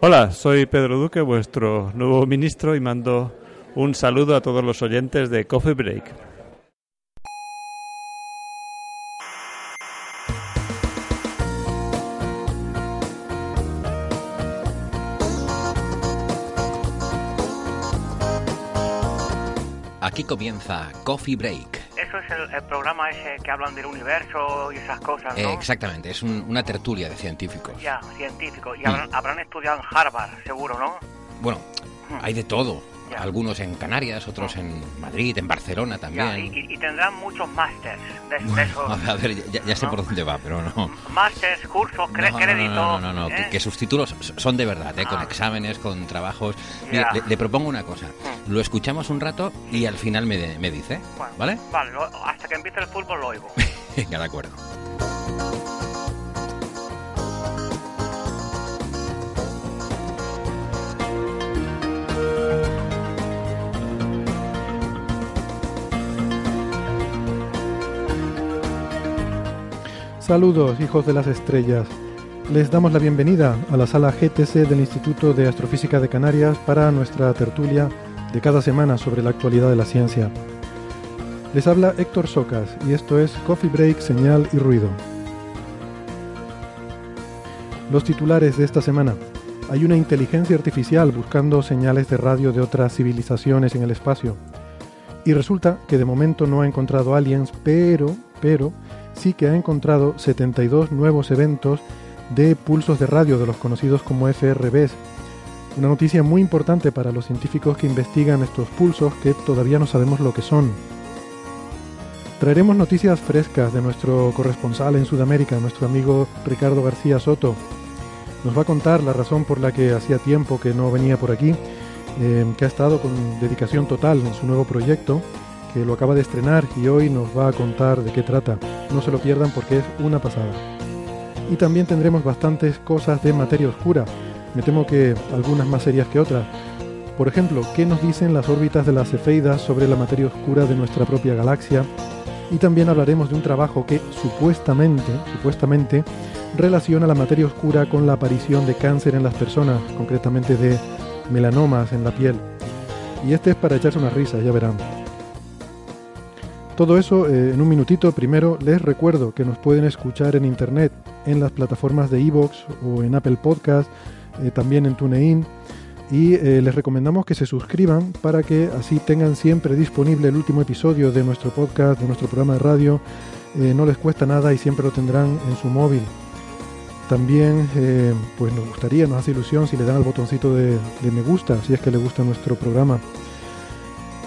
Hola, soy Pedro Duque, vuestro nuevo ministro y mando un saludo a todos los oyentes de Coffee Break. Aquí comienza Coffee Break. Eso es el, el programa ese que hablan del universo y esas cosas, ¿no? Eh, exactamente, es un- una tertulia de científicos. Ya, científico. Mm. Y habrán, habrán estudiado en Harvard, seguro, ¿no? Bueno, hay de todo. Ya. Algunos en Canarias, otros en Madrid, en Barcelona también. y, y- y tendrán muchos másters de, de esos. A ver, ya, ya sé ¿no? por dónde va, pero no. Másters, cursos, cre- No, no, no, créditos. no, no, no, que, ¿eh? que sus títulos son de verdad, ¿eh? con Ah. exámenes, con trabajos. Mire, le, le propongo una cosa. Mm. Lo escuchamos un rato y al final me, me dice, Bueno, ¿vale? Vale, hasta que empiece el fútbol lo oigo. Venga, de acuerdo. Saludos, hijos de las estrellas. Les damos la bienvenida a la sala GTC del Instituto de Astrofísica de Canarias para nuestra tertulia de cada semana sobre la actualidad de la ciencia. Les habla Héctor Socas y esto es Coffee Break, Señal y Ruido. Los titulares de esta semana. Hay una inteligencia artificial buscando señales de radio de otras civilizaciones en el espacio. Y resulta que de momento no ha encontrado aliens, pero, pero, sí que ha encontrado 72 nuevos eventos de pulsos de radio de los conocidos como FRBs. Una noticia muy importante para los científicos que investigan estos pulsos que todavía no sabemos lo que son. Traeremos noticias frescas de nuestro corresponsal en Sudamérica, nuestro amigo Ricardo García Soto. Nos va a contar la razón por la que hacía tiempo que no venía por aquí, eh, que ha estado con dedicación total en su nuevo proyecto, lo acaba de estrenar y hoy nos va a contar de qué trata. No se lo pierdan porque es una pasada. Y también tendremos bastantes cosas de materia oscura. Me temo que algunas más serias que otras. Por ejemplo, ¿qué nos dicen las órbitas de las cefeidas sobre la materia oscura de nuestra propia galaxia? Y también hablaremos de un trabajo que supuestamente, supuestamente, relaciona la materia oscura con la aparición de cáncer en las personas, concretamente de melanomas en la piel. Y este es para echarse una risa, ya verán. Todo eso eh, en un minutito. Primero les recuerdo que nos pueden escuchar en internet, en las plataformas de Evox o en Apple Podcast, eh, también en TuneIn. Y eh, les recomendamos que se suscriban para que así tengan siempre disponible el último episodio de nuestro podcast, de nuestro programa de radio. No les cuesta nada y siempre lo tendrán en su móvil. También pues nos gustaría, nos hace ilusión si le dan al botoncito de, de me gusta, si es que le gusta nuestro programa.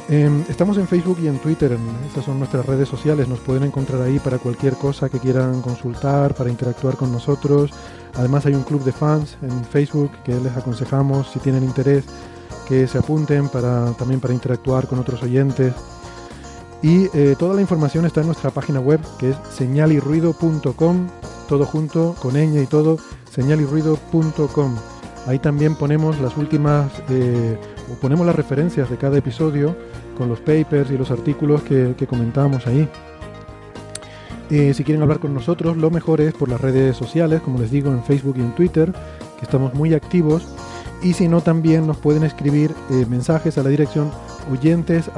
Eh, estamos en Facebook y en Twitter, estas son nuestras redes sociales, nos pueden encontrar ahí para cualquier cosa que quieran consultar, para interactuar con nosotros. Además hay un club de fans en Facebook que les aconsejamos, si tienen interés, que se apunten para, también para interactuar con otros oyentes. Y eh, toda la información está en nuestra página web que es señalirruido.com, todo junto, con ñ y todo, señalirruido.com. Ahí también ponemos las últimas, eh, ponemos las referencias de cada episodio con los papers y los artículos que, que comentamos ahí. Eh, si quieren hablar con nosotros, lo mejor es por las redes sociales, como les digo, en Facebook y en Twitter, que estamos muy activos. Y si no, también nos pueden escribir eh, mensajes a la dirección oyentes.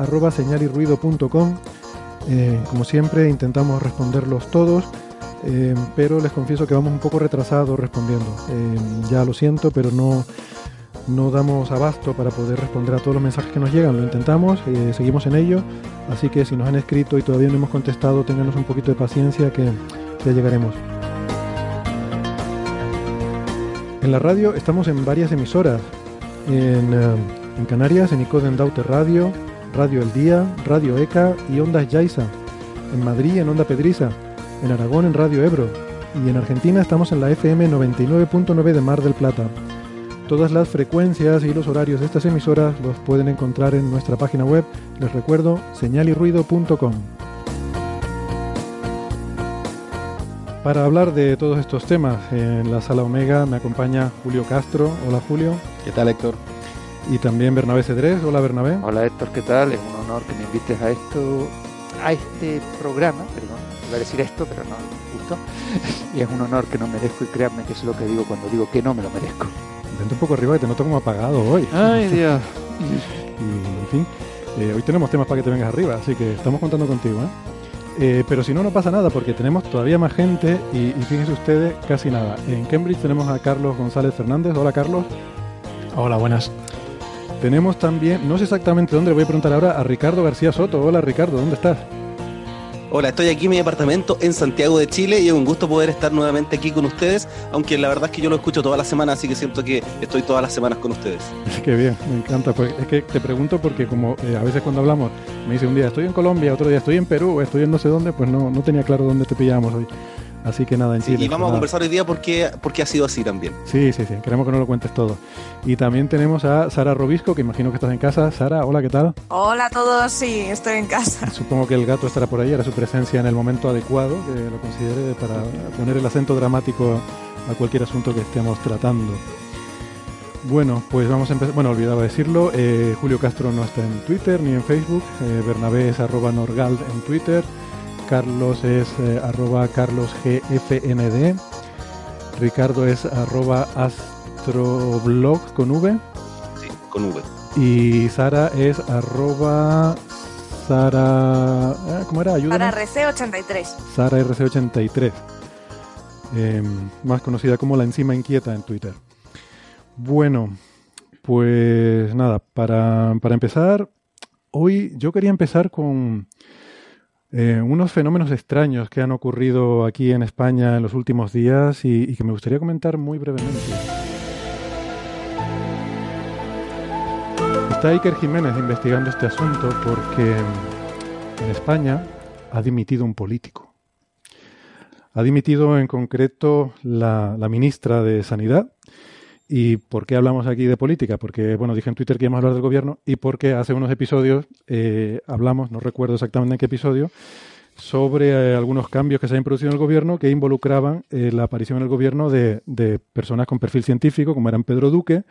Eh, como siempre, intentamos responderlos todos, pero les confieso que vamos un poco retrasados respondiendo. Ya lo siento, pero no, no damos abasto para poder responder a todos los mensajes que nos llegan. Lo intentamos, eh, seguimos en ello. Así que si nos han escrito y todavía no hemos contestado, ténganos un poquito de paciencia que ya llegaremos. En la radio estamos en varias emisoras. En, eh, en Canarias, en Icoden Daute Radio, Radio El Día, Radio ECA y Ondas Yaiza. En Madrid, en Onda Pedriza. En Aragón, en Radio Ebro. y en Argentina estamos en la FM 99.9 de Mar del Plata. Todas las frecuencias y los horarios de estas emisoras los pueden encontrar en nuestra página web, les recuerdo, señalirruido.com. Para hablar de todos estos temas en la sala Omega me acompaña Julio Castro. Hola Julio. ¿Qué tal Héctor? Y también Bernabé Cedrés. Hola Bernabé. Hola Héctor, ¿qué tal? Es un honor que me invites a esto, a este programa, perdón, iba a decir esto, pero no, justo. Y es un honor que no merezco y créanme que es lo que digo cuando digo que no me lo merezco. Vente un poco arriba que te noto como apagado hoy. Ay Dios. Y en fin, eh, hoy tenemos temas para que te vengas arriba, así que estamos contando contigo, ¿eh? Eh, pero si no, no pasa nada porque tenemos todavía más gente y, y fíjense ustedes, casi nada. En Cambridge tenemos a Carlos González Fernández. Hola Carlos. Hola, buenas. Tenemos también, no sé exactamente dónde, le voy a preguntar ahora a Ricardo García Soto. Hola Ricardo, ¿dónde estás? Hola, estoy aquí en mi departamento en Santiago de Chile y es un gusto poder estar nuevamente aquí con ustedes, aunque la verdad es que yo lo escucho toda la semana, así que siento que estoy todas las semanas con ustedes. Qué bien, me encanta. Pues es que te pregunto porque como eh, a veces cuando hablamos me dice un día estoy en Colombia, otro día estoy en Perú, estoy en no sé dónde, pues no, no tenía claro dónde te pillamos hoy. Así que nada, en Sí, Chile. y vamos a conversar hoy día porque, porque ha sido así también. Sí, sí, sí, queremos que nos lo cuentes todo. Y también tenemos a Sara Robisco, que imagino que estás en casa. Sara, hola, ¿qué tal? Hola a todos, sí, estoy en casa. Supongo que el gato estará por ahí, era su presencia en el momento adecuado, que lo considere para poner el acento dramático a cualquier asunto que estemos tratando. Bueno, pues vamos a empezar. Bueno, olvidaba decirlo, eh, Julio Castro no está en Twitter ni en Facebook, eh, Bernabé es arroba Norgald en Twitter, Carlos es eh, arroba carlosgfnd, Ricardo es arroba astroblog con V Sí, con V. y Sara es arroba Sara... eh, ¿Cómo era? Ayúdame. Para RC83. Sara RC83, eh, más conocida como la enzima inquieta en Twitter. Bueno, pues nada, para, para empezar, hoy yo quería empezar con eh, unos fenómenos extraños que han ocurrido aquí en España en los últimos días y, que me gustaría comentar muy brevemente. Está Iker Jiménez investigando este asunto porque en España ha dimitido un político. Ha dimitido en concreto la ministra de Sanidad. ¿Y por qué hablamos aquí de política? Porque, bueno, dije en Twitter que íbamos a hablar del gobierno y porque hace unos episodios eh, hablamos, no recuerdo exactamente en qué episodio, sobre eh, algunos cambios que se han producido en el gobierno que involucraban eh, la aparición en el gobierno de, personas con perfil científico, como eran Pedro Duque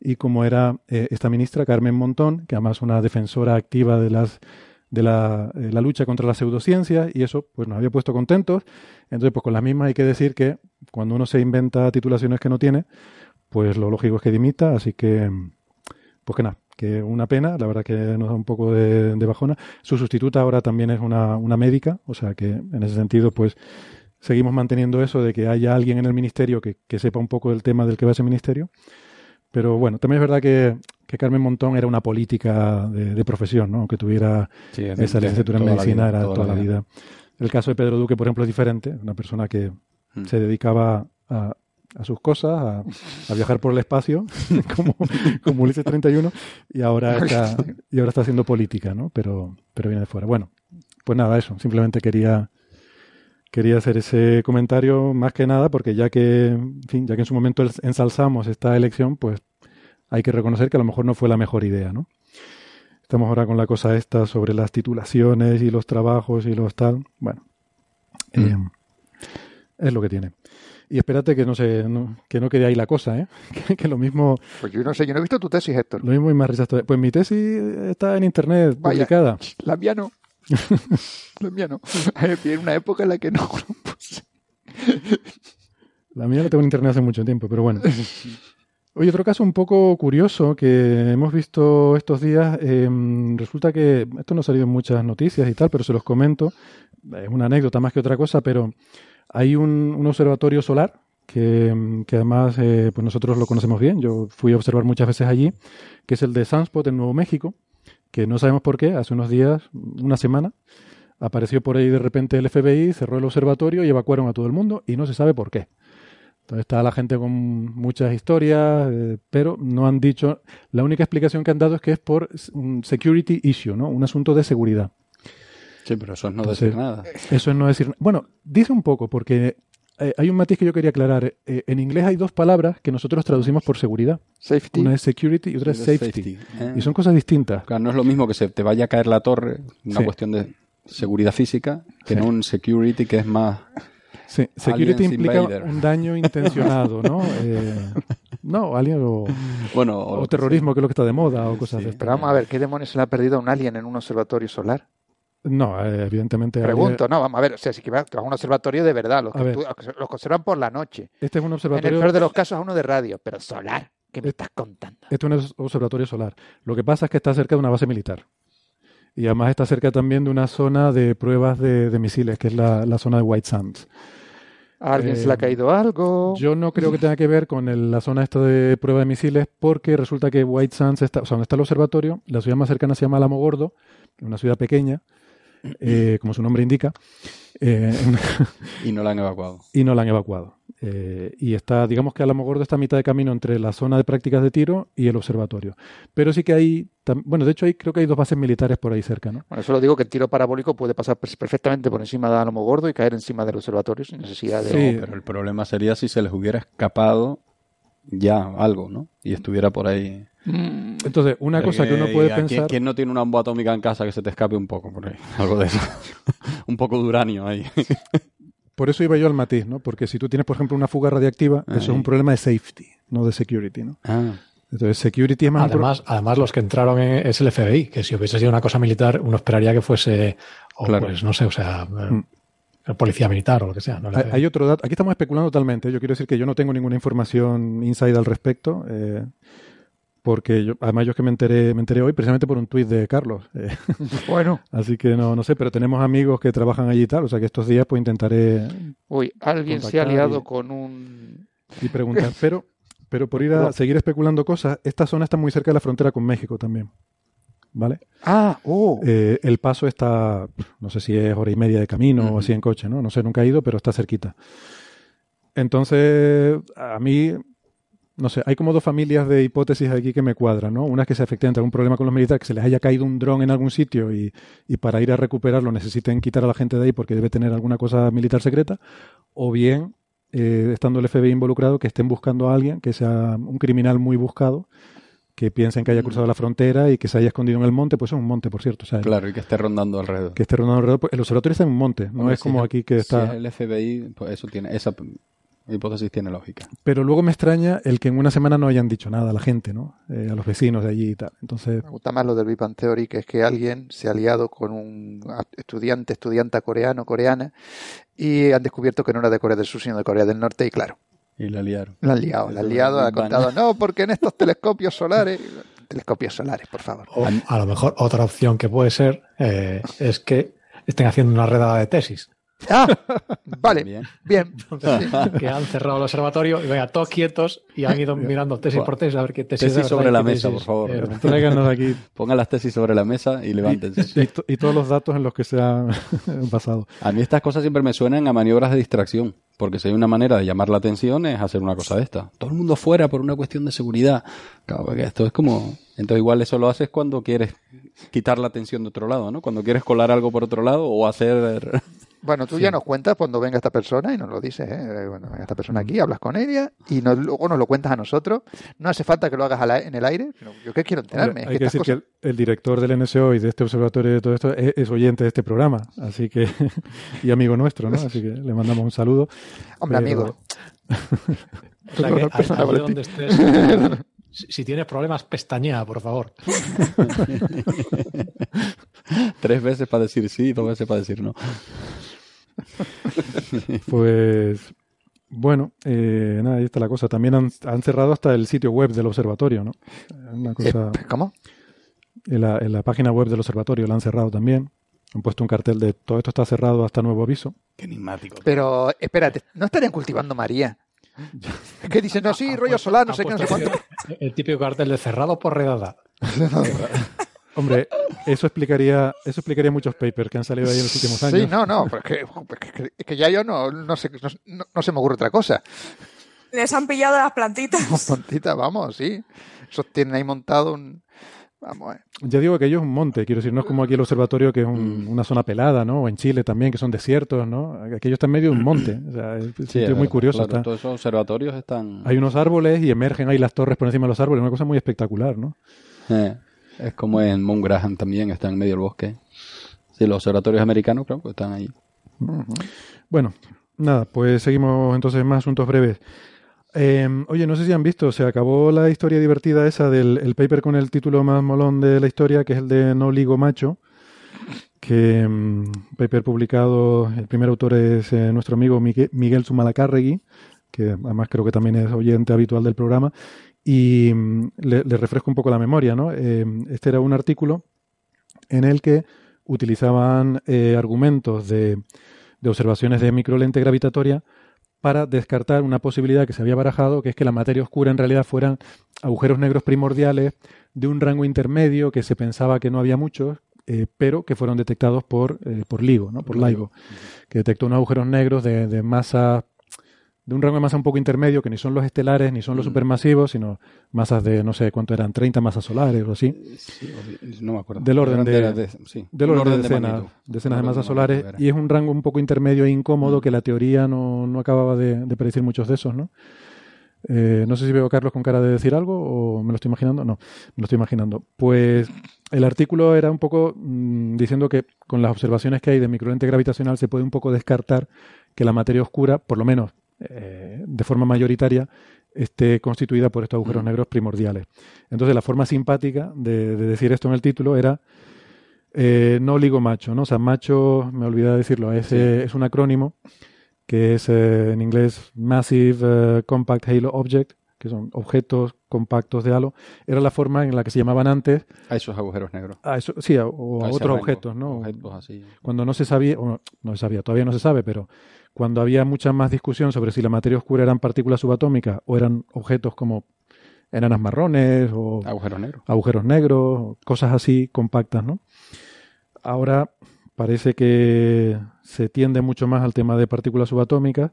y como era eh, esta ministra Carmen Montón, que además es una defensora activa de las de la, la lucha contra la pseudociencia y eso pues nos había puesto contentos. Entonces, pues con la misma hay que decir que cuando uno se inventa titulaciones que no tiene, pues lo lógico es que dimita, así que pues que nada, que una pena, la verdad que nos da un poco de, de bajona. Su sustituta ahora también es una, una médica, o sea que en ese sentido pues seguimos manteniendo eso de que haya alguien en el ministerio que, que sepa un poco del tema del que va ese ministerio. Pero bueno, también es verdad que, que Carmen Montón era una política de, de profesión, ¿no? Que tuviera Sí, es esa licenciatura en medicina era toda toda, la la vida. El caso de Pedro Duque, por ejemplo, es diferente, una persona que Mm. se dedicaba a, a sus cosas, a, a viajar por el espacio, como, como Ulises 31, y ahora está, y ahora está haciendo política, ¿no? Pero, pero viene de fuera. Bueno, pues nada, eso, simplemente quería quería hacer ese comentario más que nada porque ya que, en fin, ya que en su momento ensalzamos esta elección, pues hay que reconocer que a lo mejor no fue la mejor idea, ¿no? Estamos ahora con la cosa esta sobre las titulaciones y los trabajos y los tal. Bueno, eh, es lo que tiene. Y espérate que no se, no- que no quede ahí la cosa, ¿eh? Que, que lo mismo, Pues yo no sé, yo no he visto tu tesis, Héctor. lo mismo y más risas. Pues mi tesis está en internet Vaya. publicada. La mía no. La mía no. En una época en la que no. La mía la tengo en internet hace mucho tiempo, pero bueno. Oye, otro caso un poco curioso que hemos visto estos días, eh, resulta que esto no ha salido en muchas noticias y tal, pero se los comento, es una anécdota más que otra cosa, pero hay un, observatorio solar que, que además eh, pues nosotros lo conocemos bien, yo fui a observar muchas veces allí, que es el de Sunspot en Nuevo México, que no sabemos por qué, hace unos días, una semana, apareció por ahí de repente el FBI, cerró el observatorio y evacuaron a todo el mundo y no se sabe por qué. Entonces está la gente con muchas historias, eh, pero no han dicho. La única explicación que han dado es que es por un security issue, ¿no? Un asunto de seguridad. Sí, pero eso es no Entonces, decir nada. Eso es no decir. Bueno, dice un poco, porque eh, hay un matiz que yo quería aclarar. Eh, en inglés hay dos palabras que nosotros traducimos por seguridad. Safety. Una es security y otra es safety. Y son cosas distintas. Claro, no es lo mismo que se te vaya a caer la torre, una Sí. cuestión de seguridad física, que Sí. no un security que es más... Sí, security Aliens implica invader. un daño intencionado, ¿no? Eh, no, alien o, Bueno, o que terrorismo, que es lo que está de moda, o cosas de Pero vamos a ver, ¿qué demonios se le ha perdido a un alien en un observatorio solar? No, eh, evidentemente. Pregunto, no, vamos a ver, o sea, si vas a un observatorio de verdad, los que, tú- los que observan por la noche. Este es un En el observatorio. peor de los casos a uno de radio, pero solar, ¿qué me estás contando? Este es un obs- observatorio solar. Lo que pasa es que está cerca de una base militar. Y además está cerca también de una zona de pruebas de, de misiles, que es la, la zona de White Sands. ¿A alguien se le ha Eh, caído algo? Yo no creo que tenga que ver con el- la zona esta de prueba de misiles, porque resulta que White Sands, está, o sea, donde está el observatorio, la ciudad más cercana se llama Alamogordo, una ciudad pequeña, eh, como su nombre indica, eh, Y no la han evacuado. y no la han evacuado. Eh, y está, digamos que Alamogordo está a mitad de camino entre la zona de prácticas de tiro y el observatorio. Pero sí que hay, bueno, de hecho hay, creo que hay dos bases militares por ahí cerca, ¿no? Bueno, solo digo que el tiro parabólico puede pasar per- perfectamente por encima de Álamo Gordo y caer encima del observatorio sin necesidad de... Sí. Pero el problema sería si se les hubiera escapado ya algo, ¿no? Y estuviera por ahí. Mm, Entonces, una cosa que uno Eh, puede ¿y a quién- pensar... ¿Quién no tiene una bomba atómica en casa que se te escape un poco por ahí? Algo de eso. un poco de uranio ahí. Por eso iba yo al matiz, ¿no? Porque si tú tienes, por ejemplo, una fuga radiactiva, eso es un problema de safety, no de security, ¿no? Ah, Entonces, security es más pro- Además, además, los que entraron en- es el FBI, que si hubiese sido una cosa militar, uno esperaría que fuese, o Claro. pues, no sé, o sea, Mm. El policía militar o lo que sea. Hay, otro dato. Aquí estamos especulando totalmente. Yo quiero decir que yo no tengo ninguna información inside al respecto. eh, porque yo, además yo es que me enteré, me enteré hoy precisamente por un tuit de Carlos. eh, Bueno, así que no, no sé, pero tenemos amigos que trabajan allí y tal. O sea que estos días pues intentaré uy, alguien se ha liado y- con un... y preguntar. Pero, pero por ir a seguir especulando cosas, esta zona está muy cerca de la frontera con México también. ¿Vale? Ah, oh, Eh, el paso está, no sé si es hora y media de camino o así en coche, ¿no? No sé, nunca he ido, pero está cerquita. Entonces, a mí, no sé, hay como dos familias de hipótesis aquí que me cuadran, ¿no? Una es que se efectivamente algún problema con los militares, que se les haya caído un dron en algún sitio y, y para ir a recuperarlo necesiten quitar a la gente de ahí porque debe tener alguna cosa militar secreta, o bien, eh, estando el FBI involucrado, que estén buscando a alguien que sea un criminal muy buscado, que piensen que haya cruzado la frontera y que se haya escondido en el monte, pues es un monte, por cierto. O sea, claro, y que esté rondando alrededor. que esté rondando alrededor. pues, El observatorio está en un monte, no Hombre, es si como el- aquí que Si está. es el FBI, pues eso tiene, esa hipótesis tiene lógica. Pero luego me extraña el que en una semana no hayan dicho nada a la gente, ¿no? Eh, a los vecinos de allí y tal. Entonces, me gusta más lo del Big Bang Theory, que es que alguien se ha liado con un estudiante, estudianta coreano, coreana, y han descubierto que no era de Corea del Sur, sino de Corea del Norte, y claro, Y la liaron. la han liado, la han liado, ha contado, no, porque en estos telescopios solares, telescopios solares, por favor. O a lo mejor otra opción que puede ser eh, es que estén haciendo una redada de tesis. Ah, vale, Bien. que han cerrado el observatorio y venga, todos quietos y han ido mirando tesis por tesis a ver qué tesis, Tesis sobre la mesa, tesis, por favor. eh, tráiganos aquí Pongan las tesis sobre la mesa y levántense. y, y todos los datos en los que se han basado. A mí estas cosas siempre me suenan a maniobras de distracción, porque si hay una manera de llamar la atención es hacer una cosa de esta. Todo el mundo fuera por una cuestión de seguridad. Claro, porque esto es como... Entonces igual eso lo haces cuando quieres quitar la atención de otro lado, ¿no? Cuando quieres colar algo por otro lado o hacer... Bueno, tú ya nos cuentas cuando venga esta persona y nos lo dices, ¿eh? Bueno, venga esta persona aquí, hablas con ella y nos- luego nos lo cuentas a nosotros. No hace falta que lo hagas en el aire. sino yo que quiero enterarme. Hombre, es hay que decir cosas- que el, el director del NSO y de este observatorio y de todo esto es, es oyente de este programa, así que y amigo nuestro, ¿no? Así que le mandamos un saludo. Hombre, pero- amigo. O sea que Perdona, perdona, allí Valentín. donde estés, eh, si, si tienes problemas, pestañea, por favor. Tres veces para decir sí y dos veces para decir no. Pues bueno, eh, nada, ahí está la cosa. También han, han cerrado hasta el sitio web del observatorio, ¿no? Una cosa, Eh, ¿Cómo? en, la, en la página web del observatorio la han cerrado también. Han puesto un cartel de todo esto está cerrado hasta nuevo aviso. Qué enigmático. Pero espérate, ¿no estarían cultivando María? Que dicen, no, sí, rollo solar, no sé qué, no sé cuánto. El típico cartel de cerrado por redada. Hombre, eso explicaría, eso explicaría muchos papers que han salido ahí en los últimos años. Sí, no, no, pero es que, es ya yo no, no, sé, no, no se me ocurre otra cosa. Les han pillado las plantitas. Tontita, vamos, sí. Eso tienen ahí montado un... Vamos, eh. Ya digo que aquello es un monte, quiero decir, no es como aquí el observatorio que es un- una zona pelada, ¿no? O en Chile también, que son desiertos, ¿no? Aquello está en medio de un monte. O sea, es un Sí, sitio es muy curioso. claro, está- todos esos observatorios están... Hay unos árboles y emergen ahí las torres por encima de los árboles, una cosa muy espectacular, ¿no? Eh, es como en Mount Graham también, está en medio del bosque. Sí, los observatorios americanos, creo que están ahí. Bueno, nada, pues seguimos entonces más asuntos breves. Eh, oye, no sé si han visto, se acabó la historia divertida esa del el paper con el título más molón de la historia, que es el de No Ligo Macho, que mm, paper publicado, el primer autor es eh, nuestro amigo Migue- Miguel Zumalacárregui, que además creo que también es oyente habitual del programa, y mm, le, le refresco un poco la memoria, ¿no? Eh, este era un artículo en el que utilizaban eh, argumentos de, de observaciones de microlente gravitatoria para descartar una posibilidad que se había barajado, que es que la materia oscura en realidad fueran agujeros negros primordiales de un rango intermedio que se pensaba que no había muchos, eh, pero que fueron detectados por, eh, por LIGO, ¿no? por LIGO, que detectó unos agujeros negros de, de masa de un rango de masa un poco intermedio, que ni son los estelares ni son los supermasivos, sino masas de, no sé cuánto eran, 30 masas solares o así. no me acuerdo. Del orden de, Eran de- de- sí, del un orden de orden de decenas, decenas de masas de solares, y es un rango un poco intermedio e incómodo que la teoría no, no acababa de, de predecir muchos de esos, ¿no? Eh, no sé si veo a Carlos con cara de decir algo o me lo estoy imaginando. No, me lo estoy imaginando. Pues el artículo era un poco mm, diciendo que con las observaciones que hay de microlente gravitacional se puede un poco descartar que la materia oscura, por lo menos eh, de forma mayoritaria, esté constituida por estos agujeros negros primordiales. Entonces la forma simpática de, de decir esto en el título era eh, no ligo macho, ¿no? O sea, macho, me olvidé de decirlo, es, eh, es un acrónimo que es en inglés Massive Compact Halo Object, que son objetos compactos de halo. Era la forma en la que se llamaban antes A esos agujeros negros. a eso, sí, a, o a otros rango, objetos, ¿no? objetos así. Cuando no se sabía, o no, no se sabía, todavía no se sabe, pero cuando había mucha más discusión sobre si la materia oscura eran partículas subatómicas o eran objetos como enanas marrones o Agujeros negros. agujeros negros, cosas así compactas, ¿no? Ahora parece que se tiende mucho más al tema de partículas subatómicas,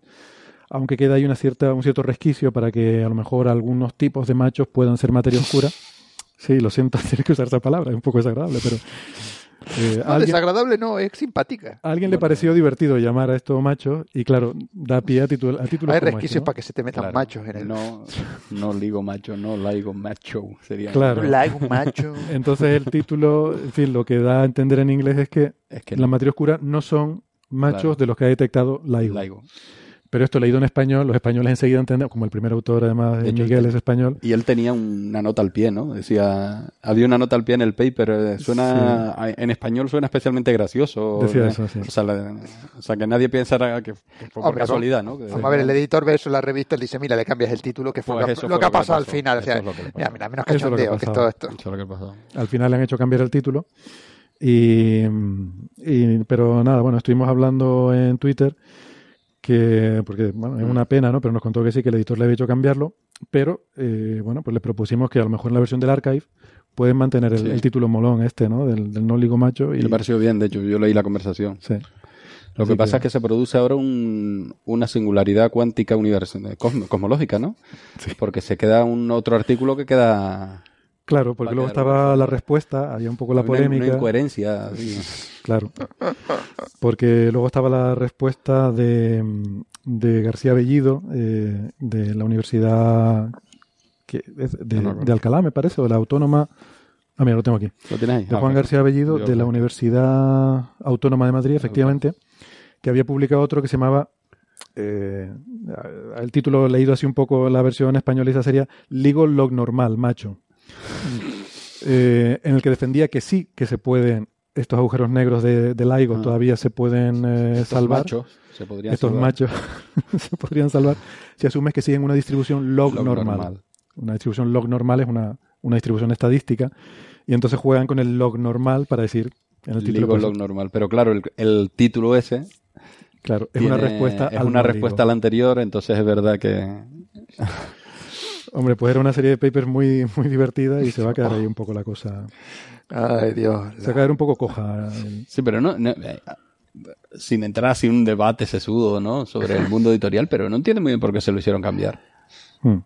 aunque queda ahí una cierta, un cierto resquicio para que a lo mejor algunos tipos de machos puedan ser materia oscura. Sí, lo siento, tiene que usar esa palabra, es un poco desagradable, pero... eh, No, a alguien, desagradable no, es simpática. a alguien le pareció divertido llamar a estos machos y claro, da pie a, título, a títulos Hay como resquicios este, ¿no? para que se te metan Claro. machos en el... No, no ligo macho, no laigo macho. Sería Claro. Un macho. Entonces el título, en fin, lo que da a entender en inglés es que, Es que la no. materia oscura no son machos Claro. de los que ha detectado LIGO. Laigo. Pero esto leído en español, los españoles enseguida entienden, como el primer autor además, De hecho, Miguel este- es español, Y él tenía una nota al pie, ¿no? Decía, había una nota al pie en el paper, eh, suena, a- en español suena especialmente gracioso. Decía ¿no? eso, sí. O sea, la- o sea, que nadie pensara que, que fue por Hombre, casualidad, ¿no? Que- Vamos a ver, el editor ve eso en la revista y dice, mira, le cambias el título, que fue Pues lo, eso lo fue que ha que pasado al final. O sea, es que mira, mira, menos Eso es lo que cachondeo, que es todo esto. Eso es lo que pasó. al final le han hecho cambiar el título. Y, y- pero nada, bueno, estuvimos hablando en Twitter que, porque bueno, es una pena, ¿no? Pero nos contó que sí, que el editor le había hecho cambiarlo, pero eh, bueno, pues le propusimos que a lo mejor en la versión del archive pueden mantener el, Sí. el título molón este, ¿no? Del, del no ligo macho y le pareció bien, de hecho, yo leí la conversación. sí. Lo que pasa es que se produce ahora un- una singularidad cuántica univers- eh, cosmo- cosmológica, ¿no? Porque se queda un otro artículo que queda Claro, porque luego estaba la respuesta, había un poco la una, una polémica. incoherencia. Claro. Porque luego estaba la respuesta de, de García Bellido, eh, de la Universidad que de, de Alcalá, me parece, o de la Autónoma. Ah, mira, lo tengo aquí. ¿Lo ahí? De Ah, Juan. García Bellido, de la Universidad Autónoma de Madrid, efectivamente, que había publicado otro que se llamaba. eh, el título leído así un poco la versión españoliza sería Ligo Log Normal, macho. Eh, en el que defendía que sí que se pueden, estos agujeros negros de, de LIGO Ah. todavía se pueden eh, Estos salvar. machos se podrían estos salvar. machos se podrían salvar si asumes que siguen una distribución log, Log normal. normal. Una distribución log normal es una, una distribución estadística y entonces juegan con el log normal para decir en el título Ligo log normal. Pero claro, el, el título ese claro es una tiene- respuesta es al una no respuesta a la anterior, entonces es verdad que hombre pues era una serie de papers muy muy divertida y se va a quedar ahí un poco la cosa Ay, Dios. se va a quedar un poco coja el- Sí, pero no, no, eh, sin entrar así en un debate sesudo, ¿no? Sobre el mundo editorial, pero no entiendo muy bien por qué se lo hicieron cambiar. Hmm.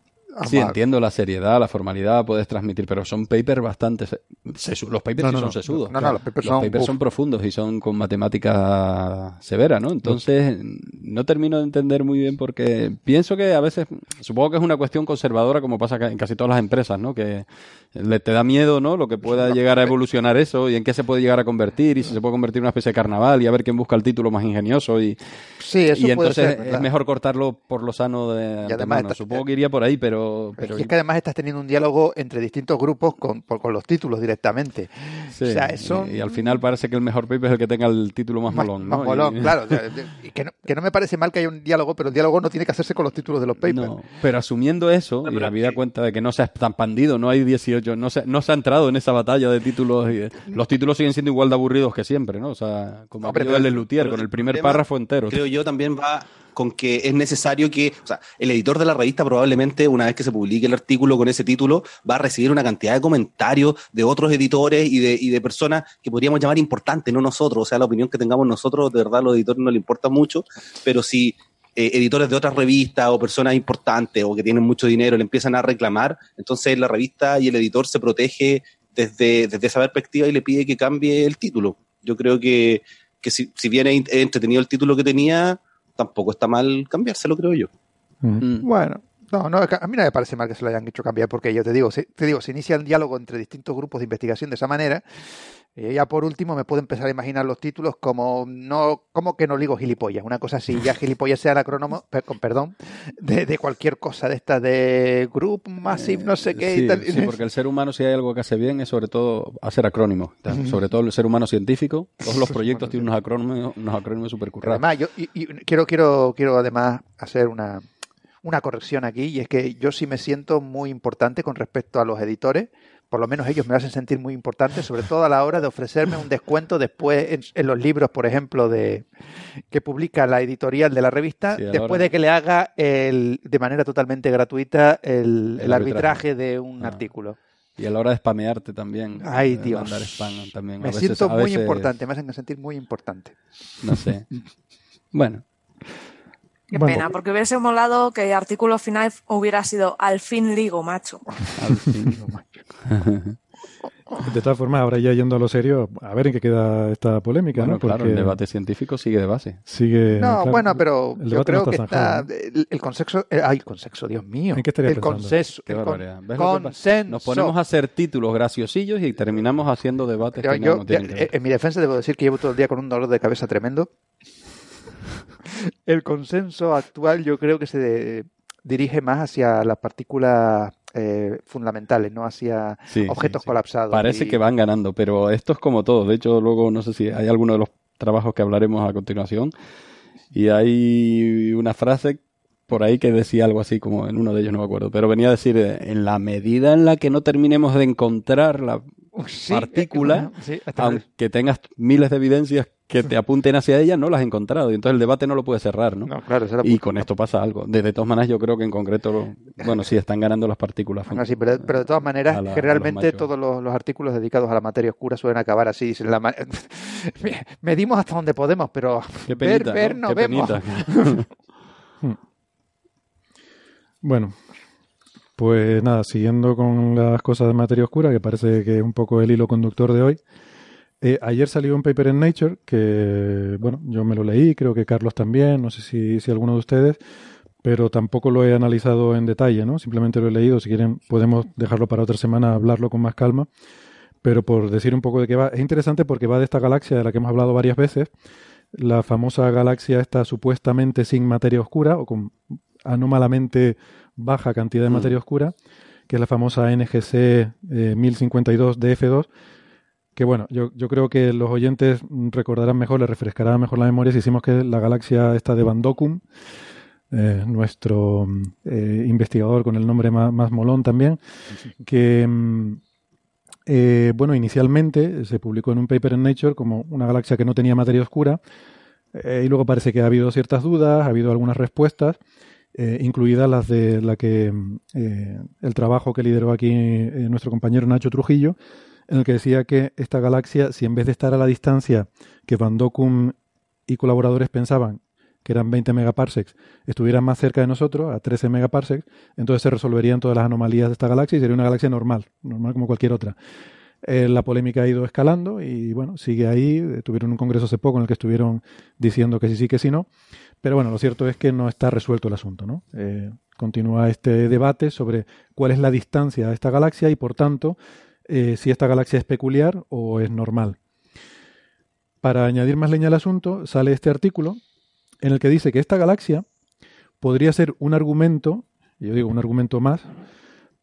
Sí, entiendo la seriedad, la formalidad, puedes transmitir, pero son papers bastante... se- sesu- los papers No, sí no, son no. sesudos. No, no, los papers son- uf. son profundos y son con matemática severa, ¿no? Entonces, no termino de entender muy bien porque pienso que a veces, supongo que es una cuestión conservadora como pasa en casi todas las empresas, ¿no? Que le, te da miedo, ¿no? Lo que pueda llegar a evolucionar eso y en qué se puede llegar a convertir y si se puede convertir en una especie de carnaval y a ver quién busca el título más ingenioso y, Sí, eso y puede entonces es mejor cortarlo por lo sano de además antemano. está- Supongo que iría por ahí, pero... pero Y es que además estás teniendo un diálogo entre distintos grupos con, por- con los títulos directamente. Sí, o sea, eso... y, y al final parece que el mejor paper es el que tenga el título más, molón, ¿no? Más molón, Y- claro. o sea, de- y que, no, que no me parece mal que haya un diálogo, pero el diálogo no tiene que hacerse con los títulos de los papers. No, pero asumiendo eso, y habida cuenta de que no se ha tan pandido, no hay 18, no se, no se ha entrado en esa batalla de títulos. Y, los títulos siguen siendo igual de aburridos que siempre, ¿no? O sea, como Hombre, pero- Luthier, pero con el el primer párrafo entero. Creo yo también va con que es necesario que, o sea, el editor de la revista probablemente una vez que se publique el artículo con ese título va a recibir una cantidad de comentarios de otros editores y de, personas que podríamos llamar importantes, no nosotros, o sea, la opinión que tengamos nosotros, de verdad a los editores no le importa mucho, pero si eh, editores de otras revistas o personas importantes o que tienen mucho dinero le empiezan a reclamar, entonces la revista y el editor se protege desde, desde esa perspectiva y le pide que cambie el título. Yo creo que, que si, si bien entretenido el título que tenía, tampoco está mal cambiárselo, creo yo. Mm. Bueno, no, no, a mí no me parece mal que se lo hayan hecho cambiar, porque yo te digo, se, te digo, se inicia un diálogo entre distintos grupos de investigación de esa manera. Y ya por último me puedo empezar a imaginar los títulos como no, como que no digo gilipollas, una cosa así, ya gilipollas sea el acrónomo, perdón, de, de cualquier cosa de estas de Group Massive, no sé qué y Sí, tal. sí, porque el ser humano, si hay algo que hace bien, es sobre todo hacer acrónimos. Sobre todo el ser humano científico. Todos los proyectos tienen unos acrónimos, unos acrónimos super currados. Además, yo y- y quiero, quiero, quiero además hacer una, una corrección aquí, y es que yo sí me siento muy importante con respecto a los editores. Por lo menos ellos me hacen sentir muy importante, sobre todo a la hora de ofrecerme un descuento después en, en los libros, por ejemplo, de que publica la editorial de la revista, Sí, después hora- de que le haga el, de manera totalmente gratuita el, El el arbitraje arbitraje. de un Ah. artículo. Y a la hora de spamearte también. Ay, de Dios. Mandar spam también. Me a veces- siento muy veces- importante, me hacen sentir muy importante. No sé. Bueno. Qué Bueno. pena, porque hubiese molado que el artículo final hubiera sido al fin ligo, macho. Al fin. De todas formas, ahora ya yendo a lo serio, a ver en qué queda esta polémica, Bueno, ¿no? claro, Porque el debate científico sigue de base. sigue... No, claro, bueno, pero el yo debate no creo que está el, el consenso, eh, ay, el consenso, Dios mío. ¿En qué estaría el pensando? consenso, Qué el con- consenso. Nos ponemos a hacer títulos graciosillos y terminamos haciendo debates Yo- que yo, no tienen que eh, ver. en mi defensa debo decir que llevo todo el día con un dolor de cabeza tremendo. El consenso actual yo creo que se de- dirige más hacia las partículas eh, fundamentales, no hacia Sí, objetos sí, sí. colapsados. Parece Y- que van ganando, pero esto es como todo. De hecho, luego no sé si hay alguno de los trabajos que hablaremos a continuación. Y hay una frase por ahí que decía algo así, como en uno de ellos, no me acuerdo, pero venía a decir, en la medida en la que no terminemos de encontrar la Sí, partícula, sí, aunque tengas miles de evidencias que te apunten hacia ella, no las has encontrado. Y entonces el debate no lo puedes cerrar, ¿no? No, claro, esa y con esto pasa algo. De, de todas maneras, yo creo que en concreto, lo- bueno, sí, están ganando las partículas. Bueno, sí, pero, pero de todas maneras, a la- los generalmente todos los, los artículos dedicados a la materia oscura suelen acabar así. dicen, la ma- Medimos hasta donde podemos, pero Qué ver, penita, ver ¿no? no Qué vemos. penita. Bueno, pues nada, siguiendo con las cosas de materia oscura, que parece que es un poco el hilo conductor de hoy. eh, ayer salió un paper en Nature que, bueno, yo me lo leí, creo que Carlos también, no sé si, si alguno de ustedes, pero tampoco lo he analizado en detalle, ¿no? Simplemente lo he leído, si quieren podemos dejarlo para otra semana, hablarlo con más calma. Pero por decir un poco de qué va, es interesante porque va de esta galaxia de la que hemos hablado varias veces, la famosa galaxia esta supuestamente sin materia oscura o con anómalamente baja cantidad de Mm. materia oscura, que es la famosa NGC eh, 1052 DF2, que bueno, yo, yo creo que los oyentes recordarán mejor, les refrescará mejor la memoria si decimos que la galaxia esta de Van Dokum, eh, nuestro eh, investigador con el nombre más, más molón también, que mm, eh, bueno, inicialmente se publicó en un paper en Nature como una galaxia que no tenía materia oscura, eh, y luego parece que ha habido ciertas dudas, ha habido algunas respuestas, eh, incluidas las de la que eh, el trabajo que lideró aquí eh, nuestro compañero Nacho Trujillo, en el que decía que esta galaxia, si en vez de estar a la distancia que Van Dokum y colaboradores pensaban que eran 20 megaparsecs, estuvieran más cerca de nosotros, a 13 megaparsecs, entonces se resolverían todas las anomalías de esta galaxia y sería una galaxia normal, normal como cualquier otra. La polémica ha ido escalando y bueno, sigue ahí. Tuvieron un congreso hace poco en el que estuvieron diciendo que sí, sí, que sí, no. Pero bueno, lo cierto es que no está resuelto el asunto, ¿no? Eh, continúa este debate sobre cuál es la distancia a esta galaxia y por tanto eh, si esta galaxia es peculiar o es normal. Para añadir más leña al asunto, sale este artículo en el que dice que esta galaxia podría ser un argumento, yo digo un argumento más,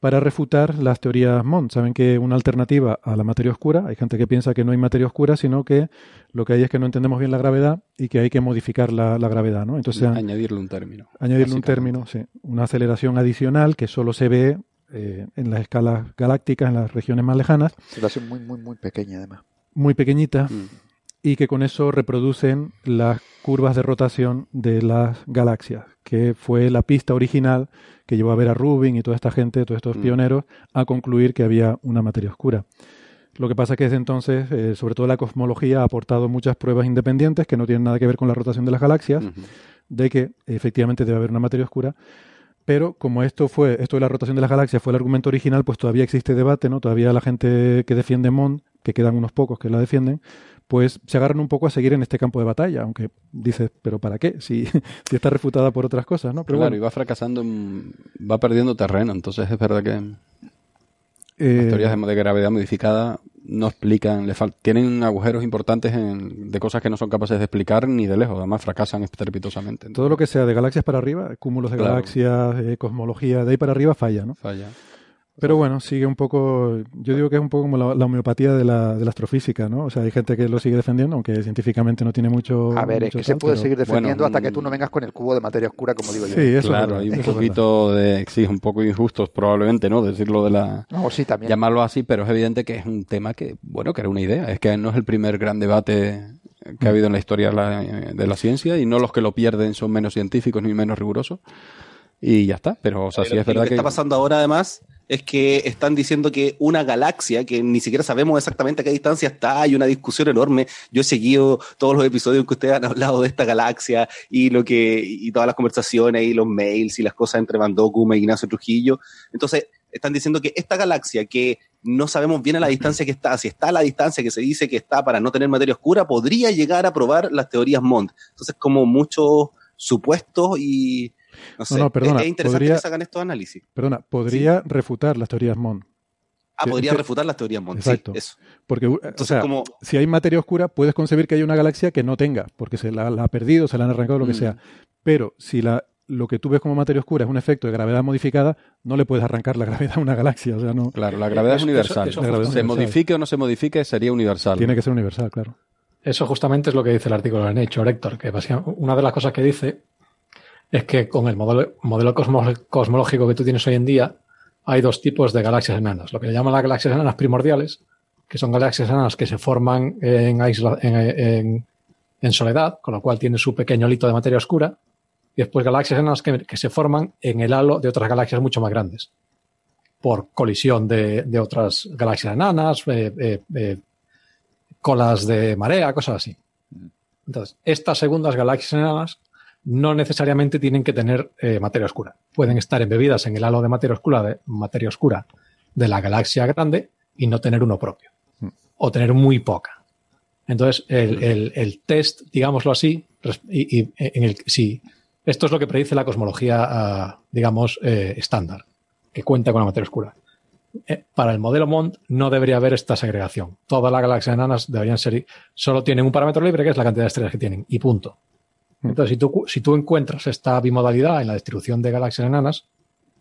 para refutar las teorías Mond. Saben que una alternativa a la materia oscura, hay gente que piensa que no hay materia oscura, sino que lo que hay es que no entendemos bien la gravedad y que hay que modificar la, la gravedad, ¿no? Entonces, añadirle un término. Añadirle un término, sí. Una aceleración adicional que solo se ve eh, en las escalas galácticas, en las regiones más lejanas. Aceleración muy, muy, muy pequeña, además. Muy pequeñita. Y que con eso reproducen las curvas de rotación de las galaxias, que fue la pista original que llevó a ver a Rubin y toda esta gente, todos estos pioneros, a concluir que había una materia oscura. Lo que pasa es que desde entonces, eh, sobre todo la cosmología, ha aportado muchas pruebas independientes que no tienen nada que ver con la rotación de las galaxias, de que efectivamente debe haber una materia oscura. Pero como esto fue, esto de la rotación de las galaxias fue el argumento original, pues todavía existe debate, ¿no? Todavía la gente que defiende Mond, que quedan unos pocos que la defienden, pues se agarran un poco a seguir en este campo de batalla, aunque dices, pero ¿para qué? Si, si está refutada por otras cosas, ¿no? Pero claro, bueno, y va fracasando, va perdiendo terreno, entonces es verdad que Eh, las teorías de, de gravedad modificada no explican, le tienen agujeros importantes en- de cosas que no son capaces de explicar ni de lejos, además fracasan estrepitosamente. todo lo que sea de galaxias para arriba, cúmulos de Claro. galaxias, eh, cosmología, de ahí para arriba falla, ¿no? Falla. Pero bueno, sigue un poco, yo digo que es un poco como la, la homeopatía de la, de la astrofísica, ¿no? O sea, hay gente que lo sigue defendiendo, aunque científicamente no tiene mucho... A ver, es que se puede pero- seguir defendiendo Bueno, hasta que tú no vengas con el cubo de materia oscura, como digo yo. Sí, eso es claro, verdad, hay un es poquito de, sí, un poco injusto probablemente, ¿no? Decirlo de la, No, sí, también. llamarlo así, pero es evidente que es un tema que, bueno, que era una idea. Es que no es el primer gran debate que ha habido en la historia de la, de la ciencia y no los que lo pierden son menos científicos ni menos rigurosos. Y ya está, pero o sea, sí Lo es que- lo verdad que que... está pasando ahora además es que están diciendo que una galaxia que ni siquiera sabemos exactamente a qué distancia está, hay una discusión enorme. Yo he seguido todos los episodios que ustedes han hablado de esta galaxia y lo que y todas las conversaciones y los mails y las cosas entre Van Dokkum e Ignacio Trujillo. Entonces, están diciendo que esta galaxia que no sabemos bien a la distancia que está, si está a la distancia que se dice que está para no tener materia oscura, podría llegar a probar las teorías Mond. Entonces, como muchos supuestos y no sé, no, perdona, es, es interesante podría- que se hagan estos análisis. Perdona, podría refutar las teorías Mond. Ah, podría refutar las teorías Mond. Exacto. Sí, eso. Porque, o sea, como- si hay materia oscura, puedes concebir que hay una galaxia que no tenga, porque se la, la ha perdido, se la han arrancado, lo que Mm. sea. Pero si la, lo que tú ves como materia oscura es un efecto de gravedad modificada, no le puedes arrancar la gravedad a una galaxia. O sea, no. Claro, la gravedad es Eso- universal. eso- eso La gravedad es se universal. modifique o no se modifique, sería universal. Tiene que ser universal, claro. Eso justamente es lo que dice el artículo de Nature, Héctor, que una de las cosas que dice es que con el modelo, modelo cosmo- cosmológico que tú tienes hoy en día, hay dos tipos de galaxias enanas. Lo que le llaman las galaxias enanas primordiales, que son galaxias enanas que se forman en, aisla- en, en- en soledad, con lo cual tienen su pequeño hito de materia oscura, y después galaxias enanas que, que se forman en el halo de otras galaxias mucho más grandes, por colisión de, de otras galaxias enanas, eh, eh, eh, colas de marea, cosas así. Entonces, estas segundas galaxias enanas no necesariamente tienen que tener eh, materia oscura. Pueden estar embebidas en el halo de materia oscura de, materia oscura de la galaxia grande y no tener uno propio. O tener muy poca. Entonces, el, el- el test, digámoslo así, y, y en el sí, esto es lo que predice la cosmología, ah, digamos, eh, estándar, que cuenta con la materia oscura. Eh, para el modelo Mond no debería haber esta segregación. Todas las galaxias enanas deberían ser, solo tienen un parámetro libre que es la cantidad de estrellas que tienen y punto. Entonces, si tú, si tú encuentras esta bimodalidad en la distribución de galaxias enanas,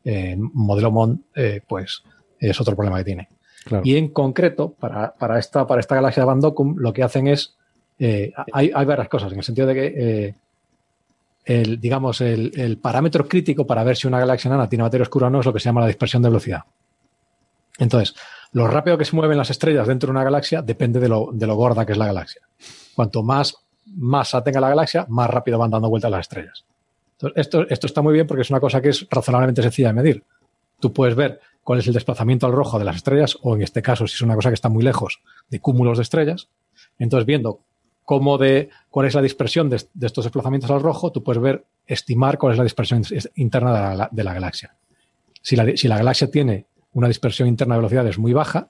eh, modelo Mond, eh, pues es otro problema que tiene. Claro. Y en concreto, para, para, esta, para esta galaxia de Van lo que hacen es, eh, hay, hay varias cosas, en el sentido de que, eh, el, digamos, el, el parámetro crítico para ver si una galaxia enana tiene materia oscura o no es lo que se llama la dispersión de velocidad. Entonces, lo rápido que se mueven las estrellas dentro de una galaxia depende de lo, de lo gorda que es la galaxia. Cuanto más masa tenga la galaxia, más rápido van dando vueltas las estrellas. Entonces, esto, esto está muy bien porque es una cosa que es razonablemente sencilla de medir. Tú puedes ver cuál es el desplazamiento al rojo de las estrellas, o en este caso, si es una cosa que está muy lejos, de cúmulos de estrellas. Entonces, viendo cómo de, cuál es la dispersión de, estos desplazamientos al rojo, tú puedes ver, estimar cuál es la dispersión is- interna de la, galaxia. Si la, si la galaxia tiene una dispersión interna de velocidades muy baja,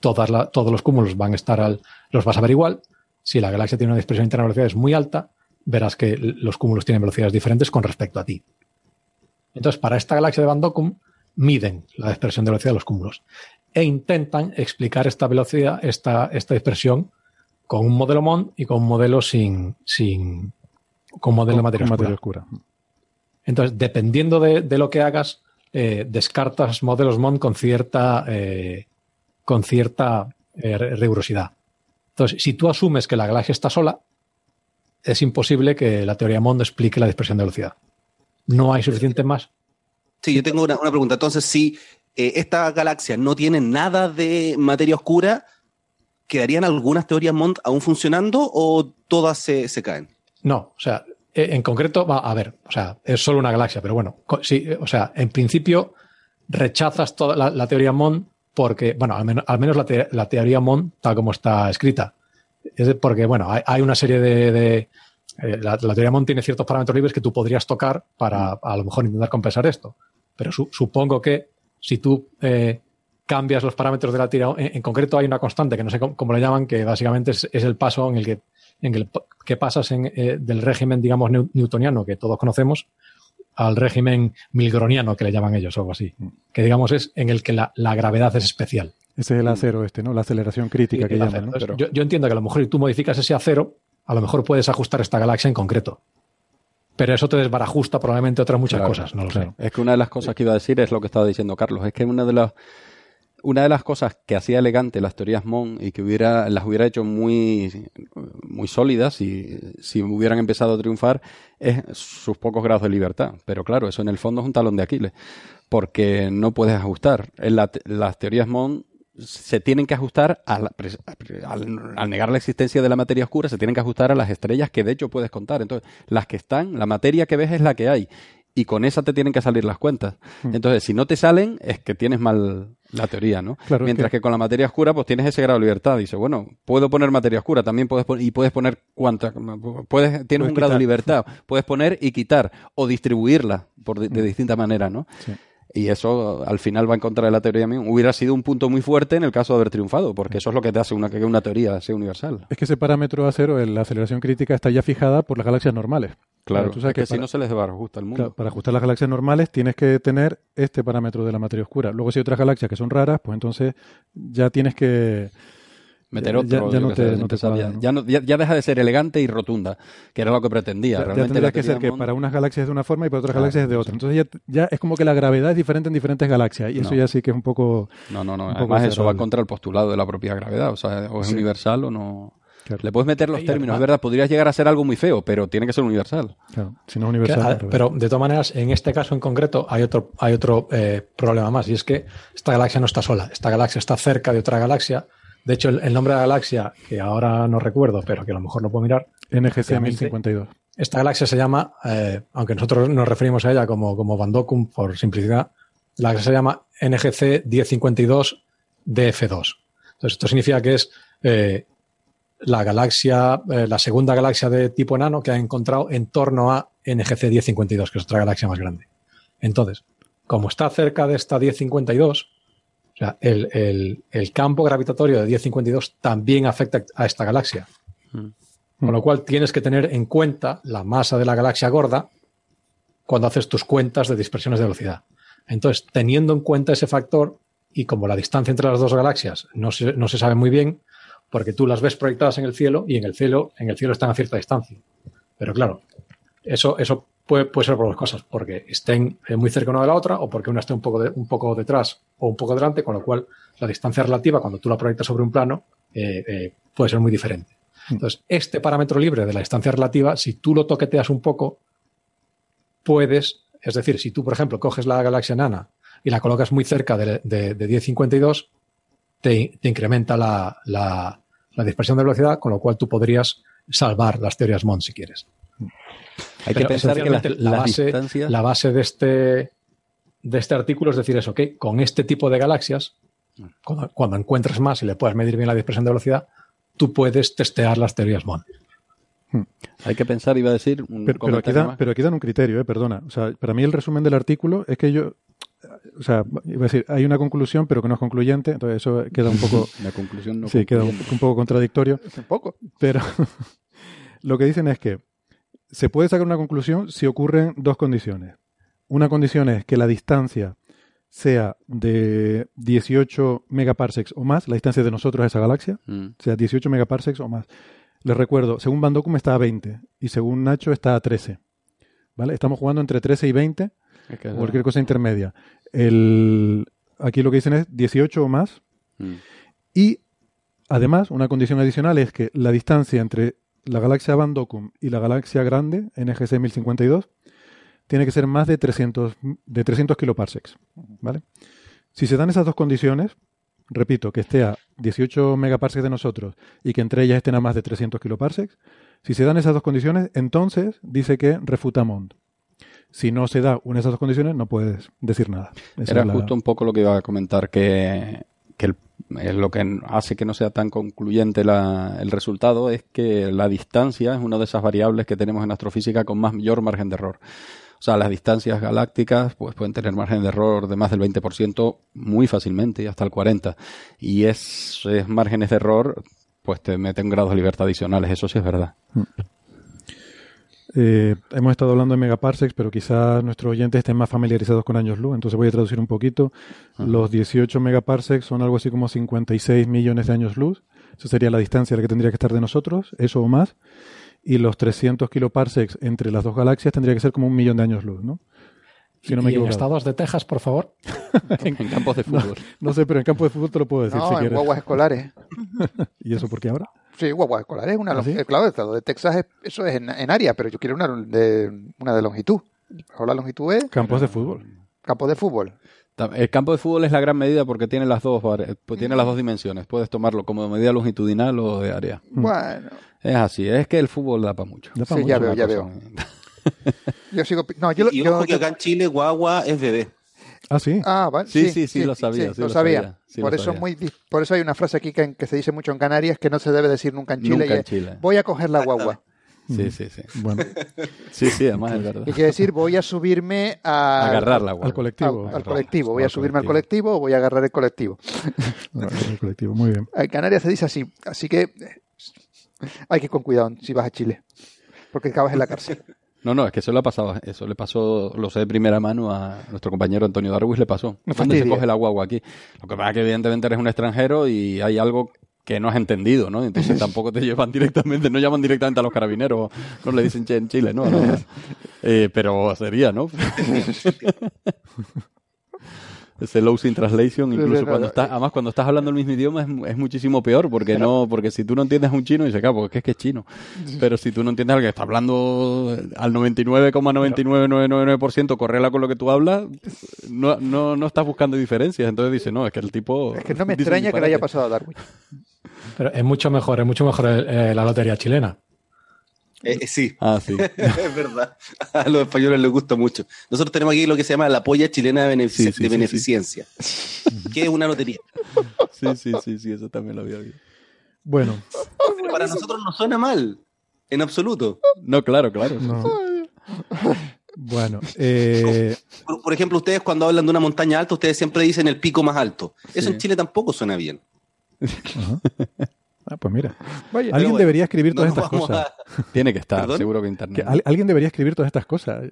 todas todos los cúmulos van a estar al, los vas a ver igual. Si la galaxia tiene una dispersión interna de velocidades muy alta, verás que los cúmulos tienen velocidades diferentes con respecto a ti. Entonces, para esta galaxia de Van Dokum, miden la dispersión de velocidad de los cúmulos e intentan explicar esta velocidad, esta, esta dispersión con un modelo MON y con un modelo sin, sin con modelo de materia Con oscura. materia oscura. Entonces, dependiendo de, de lo que hagas, eh, descartas modelos MON con cierta, eh, con cierta eh, rigurosidad. Entonces, si tú asumes que la galaxia está sola, es imposible que la teoría MON explique la dispersión de velocidad. No hay suficiente más. Sí, yo tengo una, una pregunta. Entonces, si eh, esta galaxia no tiene nada de materia oscura, ¿quedarían algunas teorías Mond aún funcionando o todas se, se caen? No, o sea, eh, en concreto, va a ver, o sea, es solo una galaxia, pero bueno, sí, o sea, en principio rechazas toda la, la teoría Mond porque, bueno, al menos, al menos la, te- la teoría Mond tal como está escrita. Es porque, bueno, hay, hay una serie de... de, eh, la, la teoría Mond tiene ciertos parámetros libres que tú podrías tocar para a lo mejor intentar compensar esto. Pero su- supongo que si tú eh, cambias los parámetros de la teoría, en, en concreto hay una constante que no sé cómo, cómo le llaman, que básicamente es, es el paso en el que, en el que pasas en, eh, del régimen, digamos, newtoniano que todos conocemos al régimen milgroniano que le llaman ellos o algo así. Que digamos es en el que la, la gravedad es especial. Ese es el acero este, ¿no? La aceleración crítica que llaman, ¿no? entonces, yo, yo entiendo que a lo mejor si tú modificas ese acero, a lo mejor puedes ajustar esta galaxia en concreto. Pero eso te desbarajusta probablemente otras muchas Claro, cosas, no lo claro. sé. Es que una de las cosas que iba a decir es lo que estaba diciendo Carlos. Es que una de las una de las cosas que hacía elegante las teorías Mon y que hubiera las hubiera hecho muy muy sólidas y si hubieran empezado a triunfar es sus pocos grados de libertad. Pero claro, eso en el fondo es un talón de Aquiles porque no puedes ajustar. En la te- las teorías Mon se tienen que ajustar a la al, al negar la existencia de la materia oscura, se tienen que ajustar a las estrellas que de hecho puedes contar. Entonces, las que están, la materia que ves es la que hay. Y con esa te tienen que salir las cuentas. Hmm. Entonces, si no te salen, es que tienes mal la teoría, ¿no? Claro, es Mientras que- que... con la materia oscura, pues tienes ese grado de libertad. Dice, bueno, puedo poner materia oscura, también puedes poner, y puedes poner cuánta, puedes, tienes Puedes un grado de libertad. Puedes poner y quitar, o distribuirla por de, de distinta manera, ¿no? Y eso al final va en contra de la teoría misma. Hubiera sido un punto muy fuerte en el caso de haber triunfado, porque eso es lo que te hace una, que una teoría sea universal. Es que ese parámetro acero, el- la aceleración crítica, está ya fijada por las galaxias normales. Claro, tú sabes es que, si para- no se les ajusta el mundo. Claro, para ajustar las galaxias normales tienes que tener este parámetro de la materia oscura. Luego, si hay otras galaxias que son raras, pues entonces ya tienes que Meter ya- otro, ya, ya no te, sé, no te empezar cuadra, ya, ¿no? ya no- ya- ya deja de ser elegante y rotunda, que era lo que pretendía. Ya- ya Realmente tendría la que ser que para unas galaxias es de una forma y para otras Claro, galaxias es de otra. Entonces ya, ya es como que la gravedad es diferente en diferentes galaxias y eso ya sí que es un poco... No, no, no. Además, eso va contra el postulado de la propia gravedad. O sea, o es Sí. universal o no. Claro. Le puedes meter los Y términos, es verdad. Podrías llegar a ser algo muy feo, pero tiene que ser universal. Claro, si no es universal. revés. pero de todas maneras, en este caso en concreto hay otro, hay otro eh, problema más y es que esta galaxia no está sola. Esta galaxia está cerca de otra galaxia. De hecho, el, el nombre de la galaxia, que ahora no recuerdo, pero que a lo mejor no puedo mirar, NGC efectivamente, 1052. esta galaxia se llama, eh, aunque nosotros nos referimos a ella como, como Van Dokum por simplicidad, la galaxia se llama NGC 1052 DF2. Entonces, esto significa que es eh, la galaxia, eh, la segunda galaxia de tipo enano que ha encontrado en torno a NGC 1052, que es otra galaxia más grande. Entonces, como está cerca de esta 1052, o sea, el, el- el campo gravitatorio de 1052 también afecta a esta galaxia. Con lo cual tienes que tener en cuenta la masa de la galaxia gorda cuando haces tus cuentas de dispersiones de velocidad. Entonces, teniendo en cuenta ese factor y como la distancia entre las dos galaxias no se, no se sabe muy bien, porque tú las ves proyectadas en el cielo y en el cielo, en el cielo están a cierta distancia. Pero claro, eso, eso puede, puede ser por dos cosas, porque estén eh, muy cerca una de la otra o porque una esté un poco, de- un poco detrás o un poco delante, con lo cual la distancia relativa cuando tú la proyectas sobre un plano eh, eh, puede ser muy diferente. Entonces, este parámetro libre de la distancia relativa, si tú lo toqueteas un poco, puedes, es decir, si tú, por ejemplo, coges la galaxia nana y la colocas muy cerca de, de, de 1052, te, te incrementa la, la- la dispersión de velocidad, con lo cual tú podrías salvar las teorías Mond si quieres. Hay Pero que pensar que la, base, distancias. la base de este, de este artículo es decir eso, que con este tipo de galaxias, cuando, cuando encuentres más y le puedas medir bien la dispersión de velocidad, tú puedes testear las teorías Bond. Hay que pensar, iba a decir. Un Pero, pero aquí más. pero aquí dan un criterio, eh, perdona. O sea, para mí el resumen del artículo es que yo. O sea, iba a decir, hay una conclusión, pero que no es concluyente, entonces eso queda un poco. La conclusión no sí, queda un poco contradictorio. Un poco. Pero lo que dicen es que se puede sacar una conclusión si ocurren dos condiciones. Una condición es que la distancia sea de 18 megaparsecs o más, la distancia de nosotros a esa galaxia, Mm. sea, 18 megaparsecs o más. Les recuerdo, según Van está a 20 y según Nacho está a 13. ¿Vale? Estamos jugando entre 13 y 20 Es que o cualquier cosa intermedia. El, aquí lo que dicen es 18 o más Mm. y además una condición adicional es que la distancia entre la galaxia Van Docum y la galaxia grande, NGC 1052, tiene que ser más de 300, de 300 kiloparsecs. ¿vale? Si se dan esas dos condiciones, repito, que esté a 18 megaparsecs de nosotros y que entre ellas estén a más de 300 kiloparsecs, si se dan esas dos condiciones, entonces dice que refuta Mond. Si no se da una de esas dos condiciones, no puedes decir nada. Esa Era la- justo un poco lo que iba a comentar, que, es lo que hace que no sea tan concluyente la- el resultado es que la distancia es una de esas variables que tenemos en astrofísica con más mayor margen de error. O sea, las distancias galácticas pues, pueden tener margen de error de más del 20% muy fácilmente, hasta el 40%. Y esos márgenes de error pues te meten grados de libertad adicionales, eso sí es verdad. Eh, hemos estado hablando de megaparsecs, pero quizás nuestros oyentes estén más familiarizados con años luz, entonces voy a traducir un poquito. Los 18 megaparsecs son algo así como 56 millones de años luz. Esa sería la distancia a la que tendría que estar de nosotros, eso o más. Y los 300 kiloparsecs entre las dos galaxias tendría que ser como un millón de años luz, ¿no? Si no me y en equivoco. estados de Texas, por favor. En campos de fútbol. No sé, pero en campo de fútbol te lo puedo decir No, si en quieres. guaguas escolares. ¿Y eso por qué ahora? Sí, guaguas escolares. Una, ¿Ah, sí? eh, Claro, el estado de Texas, es- eso es en, en área, pero yo quiero una de, una de longitud. Ahora la longitud es Campos de fútbol. campo de fútbol. El campo de fútbol es la gran medida porque tiene las dos pues tiene las dos dimensiones. Puedes tomarlo como medida longitudinal o de área. Bueno, Es así, es que el fútbol da para mucho. Da pa' Sí, ya veo, ya veo. yo sigo. No, yo, lo- Y yo- ojo que yo- acá en Chile, guagua es bebé. Ah, sí. Ah, vale. Sí, sí, sí, lo sabía, sí lo lo sabía. sabía, sí por lo eso sabía. muy, por eso hay una frase aquí que, que se dice mucho en Canarias que no se debe decir nunca en Chile. Nunca y en es, Chile. Voy a coger la guagua. Sí, sí, sí. Bueno, Sí, sí, además es verdad. Y quiere decir voy a subirme a, Agarrar la al guagua. colectivo. al, al colectivo. Voy Al a subirme al colectivo. o voy a agarrar el colectivo. Al colectivo, muy bien. En Canarias se dice así. Así que hay que ir con cuidado si vas a Chile. Porque acabas en la cárcel. No, no, es que eso le ha pasado, eso le pasó, lo sé de primera mano a nuestro compañero Antonio Darwis le pasó. No ¿Dónde se coge la guagua aquí? Lo que pasa es que evidentemente eres un extranjero y hay algo que no has entendido, ¿no? Entonces tampoco te llevan directamente, no llaman directamente a los carabineros, no le dicen che en Chile, ¿no? No. Eh, pero sería, ¿no? Ese low in translation, incluso cuando estás, además cuando estás hablando el mismo idioma es, es muchísimo peor, porque no, porque si tú no entiendes a un chino, dices, claro, porque es que es chino. Pero si tú no entiendes al que está hablando al 99,99999%, correla con lo que tú hablas, no, no, no estás buscando diferencias. Entonces dice, no, es que el tipo. Es que no me extraña que le haya pasado a Darwin. Pero es mucho mejor, es mucho mejor eh, la lotería chilena. Eh, eh, sí, Ah, sí. es verdad. A los españoles les gusta mucho. Nosotros tenemos aquí lo que se llama la polla chilena de, benefic- Sí, sí, de sí, beneficencia, que es una lotería. Sí, sí, sí, sí, eso también lo había oído. Bueno, Pero para nosotros no suena mal, en absoluto. No, claro, claro. no. Bueno, eh, Por, por ejemplo, ustedes cuando hablan de una montaña alta, ustedes siempre dicen el pico más alto. Eso Sí. en Chile tampoco suena bien. Ah, pues mira, Vaya, alguien bueno, debería escribir No todas estas cosas. a- Tiene que estar, ¿Perdón? seguro que Que internet. al- alguien debería escribir todas estas cosas.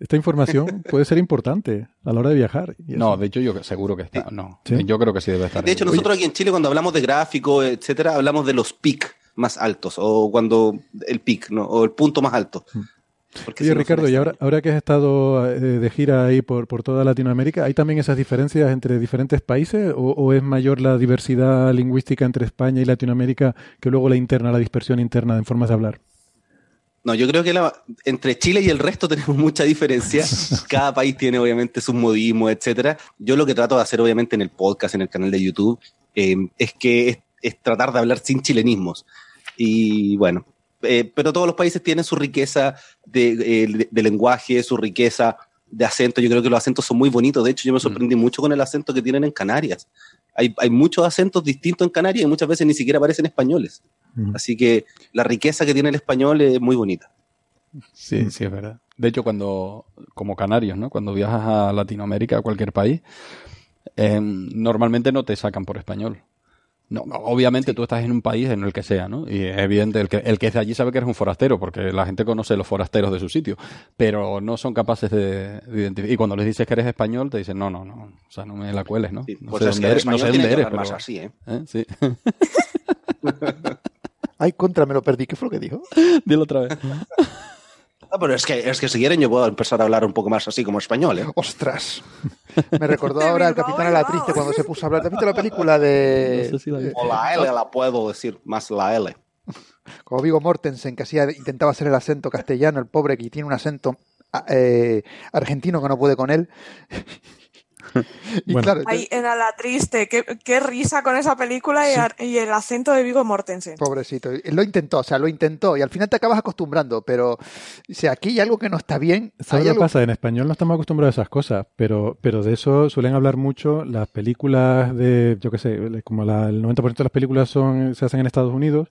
Esta información puede ser importante a la hora de viajar. No, de hecho yo seguro que está. No, ¿Sí? yo creo que sí debe estar. De hecho, nosotros aquí en Chile, cuando hablamos de gráficos, etcétera, hablamos de los pic más altos, o cuando el pic, ¿no? o el punto más alto. Porque Oye, si no Ricardo, y ahora, ahora que has estado eh, de gira ahí por, por toda Latinoamérica, ¿hay también esas diferencias entre diferentes países o, o es mayor la diversidad lingüística entre España y Latinoamérica que luego la interna, la dispersión interna en formas de hablar? No, yo creo que la- entre Chile y el resto tenemos mucha diferencia. Cada país tiene obviamente sus modismos, etcétera. Yo lo que trato de hacer obviamente en el podcast, en el canal de YouTube, eh, es que es, es tratar de hablar sin chilenismos. Y bueno, eh, pero todos los países tienen su riqueza de, eh, de- de lenguaje, su riqueza de acento. Yo creo que los acentos son muy bonitos. De hecho, yo me sorprendí mucho con el acento que tienen en Canarias. hay, hay muchos acentos distintos en Canarias y muchas veces ni siquiera aparecen españoles. Mm. Así que la riqueza que tiene el español es muy bonita. Sí, sí, es verdad. De hecho, cuando, como canarios, ¿no? Cuando viajas a Latinoamérica, a cualquier país, eh, normalmente no te sacan por español. No, no, obviamente tú estás en un país en el que sea, ¿no? Y es evidente, el que, el que es de allí sabe que eres un forastero, porque la gente conoce los forasteros de su sitio, pero no son capaces de, de identificar. Y cuando les dices que eres español, te dicen, no, no, no, o sea, no me la cueles, ¿no? no pues sé es dónde eres, no sé dónde eres, pero... más así, ¿eh? ¿Eh? Sí. Ay, contra, me lo perdí. ¿Qué fue lo que dijo? Dilo otra vez. Ah, pero es que, es que si quieren yo puedo empezar a hablar un poco más así como español, ¿eh? ¡Ostras! Me recordó ahora el Capitán a la Triste cuando se puso a hablar. ¿Te has visto la película de... No sé si la vi. O la L la puedo decir, más la L. como Vigo Mortensen, que hacía, intentaba hacer el acento castellano, el pobre que tiene un acento eh, argentino que no puede con él. y Bueno. claro, Ahí era la triste, qué, qué risa con esa película y, el acento de Vigo Mortensen. pobrecito, él lo intentó, o sea, lo intentó y al final te acabas acostumbrando, pero o sea, aquí hay algo que no está bien. ¿Sabes lo que algo- pasa? En español no estamos acostumbrados a esas cosas, pero, pero de eso suelen hablar mucho las películas de, yo qué sé, como la- el 90% de las películas son, se hacen en Estados Unidos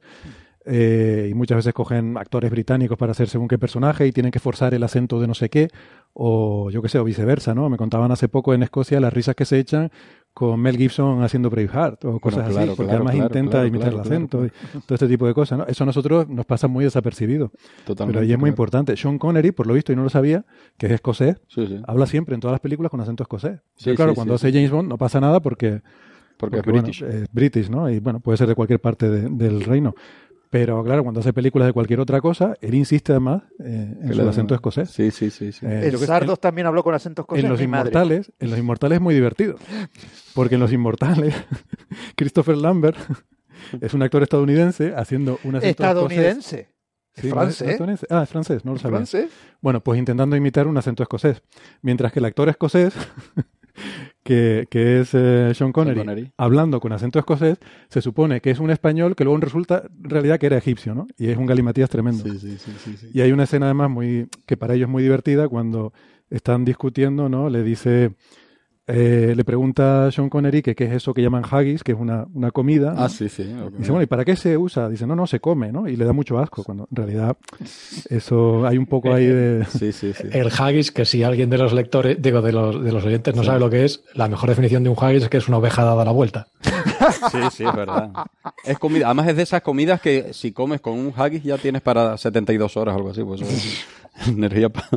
eh, y muchas veces cogen actores británicos para hacer según qué personaje y tienen que forzar el acento de no sé qué, o yo qué sé, o viceversa, ¿no? Me contaban hace poco en Escocia las risas que se echan con Mel Gibson haciendo Braveheart o cosas así, claro, porque claro, además claro, intenta imitar el acento y todo este tipo de cosas, ¿no? Eso a nosotros nos pasa muy desapercibido. Totalmente. Pero ahí es muy importante. Sean Connery, por lo visto, y no lo sabía, que es escocés, Sí, sí. habla siempre en todas las películas con acento escocés. Sí, Y claro, cuando hace. James Bond no pasa nada porque, Porque es bueno, british. es british, ¿no? Y bueno, puede ser de cualquier parte de- del reino. Pero claro, cuando hace películas de cualquier otra cosa, él insiste además eh, en Que su acento escocés. Sí, sí, sí. sí. Eh, El Sardos también habló con acento escocés. en Los madre. Inmortales, en Los Inmortales es muy divertido. Porque en Los Inmortales, Christopher Lambert es un actor estadounidense haciendo un acento escocés. Estadounidense. Sí, ¿no francés. es? Ah, es francés, no lo sabía. Francés. Bueno, pues intentando imitar un acento escocés. Mientras que el actor escocés, que, que es eh, Sean Connery, Connery. hablando con acento escocés, se supone que es un español que luego resulta en realidad que era egipcio, ¿no? Y es un galimatías tremendo. Sí, sí, sí, sí, sí. Y hay una escena además muy que para ellos es muy divertida cuando están discutiendo, ¿no? Le dice, eh, le pregunta a Sean Connery que qué es eso que llaman haggis, que es una, una comida. ¿no? Ah, sí, sí. Dice, bueno, ¿y para qué se usa? Dice, no, no, se come, ¿no? Y le da mucho asco, cuando en realidad eso hay un poco ahí de... Sí, sí, sí. El haggis, que si alguien de los lectores, digo, de los, de los oyentes no sabe lo que es, la mejor definición de un haggis es que es una oveja dada la vuelta. Sí, sí, es verdad. Es comida. Además es de esas comidas que si comes con un haggis ya tienes para 72 horas o algo así. Pues energía. pa-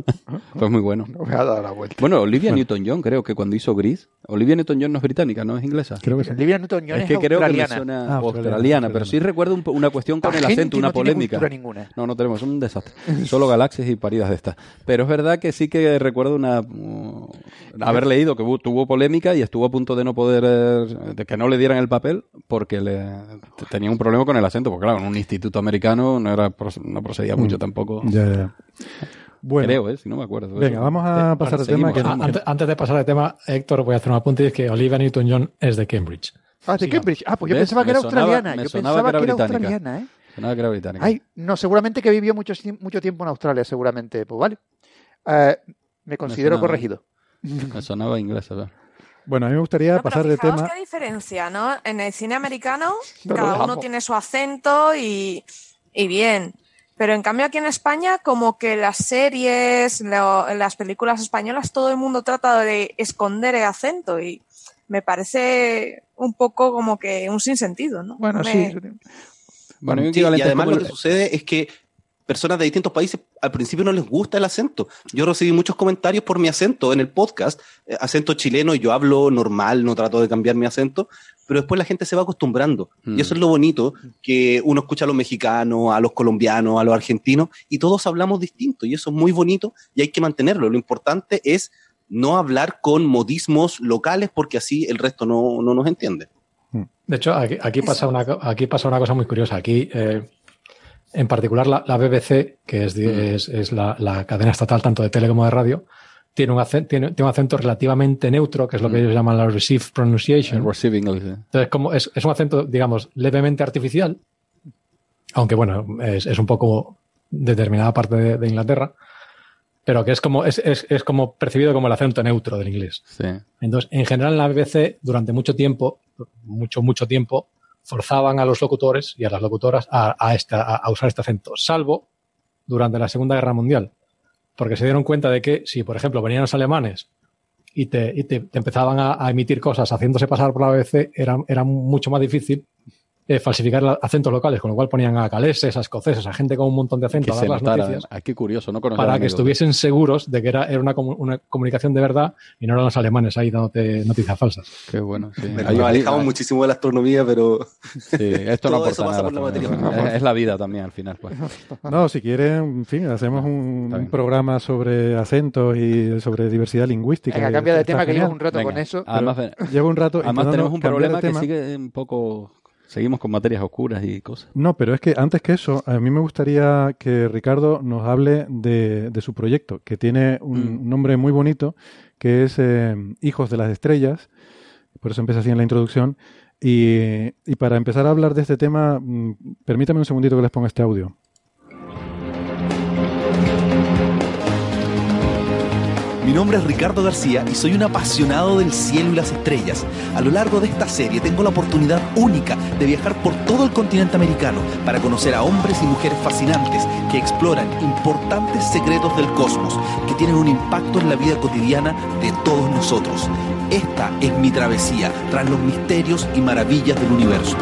Pues muy bueno. No me ha dado la vuelta. Bueno, Olivia Newton-John creo que cuando hizo Gris. Olivia Newton-John no es británica, no es inglesa. Creo que sí. Olivia Newton-John Es es, que creo que me australiana. suena Ah, australiana, australiana, pero sí australiana. recuerdo un una cuestión con Esta el acento, una no polémica. ninguna. No, no tenemos, es un desastre. Solo galaxias y paridas de estas. Pero es verdad que sí que recuerdo una uh, haber leído que tuvo polémica y estuvo a punto de no poder, eh, de que no le dieran el papel porque le tenía un problema con el acento, porque claro, en un instituto americano no era no procedía mucho Mm. tampoco. Ya, ya. Bueno, Creo, ¿eh? Si no me acuerdo. venga, Eso. vamos a Eh, pasar al tema que... antes, antes de pasar al tema, Héctor, voy a hacer un apunte y es que Olivia Newton-John es de Cambridge. Ah, de Cambridge. Ah, pues yo ¿Ves? pensaba que era sonaba- australiana. Yo pensaba que que era australiana, ¿eh? Sonaba que era británica. Ay, no, seguramente que vivió mucho, mucho tiempo en Australia, seguramente. Pues vale. Eh, me considero corregido. Me sonaba inglesa. ¿verdad? Bueno, a mí me gustaría No, pero pasar de tema... qué diferencia, ¿no? En el cine americano, No, no, cada uno tiene su acento y, y bien. Pero en cambio aquí en España, como que las series, lo- las películas españolas, todo el mundo trata de esconder el acento y me parece un poco como que un sinsentido, ¿no? Bueno, Me- sí. Bueno, Sí, y además lo que sucede es que personas de distintos países al principio no les gusta el acento. Yo recibí muchos comentarios por mi acento en el podcast, eh, acento chileno, y yo hablo normal, no trato de cambiar mi acento, pero después la gente se va acostumbrando. Mm. Y eso es lo bonito, que uno escucha a los mexicanos, a los colombianos, a los argentinos, y todos hablamos distinto, y eso es muy bonito y hay que mantenerlo. Lo importante es no hablar con modismos locales porque así el resto no, no nos entiende. De hecho, aquí, aquí pasa, una, aquí pasa una cosa muy curiosa. Aquí, eh, en particular, la, la BBC, que es, de- es, es la, la cadena estatal tanto de tele como de radio, tiene un, acento, tiene, tiene un acento relativamente neutro, que es lo que ellos llaman la received pronunciation. el receiving English, ¿eh? Entonces, como es, es un acento, digamos, levemente artificial, aunque bueno, es, un poco determinada parte de, de Inglaterra, pero que es como, es, es, es como percibido como el acento neutro del inglés. Sí. Entonces, en general en la BBC, durante mucho tiempo, mucho, mucho tiempo, forzaban a los locutores y a las locutoras a, a, esta, a, usar este acento, salvo durante la Segunda Guerra Mundial. Porque se dieron cuenta de que si, por ejemplo, venían los alemanes y te, y te, te empezaban a, a, emitir cosas haciéndose pasar por la BBC, era, era mucho más difícil eh, falsificar acentos locales, con lo cual ponían a galeses, a escoceses, a gente con un montón de acentos a dar las notara, noticias. ah, qué curioso, no conocía para la que estuviesen seguros de que era, era una, comu- una comunicación de verdad y no eran los alemanes ahí dándote noticias falsas. Qué bueno, sí. Nos alejamos muchísimo de la astronomía, pero Sí, esto no aporta pasa por la nada. materia prima. es, es la vida también al final. Pues. No, si quieren, en fin, hacemos un, un programa sobre acentos y sobre diversidad lingüística. Venga, cambia de tema que llevas un rato Venga. con eso. Además, llevo un rato además tenemos un problema que sigue un poco... Seguimos con materias oscuras y cosas. No, pero es que antes que eso, a mí me gustaría que Ricardo nos hable de, de su proyecto, que tiene un Mm. nombre muy bonito, que es eh, Hijos de las Estrellas, por eso empecé así en la introducción. Y, y para empezar a hablar de este tema, mm, permítame un segundito que les ponga este audio. Mi nombre es Ricardo García y soy un apasionado del cielo y las estrellas. A lo largo de esta serie tengo la oportunidad única de viajar por todo el continente americano para conocer a hombres y mujeres fascinantes que exploran importantes secretos del cosmos que tienen un impacto en la vida cotidiana de todos nosotros. Esta es mi travesía tras los misterios y maravillas del universo.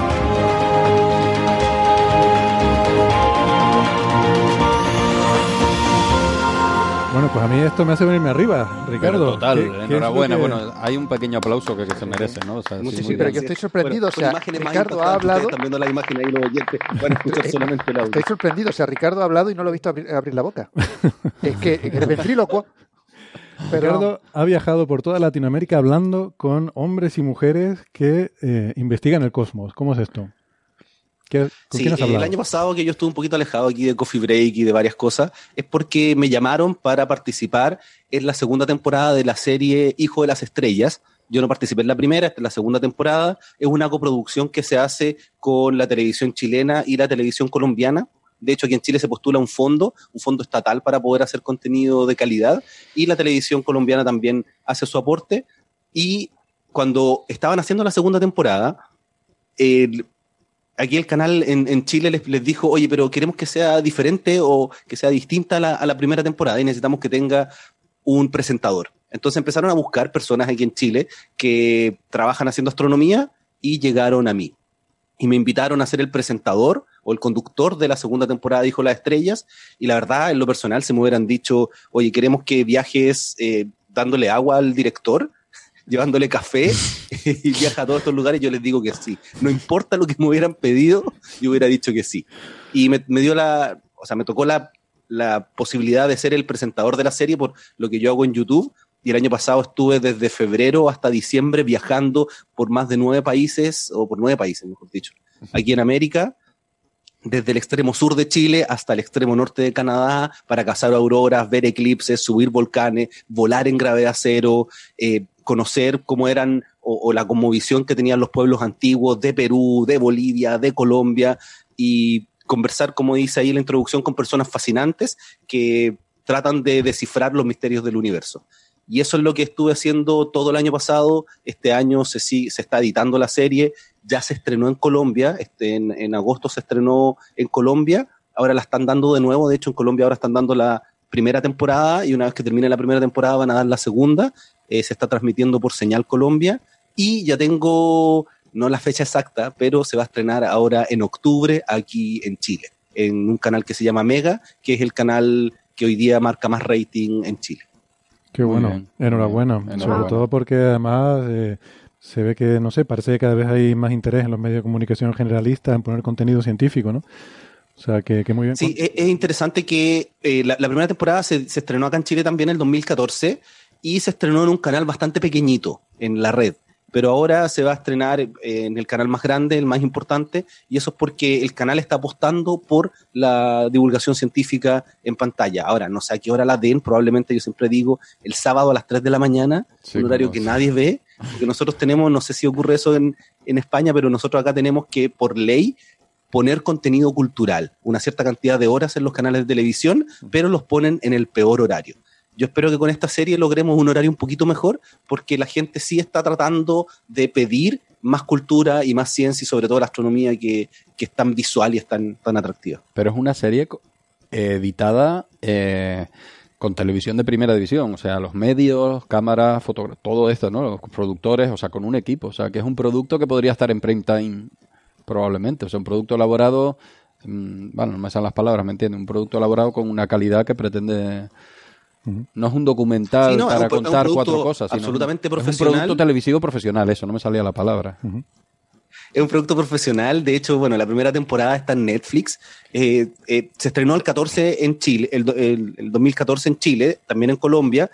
Bueno, pues a mí esto me hace venirme arriba, Ricardo. Pero total, ¿Qué- qué es lo enhorabuena. que- Bueno, hay un pequeño aplauso que, que se merece, ¿no? O sea, Muchísimas sí, pero yo estoy sorprendido. Bueno, o sea, Ricardo ha hablado. Están viendo la imagen ahí los oyentes van a escuchar solamente el audio. Estoy sorprendido. O sea, Ricardo ha hablado y no lo he visto abrir, abrir la boca. es que, eres ventrílocuo. Pero Ricardo ha viajado por toda Latinoamérica hablando con hombres y mujeres que eh, investigan el cosmos. ¿Cómo es esto? ¿Qué- ¿Con Sí, quién has hablado? el año pasado que yo estuve un poquito alejado aquí de Coffee Break y de varias cosas, es porque me llamaron para participar en la segunda temporada de la serie Hijo de las Estrellas. Yo no participé en la primera, esta es la segunda temporada. Es una coproducción que se hace con la televisión chilena y la televisión colombiana. De hecho, aquí en Chile se postula un fondo, un fondo estatal para poder hacer contenido de calidad y la televisión colombiana también hace su aporte. Y cuando estaban haciendo la segunda temporada, el- aquí el canal en, Chile les, les dijo, oye, pero queremos que sea diferente o que sea distinta a la, primera temporada y necesitamos que tenga un presentador. Entonces empezaron a buscar personas aquí en Chile que trabajan haciendo astronomía y llegaron a mí. Y me invitaron a ser el presentador o el conductor de la segunda temporada de Hijo las Estrellas. Y la verdad, en lo personal, se me hubieran dicho, oye, queremos que viajes eh, dándole agua al director, llevándole café y viaja a todos estos lugares, yo les digo que sí. No importa lo que me hubieran pedido, yo hubiera dicho que sí. Y me, me dio la, o sea, me tocó la, la posibilidad de ser el presentador de la serie por lo que yo hago en YouTube. Y el año pasado estuve desde febrero hasta diciembre viajando por más de nueve países, o por nueve países, mejor dicho, aquí en América, desde el extremo sur de Chile hasta el extremo norte de Canadá, para cazar auroras, ver eclipses, subir volcanes, volar en gravedad cero, eh, conocer cómo eran o, o la conmovisión que tenían los pueblos antiguos de Perú, de Bolivia, de Colombia, y conversar, como dice ahí la introducción, con personas fascinantes que tratan de descifrar los misterios del universo. Y eso es lo que estuve haciendo todo el año pasado. Este año se, se está editando la serie. Ya se estrenó en Colombia. Este, en, en agosto se estrenó en Colombia. Ahora la están dando de nuevo. De hecho, en Colombia ahora están dando la primera temporada. Y una vez que termine la primera temporada van a dar la segunda. Eh, se está transmitiendo por Señal Colombia. Y ya tengo, no la fecha exacta, pero se va a estrenar ahora en octubre aquí en Chile. En un canal que se llama Mega, que es el canal que hoy día marca más rating en Chile. Qué bueno, bien, enhorabuena. bien, Sobre enhorabuena. todo porque además eh, se ve que, no sé, parece que cada vez hay más interés en los medios de comunicación generalistas en poner contenido científico, ¿no? O sea, que, que muy bien. Sí, es, es interesante que eh, la, la primera temporada se, se estrenó acá en Chile también en el 2014 y se estrenó en un canal bastante pequeñito en la red. Pero ahora se va a estrenar eh, en el canal más grande, el más importante, y eso es porque el canal está apostando por la divulgación científica en pantalla. Ahora, no sé a qué hora la den, probablemente yo siempre digo el sábado a las 3 de la mañana, Sí, un horario que nadie ve, porque nosotros tenemos, no sé si ocurre eso en, en España, pero nosotros acá tenemos que, por ley, poner contenido cultural, una cierta cantidad de horas en los canales de televisión, pero los ponen en el peor horario. Yo espero que con esta serie logremos un horario un poquito mejor, porque la gente sí está tratando de pedir más cultura y más ciencia y sobre todo la astronomía que, que es tan visual y es tan, tan atractiva. Pero es una serie editada eh, con televisión de primera división, o sea, los medios, cámaras, todo esto, ¿no? Los productores, o sea, con un equipo, o sea, que es un producto que podría estar en prime time probablemente, o sea, un producto elaborado, mm, bueno, no me salen las palabras, ¿me entiendes? Un producto elaborado con una calidad que pretende... No es un documental Sí, no, es para un un contar producto cuatro cosas, sino absolutamente es un profesional. producto televisivo profesional, eso, no me salía la palabra. Es un producto profesional. De hecho, bueno, la primera temporada está en Netflix. Eh, eh, se estrenó el 14 en Chile, el, el- el 2014 en Chile, también en Colombia.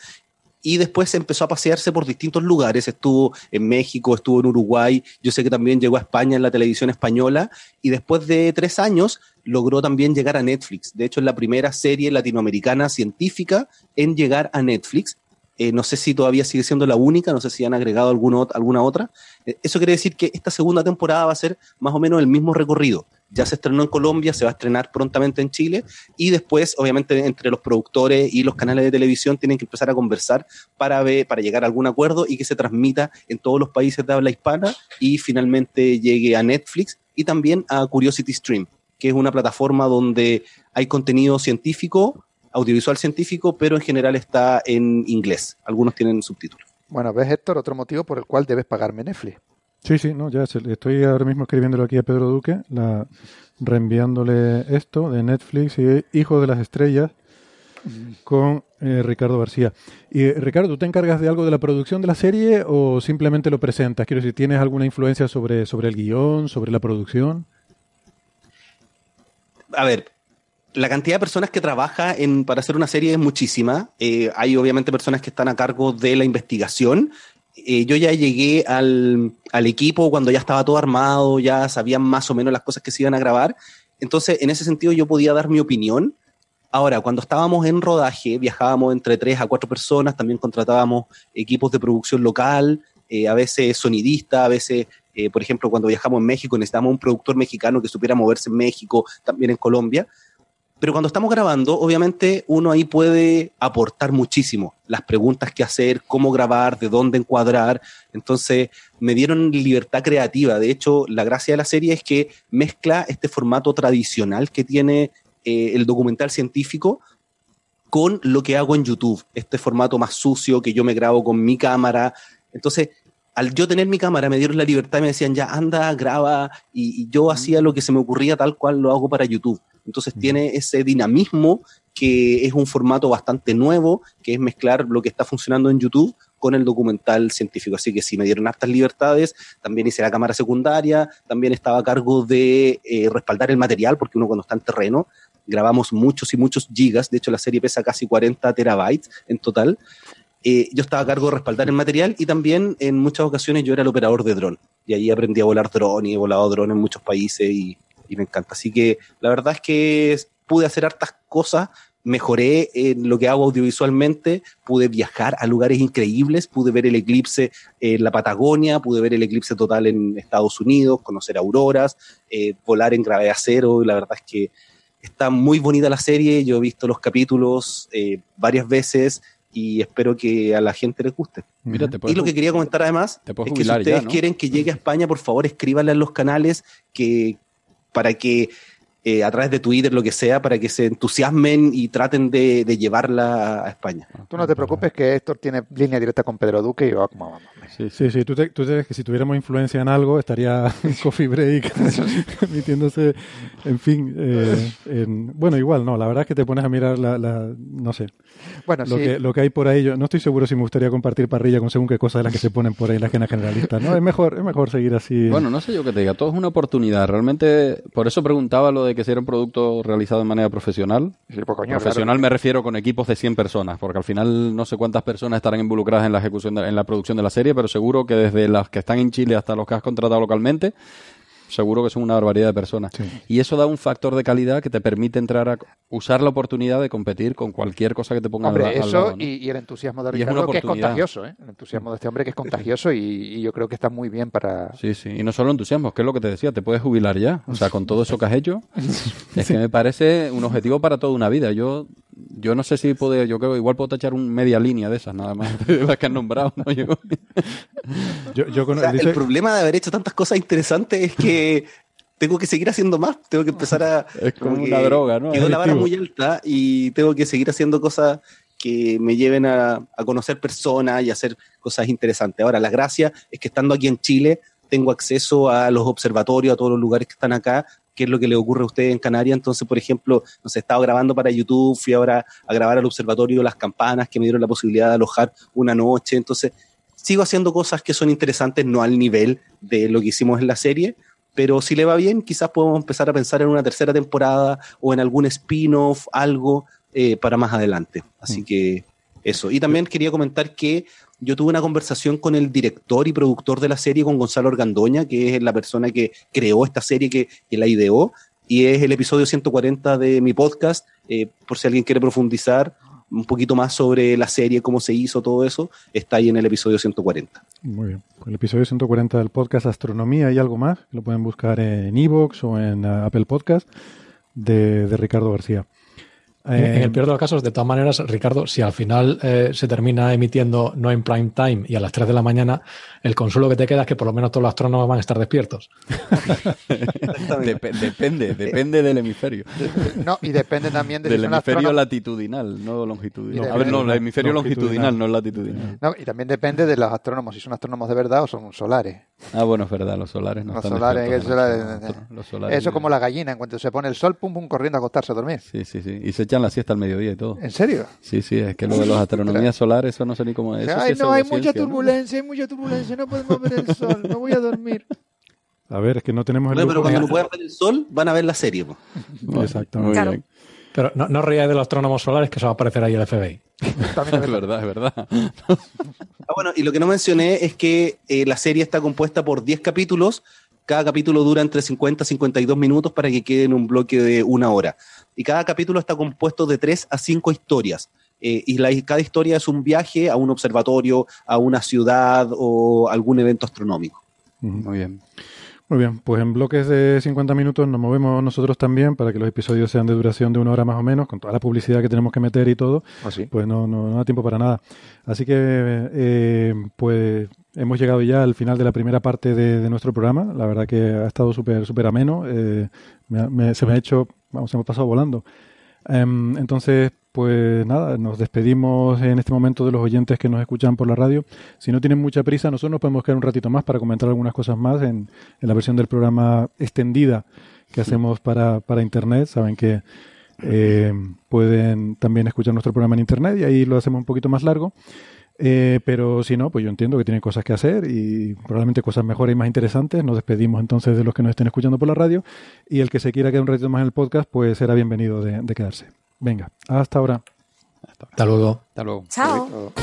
Y después empezó a pasearse por distintos lugares. Estuvo en México, estuvo en Uruguay. Yo sé que también llegó a España en la televisión española. Y después de tres años logró también llegar a Netflix. De hecho, es la primera serie latinoamericana científica en llegar a Netflix. Eh, no sé si todavía sigue siendo la única, no sé si han agregado alguna, ot- alguna otra. Eh, eso quiere decir que esta segunda temporada va a ser más o menos el mismo recorrido. Ya se estrenó en Colombia, se va a estrenar prontamente en Chile y después, obviamente, entre los productores y los canales de televisión tienen que empezar a conversar para, ver, para llegar a algún acuerdo y que se transmita en todos los países de habla hispana y finalmente llegue a Netflix y también a Curiosity Stream, que es una plataforma donde hay contenido científico, audiovisual científico, pero en general está en inglés. Algunos tienen subtítulos. Bueno, ves, Héctor, otro motivo por el cual debes pagarme Netflix. Sí, sí, no, ya se- estoy ahora mismo escribiéndolo aquí a Pedro Duque, la, reenviándole esto de Netflix y Hijo de las Estrellas con eh, Ricardo García. Y eh, Ricardo, ¿tú te encargas de algo de la producción de la serie o simplemente lo presentas? Quiero decir, ¿tienes alguna influencia sobre, sobre el guion, sobre la producción? A ver, la cantidad de personas que trabaja en, para hacer una serie es muchísima. Eh, hay obviamente personas que están a cargo de la investigación. Eh, yo ya llegué al, equipo cuando ya estaba todo armado, ya sabían más o menos las cosas que se iban a grabar. Entonces, en ese sentido, yo podía dar mi opinión. Ahora, cuando estábamos en rodaje, viajábamos entre tres a cuatro personas, también contratábamos equipos de producción local, eh, a veces sonidista, a veces, eh, por ejemplo, cuando viajamos en México necesitábamos un productor mexicano que supiera moverse en México, también en Colombia. Pero cuando estamos grabando, obviamente uno ahí puede aportar muchísimo. Las preguntas que hacer, cómo grabar, de dónde encuadrar. Entonces me dieron libertad creativa. De hecho, la gracia de la serie es que mezcla este formato tradicional que tiene eh, el documental científico con lo que hago en YouTube. Este formato más sucio que yo me grabo con mi cámara. Entonces, al yo tener mi cámara, me dieron la libertad y me decían, ya anda, graba. Y, y yo hacía lo que se me ocurría tal cual lo hago para YouTube. Entonces tiene ese dinamismo que es un formato bastante nuevo, que es mezclar lo que está funcionando en YouTube con el documental científico. Así que sí, me dieron hartas libertades. También hice la cámara secundaria, también estaba a cargo de eh, respaldar el material, porque uno cuando está en terreno grabamos muchos y muchos gigas. De hecho, la serie pesa casi 40 terabytes en total. Eh, yo estaba a cargo de respaldar el material y también en muchas ocasiones yo era el operador de dron. Y ahí aprendí a volar dron y he volado dron en muchos países y, me encanta. Así que la verdad es que pude hacer hartas cosas, mejoré en lo que hago audiovisualmente, pude viajar a lugares increíbles, pude ver el eclipse en la Patagonia, pude ver el eclipse total en Estados Unidos, conocer auroras, eh, volar en gravedad cero, la verdad es que está muy bonita la serie, yo he visto los capítulos eh, varias veces y espero que a la gente les guste. Mira, te Y lo que quería comentar además te es que si ustedes ya, ¿no? quieren que llegue a España, por favor escríbanle en los canales que para que eh, a través de Twitter, lo que sea, para que se entusiasmen y traten de, de llevarla a España. Tú no te preocupes que Héctor tiene línea directa con Pedro Duque y yo, como vamos. Sí, sí, tú, te, tú te crees que si tuviéramos influencia en algo estaría Coffee Break emitiéndose, en fin. eh, en- bueno, igual, no, la verdad es que te pones a mirar la, la- no sé, Bueno, lo, sí. que, lo que hay por ahí. Yo no estoy seguro si me gustaría compartir parrilla con según qué cosas de las que se ponen por ahí en la agenda generalista. No, es mejor, es mejor seguir así. Bueno, no sé yo qué te diga, todo es una oportunidad. Realmente, por eso preguntaba lo de que si era un producto realizado de manera profesional. Sí, pues, coño, profesional claro. me refiero con equipos de 100 personas, porque al final no sé cuántas personas estarán involucradas en la ejecución, de- en la producción de la serie, pero seguro que desde las que están en Chile hasta los que has contratado localmente, seguro que son una barbaridad de personas. Y eso da un factor de calidad que te permite entrar a usar la oportunidad de competir con cualquier cosa que te ponga Hombre, al eso lado, ¿no? y, y el entusiasmo de Y es Ricardo, que es contagioso, ¿eh? El entusiasmo de este hombre que es contagioso y, y yo creo que está muy bien para... Sí, sí, y no solo entusiasmo, que es lo que te decía, te puedes jubilar ya. O sea, con todo eso que has hecho, es que me parece un objetivo para toda una vida. Yo Yo no sé si puedo, yo creo que igual puedo tachar un media línea de esas, nada más, de las que han nombrado. ¿no? Yo- Yo, yo con- O sea, dice- el problema de haber hecho tantas cosas interesantes es que tengo que seguir haciendo más, tengo que empezar a... Es como una droga, ¿no? Quedó la vara muy alta y tengo que seguir haciendo cosas que me lleven a, a conocer personas y hacer cosas interesantes. Ahora, la gracia es que estando aquí en Chile tengo acceso a los observatorios, a todos los lugares que están acá, qué es lo que le ocurre a ustedes en Canarias. Entonces, por ejemplo, nos he estado grabando para YouTube, fui ahora a grabar al observatorio Las Campanas, que me dieron la posibilidad de alojar una noche. Entonces, sigo haciendo cosas que son interesantes, no al nivel de lo que hicimos en la serie, pero si le va bien, quizás podemos empezar a pensar en una tercera temporada o en algún spin-off, algo eh, para más adelante. Así que eso. Y también quería comentar que yo tuve una conversación con el director y productor de la serie, con Gonzalo Organdoña, que es la persona que creó esta serie, que, que la ideó, y es el episodio 140 de mi podcast, eh, por si alguien quiere profundizar un poquito más sobre la serie, cómo se hizo, todo eso, está ahí en el episodio 140. Muy bien. El episodio 140 del podcast Astronomía y algo más, lo pueden buscar en Evox o en eh, Apple Podcast de Ricardo García. En, en Eh, el peor de los casos, de todas maneras, Ricardo, si al final eh, se termina emitiendo no en prime time y a las 3 de la mañana, el consuelo que te queda es que por lo menos todos los astrónomos van a estar despiertos. Dep- depende, depende del hemisferio. No, y depende también de si Del son hemisferio latitudinal, no longitudinal. A ver, no, el hemisferio longitudinal, longitudinal. no latitudinal. No, y también depende de los astrónomos, si son astrónomos de verdad o son solares. Ah, bueno, es verdad, los solares no Los están solares, no, los solares- Eso como la gallina, en cuanto se pone el sol, pum, pum, corriendo a acostarse a dormir. Sí, sí, sí. Y se echan la siesta al mediodía y todo. ¿En serio? Sí, sí, es que lo de las astronomías solares, eso no sé ni cómo es. Eso sí Ay, es no, hay mucha ¿no? turbulencia, hay mucha turbulencia, no podemos ver el sol, me voy a dormir. a ver, es que no tenemos el Bueno, pero cuando no puedan ver el sol, van a ver la serie. po. Exactamente. Claro. Pero no, no ríais de los astrónomos solares que eso va a aparecer ahí el FBI. es verdad, es verdad. Ah, bueno, y lo que no mencioné es que eh, la serie está compuesta por 10 capítulos. Cada capítulo dura entre 50 y 52 minutos para que quede en un bloque de una hora. Y cada capítulo está compuesto de 3 a 5 historias. Eh, y la- cada historia es un viaje a un observatorio, a una ciudad o algún evento astronómico. Muy bien. Muy bien, pues en bloques de 50 minutos nos movemos nosotros también para que los episodios sean de duración de una hora más o menos, con toda la publicidad que tenemos que meter y todo, pues no, no, no da tiempo para nada. Así que, eh, pues hemos llegado ya al final de la primera parte de, de nuestro programa. La verdad que ha estado súper súper ameno. eh, me me- se me ha hecho, vamos, se me ha pasado volando. Em, entonces, pues nada, nos despedimos en este momento de los oyentes que nos escuchan por la radio. Si no tienen mucha prisa, nosotros nos podemos quedar un ratito más para comentar algunas cosas más en, en la versión del programa extendida que hacemos para, para Internet. Saben que eh, pueden también escuchar nuestro programa en Internet y ahí lo hacemos un poquito más largo. Eh, pero si no, pues yo entiendo que tienen cosas que hacer y probablemente cosas mejores y más interesantes. Nos despedimos entonces de los que nos estén escuchando por la radio y el que se quiera quedar un ratito más en el podcast, pues será bienvenido de, de quedarse. Venga, hasta ahora. Hasta luego. Hasta luego. Chao.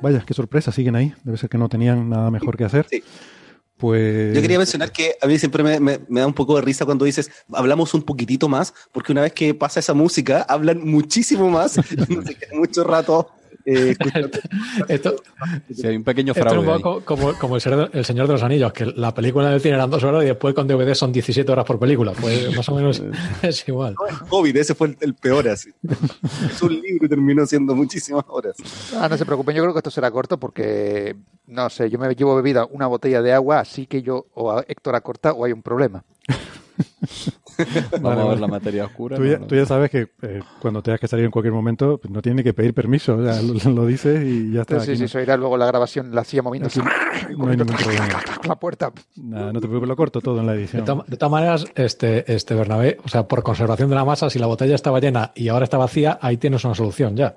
Vaya, qué sorpresa, siguen ahí. Debe ser que no tenían nada mejor que hacer. Pues Yo quería mencionar que a mí siempre me, da un poco de risa cuando dices, hablamos un poquitito más, porque una vez que pasa esa música, hablan muchísimo más. Mucho rato eh. Esto, Sí, hay un pequeño esto es fraude un ahí. poco como, como el, Señor de- el Señor de los Anillos, que la película del cine eran dos horas y después con DVD son 17 horas por película. Pues más o menos es igual. COVID, ese fue el, el peor así. Es un libro y terminó siendo muchísimas horas. Ah, no se preocupen, yo creo que esto será corto porque, no sé, yo me llevo bebida una botella de agua, así que yo o a Héctor acorta o hay un problema. Vamos Vale, a ver vale. la materia oscura. Tú ¿no? ya, tú ya sabes que eh, cuando tengas que salir en cualquier momento, pues no tienes ni que pedir permiso. o sea, lo, lo dices y ya está. Sí, sí, no- se oirá luego la grabación, la silla moviéndose. no hay ningún problema. La puerta. Nada, no te preocupes, lo corto todo en la De, edición. to- de todas maneras, este, este Bernabé, o sea, por conservación de la masa, si la botella estaba llena y ahora está vacía, ahí tienes una solución ya.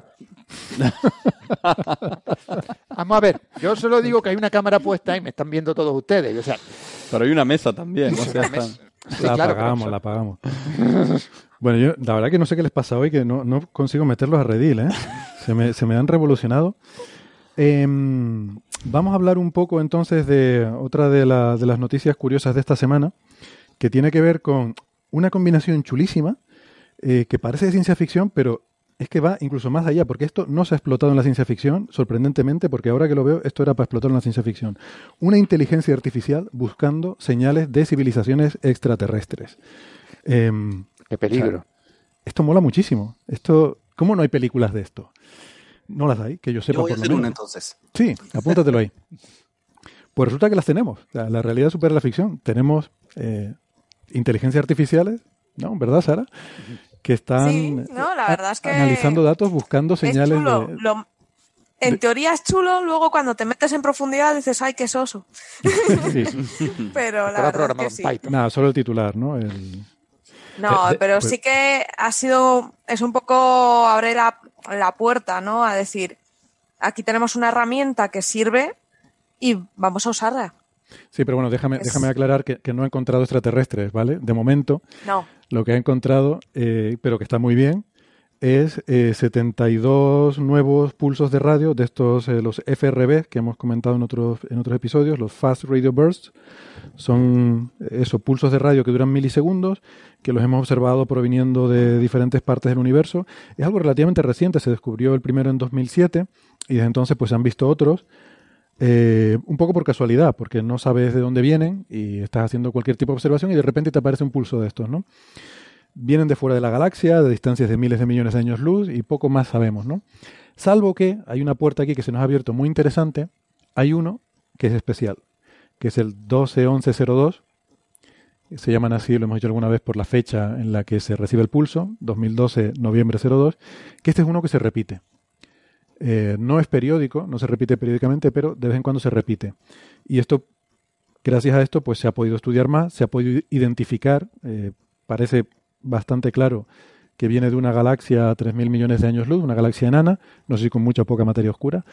Vamos a ver, yo solo digo que hay una cámara puesta y me están viendo todos ustedes. O sea, Pero hay una mesa también. o sea, una mesa. Sí, la claro, pero eso- la apagamos. Bueno, yo la verdad que no sé qué les pasa hoy, que no, no consigo meterlos a redil, ¿eh? Se me, se me han revolucionado. Em, vamos a hablar un poco entonces de otra de, la- de las noticias curiosas de esta semana, que tiene que ver con una combinación chulísima, eh, que parece de ciencia ficción, pero es que va incluso más allá, porque esto no se ha explotado en la ciencia ficción, sorprendentemente, porque ahora que lo veo, esto era para explotar en la ciencia ficción. Una inteligencia artificial buscando señales de civilizaciones extraterrestres. Em, Qué peligro. o sea, esto mola muchísimo. Esto, ¿Cómo no hay películas de esto? No las hay, que yo sepa Yo voy a por lo hacer menos. una entonces. Sí, apúntatelo ahí. Pues resulta que las tenemos. O sea, la realidad supera la ficción. Tenemos eh, inteligencias artificiales, ¿no? ¿Verdad, Sara? Que están Sí, no, la a- verdad es que analizando datos, buscando es señales chulo. de... Lo- en teoría es chulo, luego cuando te metes en profundidad dices, ay, qué soso. Sí. Pero la Estaba verdad es que sí. Nada, solo el titular, ¿no? El- No, Eh, eh, pero pues- sí que ha sido, es un poco abrir la, la puerta, ¿no? A decir, aquí tenemos una herramienta que sirve y vamos a usarla. Sí, pero bueno, déjame, Es- déjame aclarar que, que no ha encontrado extraterrestres, ¿vale? De momento, No. lo que ha encontrado, eh, pero que está muy bien, es eh, 72 nuevos pulsos de radio de estos, eh, los FRB, que hemos comentado en otros, en otros episodios, los Fast Radio Bursts. Son eh, esos pulsos de radio que duran milisegundos, que los hemos observado proviniendo de diferentes partes del universo. Es algo relativamente reciente, se descubrió el primero en 2007 y desde entonces pues se han visto otros. Eh, un poco por casualidad, porque no sabes de dónde vienen y estás haciendo cualquier tipo de observación y de repente te aparece un pulso de estos, ¿no? Vienen de fuera de la galaxia, de distancias de miles de millones de años luz y poco más sabemos, ¿no? Salvo que hay una puerta aquí que se nos ha abierto muy interesante. Hay uno que es especial, que es el 121102. Se llaman así, lo hemos dicho alguna vez por la fecha en la que se recibe el pulso, 2012, noviembre 02, que este es uno que se repite. Eh, no es periódico, no se repite periódicamente, pero de vez en cuando se repite. Y esto, gracias a esto, pues se ha podido estudiar más, se ha podido identificar, eh, parece bastante claro que viene de una galaxia a 3.000 millones de años luz, una galaxia enana, no sé si con mucha o poca materia oscura,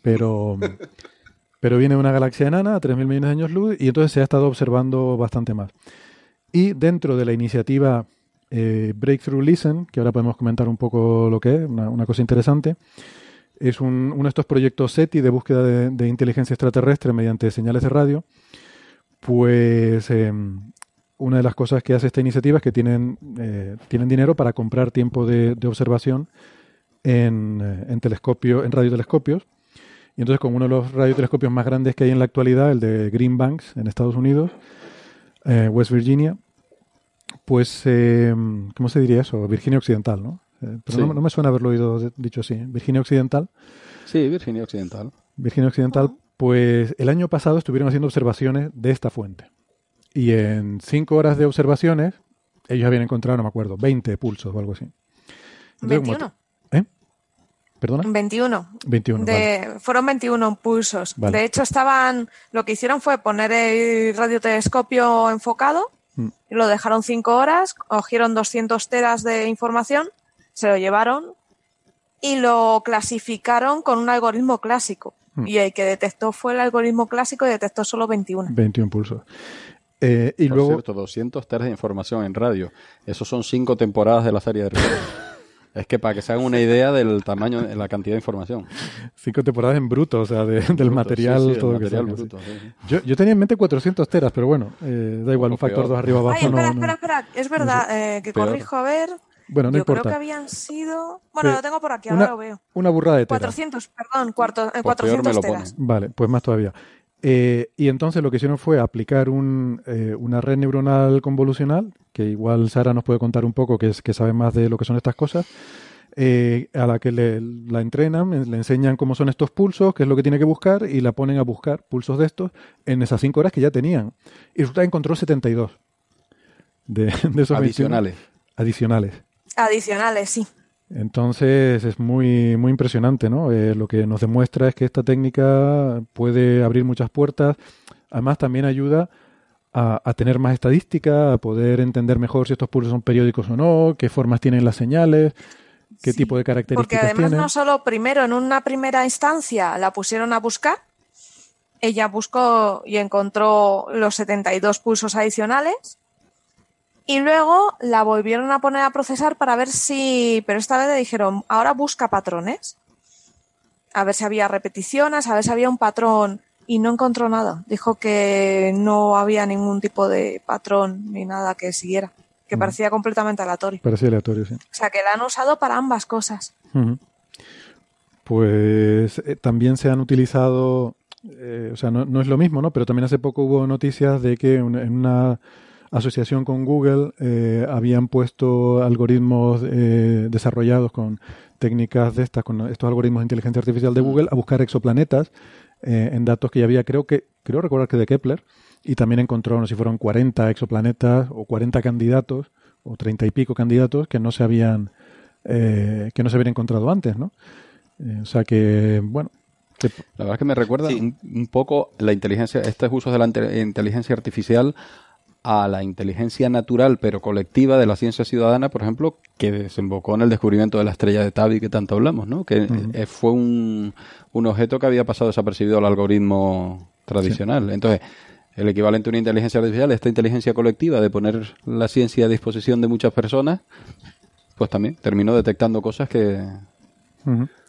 pero, pero viene de una galaxia enana a 3.000 millones de años luz y entonces se ha estado observando bastante más. Y dentro de la iniciativa eh, Breakthrough Listen, que ahora podemos comentar un poco lo que es, una, una cosa interesante, es un- uno de estos proyectos SETI de búsqueda de, de inteligencia extraterrestre mediante señales de radio. Pues eh, una de las cosas que hace esta iniciativa es que tienen, eh, tienen dinero para comprar tiempo de, observación en, eh, en telescopio, en radiotelescopios. Y entonces con uno de los radiotelescopios más grandes que hay en la actualidad, el de Green Banks en Estados Unidos, eh, West Virginia, pues, eh, ¿cómo se diría eso? Virginia Occidental, ¿no? Eh, pero Sí. no, no me suena haberlo oído de- dicho así. Virginia Occidental. Sí, Virginia Occidental. Virginia Occidental, pues el año pasado estuvieron haciendo observaciones de esta fuente. Y en cinco horas de observaciones, ellos habían encontrado, no me acuerdo, 20 pulsos o algo así. Entonces, como 21. te- ¿Eh? ¿Perdona? 21. 21, De, vale. Fueron 21 pulsos. Vale. De hecho, estaban, lo que hicieron fue poner el radiotelescopio enfocado, Mm. y lo dejaron 5 horas, cogieron 200 teras de información, se lo llevaron y lo clasificaron con un algoritmo clásico. Mm. Y el que detectó fue el algoritmo clásico y detectó solo 21. 21 pulsos. Eh, y Por luego, cierto, 200 teras de información en radio. Esos son cinco temporadas de la serie de Ricardo. es que para que se hagan una idea del tamaño, de la cantidad de información. cinco temporadas en bruto, o sea, de- del Bruto, material, sí, sí, el todo lo que bruto, sí, sí. Yo, yo tenía en mente 400 teras, pero bueno, eh, da igual, un factor peor. 2 arriba abajo Ay, espera, no, no- espera, espera. Es verdad, eh, que Peor. corrijo, a ver. Bueno, no Yo creo que habían sido. Bueno, lo tengo por aquí, una, ahora lo veo. Una burrada de teras. 400, perdón, cuarto, eh, Pues 400 teras. Vale, pues más todavía. Eh, y entonces lo que hicieron fue aplicar un, eh, una red neuronal convolucional, que igual Sara nos puede contar un poco, que, es, que sabe más de lo que son estas cosas, eh, a la que le, la entrenan, le enseñan cómo son estos pulsos, qué es lo que tiene que buscar, y la ponen a buscar pulsos de estos en esas cinco horas que ya tenían. Y resulta que encontró 72 de, de esos 21 Adicionales. Adicionales. Sí. Entonces es muy, muy impresionante, ¿no? Eh, lo que nos demuestra es que esta técnica puede abrir muchas puertas. Además, también ayuda a, a tener más estadística, a poder entender mejor si estos pulsos son periódicos o no, qué formas tienen las señales, qué tipo de Porque características además tienen. no solo primero, en una primera instancia la pusieron a buscar, ella buscó y encontró los 72 pulsos adicionales y luego la volvieron a poner a procesar para ver si, pero esta vez le dijeron, ahora busca patrones, a ver si había repeticiones, a ver si había un patrón y no encontró nada. Dijo que no había ningún tipo de patrón ni nada que siguiera. que parecía completamente aleatorio. Parecía aleatorio, sí. O sea, que la han usado para ambas cosas. Pues eh, también se han utilizado, eh, o sea, no, no es lo mismo, ¿no? Pero también hace poco hubo noticias de que en una asociación con Google eh, habían puesto algoritmos eh, desarrollados con técnicas de estas, con estos algoritmos de inteligencia artificial de Google, a buscar exoplanetas eh, en datos que ya había, creo que, creo recordar que de Kepler, y también encontró, no sé si fueron 40 exoplanetas o 40 candidatos, o 30 y pico candidatos que no se habían, eh, que no se habían encontrado antes, ¿no? Eh, o sea que, bueno. que- La verdad es que me recuerda un, un poco la inteligencia, estos usos de la inte- inteligencia artificial a la inteligencia natural pero colectiva de la ciencia ciudadana, por ejemplo, que desembocó en el descubrimiento de la estrella de Tabi que tanto hablamos, ¿no? Que eh, fue un, un objeto que había pasado desapercibido al algoritmo tradicional. Entonces, el equivalente a una inteligencia artificial, esta inteligencia colectiva de poner la ciencia a disposición de muchas personas, pues también terminó detectando cosas que,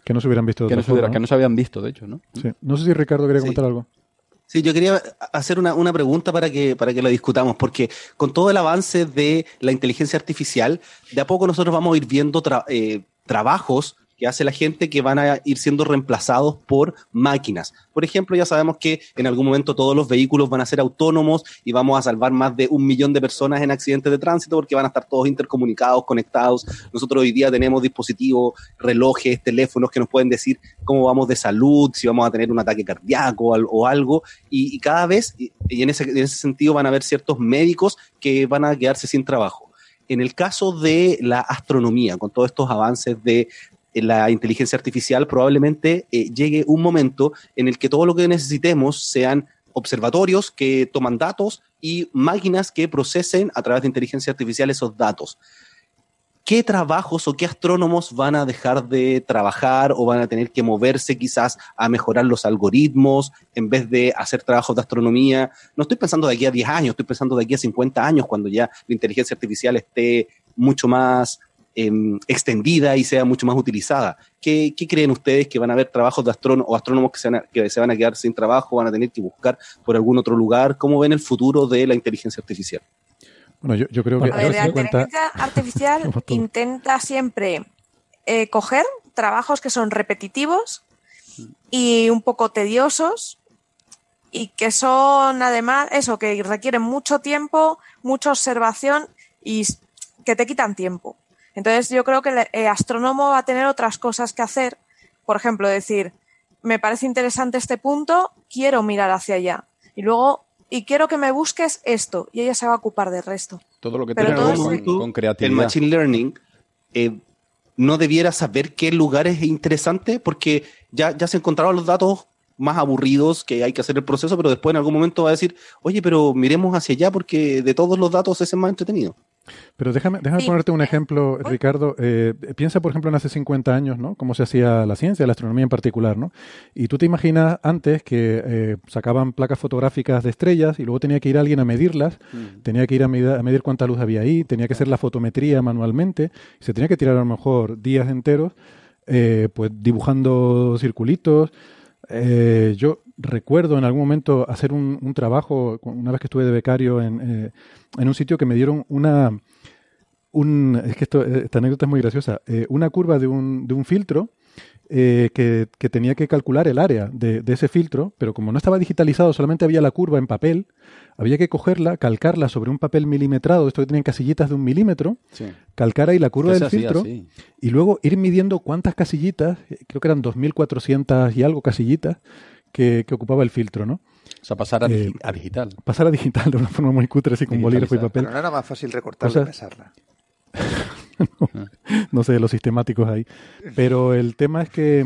que no se hubieran visto de que, no se hubiera- forma, que no se habían visto, de hecho, ¿no? Sí. No sé si Ricardo quería comentar algo. Sí, yo quería hacer una, una pregunta para que, para que la discutamos, porque con todo el avance de la inteligencia artificial, de a poco nosotros vamos a ir viendo eh, trabajos que hace la gente que van a ir siendo reemplazados por máquinas. Por ejemplo, ya sabemos que en algún momento todos los vehículos van a ser autónomos y vamos a salvar más de un millón de personas en accidentes de tránsito porque van a estar todos intercomunicados, conectados. Nosotros hoy día tenemos dispositivos, relojes, teléfonos que nos pueden decir cómo vamos de salud, si vamos a tener un ataque cardíaco o al- o algo. Y, cada vez, y, en, ese, en ese sentido, van a haber ciertos médicos que van a quedarse sin trabajo. En el caso de la astronomía, con todos estos avances de la inteligencia artificial, probablemente eh, llegue un momento en el que todo lo que necesitemos sean observatorios que toman datos y máquinas que procesen a través de inteligencia artificial esos datos. ¿Qué trabajos o qué astrónomos van a dejar de trabajar o van a tener que moverse quizás a mejorar los algoritmos en vez de hacer trabajos de astronomía? No estoy pensando de aquí a 10 años, estoy pensando de aquí a 50 años, cuando ya la inteligencia artificial esté mucho más em, extendida y sea mucho más utilizada. ¿Qué, qué creen ustedes que van a haber trabajos de astrónomos o astrónomos que se, van a, que se van a quedar sin trabajo, van a tener que buscar por algún otro lugar? ¿Cómo ven el futuro de la inteligencia artificial? Bueno, yo, yo creo que A ver, a la inteligencia artificial intenta siempre eh, coger trabajos que son repetitivos y un poco tediosos y que son además eso, que requieren mucho tiempo, mucha observación y que te quitan tiempo. Entonces yo creo que el eh, astrónomo va a tener otras cosas que hacer. Por ejemplo, decir, me parece interesante este punto, quiero mirar hacia allá. Y luego, y quiero que me busques esto. Y ella se va a ocupar del resto. Todo lo que tiene que todo ver con, ese- con el creatividad. machine learning eh, no debiera saber qué lugar es interesante porque ya, ya se encontraron los datos más aburridos que hay que hacer el proceso, pero después en algún momento va a decir, oye, pero miremos hacia allá porque de todos los datos ese es más entretenido. Pero déjame, déjame Sí. ponerte un ejemplo, Ricardo. Eh, piensa, por ejemplo, en hace 50 años, ¿no? Cómo se hacía la ciencia, la astronomía en particular, ¿no? Y tú te imaginas antes que eh, sacaban placas fotográficas de estrellas y luego tenía que ir alguien a medirlas, tenía que ir a medir, a medir cuánta luz había ahí, tenía que hacer la fotometría manualmente, y se tenía que tirar a lo mejor días enteros, eh, pues dibujando circulitos. Eh, yo recuerdo en algún momento hacer un, un trabajo, una vez que estuve de becario en, eh, en un sitio que me dieron una, un, es que esto, esta anécdota es muy graciosa, eh, una curva de un, de un filtro eh, que, que tenía que calcular el área de, de ese filtro, pero como no estaba digitalizado, solamente había la curva en papel, había que cogerla, calcarla sobre un papel milimetrado, esto que tenían casillitas de un milímetro, Sí. calcar ahí la curva Que del hacía filtro y luego ir midiendo cuántas casillitas, eh, creo que eran 2.400 y algo casillitas que, que ocupaba el filtro, ¿no? O sea, pasar a, Eh, a digital. Pasar a digital de una forma muy cutre, así con bolígrafo y papel. Pero no era más fácil recortarla y pesarla. no sé, los sistemáticos ahí. Pero el tema es que,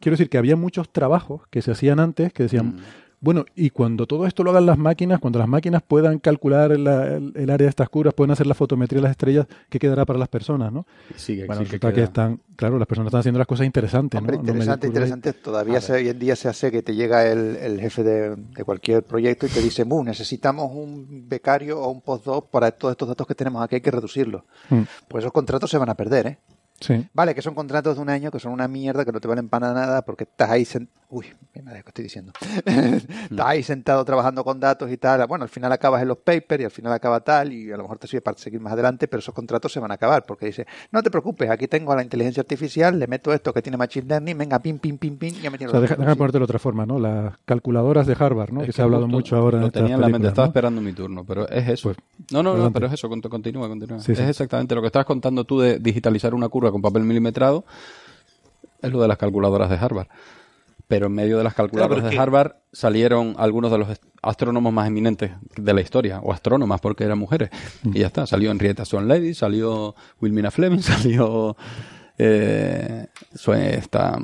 quiero decir que había muchos trabajos que se hacían antes que decían, Mm. Bueno, y cuando todo esto lo hagan las máquinas, cuando las máquinas puedan calcular la- el, el área de estas curvas, pueden hacer la fotometría de las estrellas, ¿qué quedará para las personas, no? Sí, que- Bueno, que resulta que, están, claro, las personas están haciendo las cosas interesantes, Hombre, ¿no? No interesante, ahí. interesante. Todavía se- hoy en día se hace que te llega el, el jefe de, de cualquier proyecto y te dice, "Mu, necesitamos un becario o un postdoc para todos estos datos que tenemos aquí, hay que reducirlos. Mm. Pues esos contratos se van a perder, ¿eh? Sí. Vale, que son contratos de un año que son una mierda, que no te valen para nada porque estás ahí sentado. Uy, que estoy diciendo. estás ahí sentado trabajando con datos y tal. Bueno, al final acabas en los papers y al final acaba tal y a lo mejor te sirve para seguir más adelante, pero esos contratos se van a acabar porque dice, no te preocupes, aquí tengo a la inteligencia artificial, le meto esto que tiene Machine Learning, venga, pim, pim, pim, pim, y ya me O sea, deja, déjame ponértelo de otra forma, ¿no? Las calculadoras de Harvard, ¿no? Es que, se ha hablado mucho ahora en Lo tenía en la mente, estaba ¿no? esperando mi turno, pero es eso. Pues, no, no, no, pero es eso, cont- continúa, continúa. Sí, es sí. exactamente lo que estabas contando tú de digitalizar una curva con papel milimetrado, es lo de las calculadoras de Harvard. Pero en medio de las calculadoras de Harvard salieron algunos de los astrónomos más eminentes de la historia, o astrónomas porque eran mujeres. Mm. Y ya está, salió Henrietta Swan Levy, salió Wilmina Fleming, salió... Eh, Sue- esta,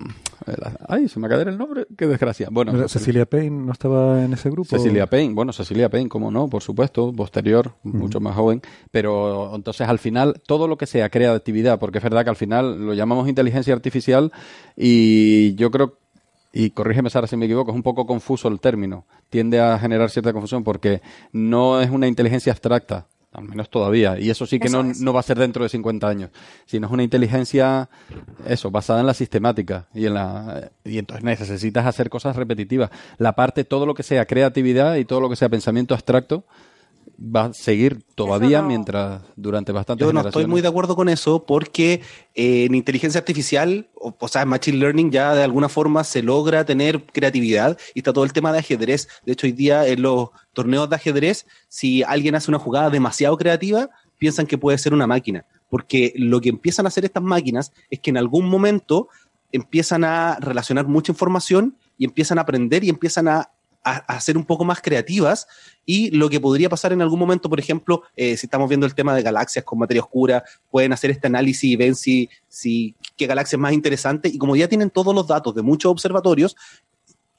eh, ay, se me acaba de el nombre, qué desgracia. Bueno, Mira, José- Cecilia Payne no estaba en ese grupo. Cecilia Payne, bueno, Cecilia Payne, como no, por supuesto, posterior, mucho más joven, pero entonces al final todo lo que sea creatividad, porque es verdad que al final lo llamamos inteligencia artificial y yo creo, y corrígeme Sara si me equivoco, es un poco confuso el término, tiende a generar cierta confusión porque no es una inteligencia abstracta, al menos todavía, y eso sí que Eso no, no va a ser dentro de 50 años, sino es una inteligencia, eso, basada en la sistemática, y en la y entonces necesitas hacer cosas repetitivas. La parte, todo lo que sea creatividad y todo lo que sea pensamiento abstracto, va a seguir todavía no. mientras, durante bastantes Yo no estoy muy de acuerdo con eso porque eh, en inteligencia artificial, o, o sea, en Machine Learning ya de alguna forma se logra tener creatividad y está todo el tema de ajedrez. De hecho, hoy día en los torneos de ajedrez, si alguien hace una jugada demasiado creativa, piensan que puede ser una máquina. Porque lo que empiezan a hacer estas máquinas es que en algún momento empiezan a relacionar mucha información y empiezan a aprender y empiezan a, a, a ser un poco más creativas y lo que podría pasar en algún momento, por ejemplo, eh, si estamos viendo el tema de galaxias con materia oscura, pueden hacer este análisis y ven si, si qué galaxia es más interesante y como ya tienen todos los datos de muchos observatorios,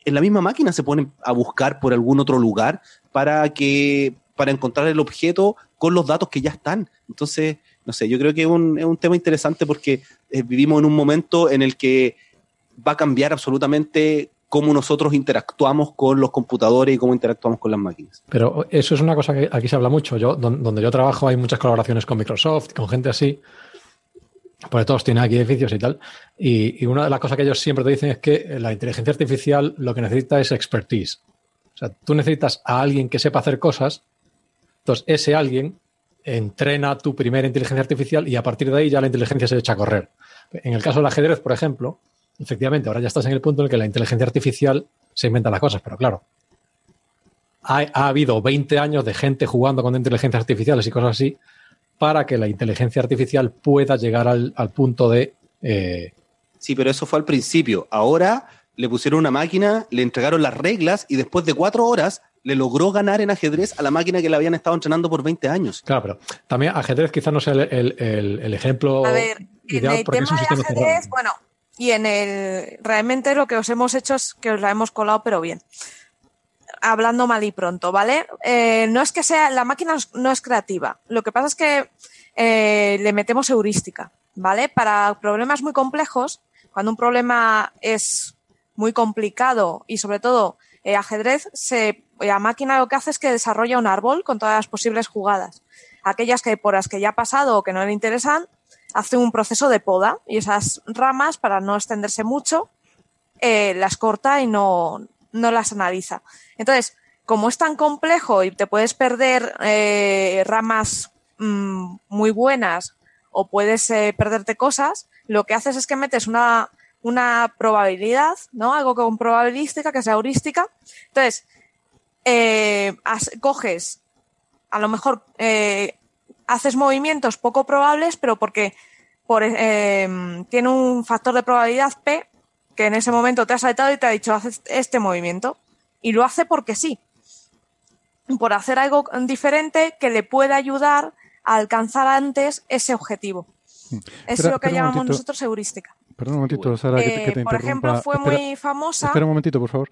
en la misma máquina se ponen a buscar por algún otro lugar para que para encontrar el objeto con los datos que ya están. Entonces, no sé, yo creo que es un, es un tema interesante porque eh, vivimos en un momento en el que va a cambiar absolutamente cómo nosotros interactuamos con los computadores y cómo interactuamos con las máquinas. Pero eso es una cosa que aquí se habla mucho. Yo, don- donde yo trabajo hay muchas colaboraciones con Microsoft, con gente así, porque todos tienen aquí edificios y tal. Y, y una de las cosas que ellos siempre te dicen es que la inteligencia artificial lo que necesita es expertise. O sea, tú necesitas a alguien que sepa hacer cosas, entonces ese alguien entrena tu primera inteligencia artificial y a partir de ahí ya la inteligencia se echa a correr. En el caso del ajedrez, por ejemplo, efectivamente, ahora ya estás en el punto en el que la inteligencia artificial se inventa las cosas, pero claro, ha, ha habido 20 años de gente jugando con inteligencias artificiales y cosas así para que la inteligencia artificial pueda llegar al, al punto de... eh, Sí, pero eso fue al principio. Ahora le pusieron una máquina, le entregaron las reglas y después de cuatro horas le logró ganar en ajedrez a la máquina que le habían estado entrenando por 20 años. claro, pero también ajedrez quizás no sea el, el- el- el ejemplo A ver, en ideal el porque es tema un de sistema ajedrez, cerrado. bueno, y en el realmente lo que os hemos hecho es que os la hemos colado, pero bien. Hablando mal y pronto, ¿vale? Eh, no es que sea, la máquina no es creativa. Lo que pasa es que eh, le metemos heurística, ¿vale? Para problemas muy complejos, cuando un problema es muy complicado y sobre todo eh, ajedrez, se, la máquina lo que hace es que desarrolla un árbol con todas las posibles jugadas. Aquellas que por las que ya ha pasado o que no le interesan, hace un proceso de poda y esas ramas, para no extenderse mucho, eh, las corta y no, no las analiza. Entonces, como es tan complejo y te puedes perder eh, ramas mm, muy buenas o puedes eh, perderte cosas, lo que haces es que metes una, una probabilidad, ¿no? Algo con probabilística, que sea heurística. Entonces, coges, a lo mejor haces movimientos poco probables, pero porque por, eh, tiene un factor de probabilidad P que en ese momento te ha saltado y te ha dicho, haz este movimiento. Y lo hace porque sí. Por hacer algo diferente que le pueda ayudar a alcanzar antes ese objetivo. Espera- es lo que llamamos nosotros heurística. Perdón un momentito, Sara, que te, que te Eh, por ejemplo, fue Espera- muy famosa. Espera un momentito, por favor.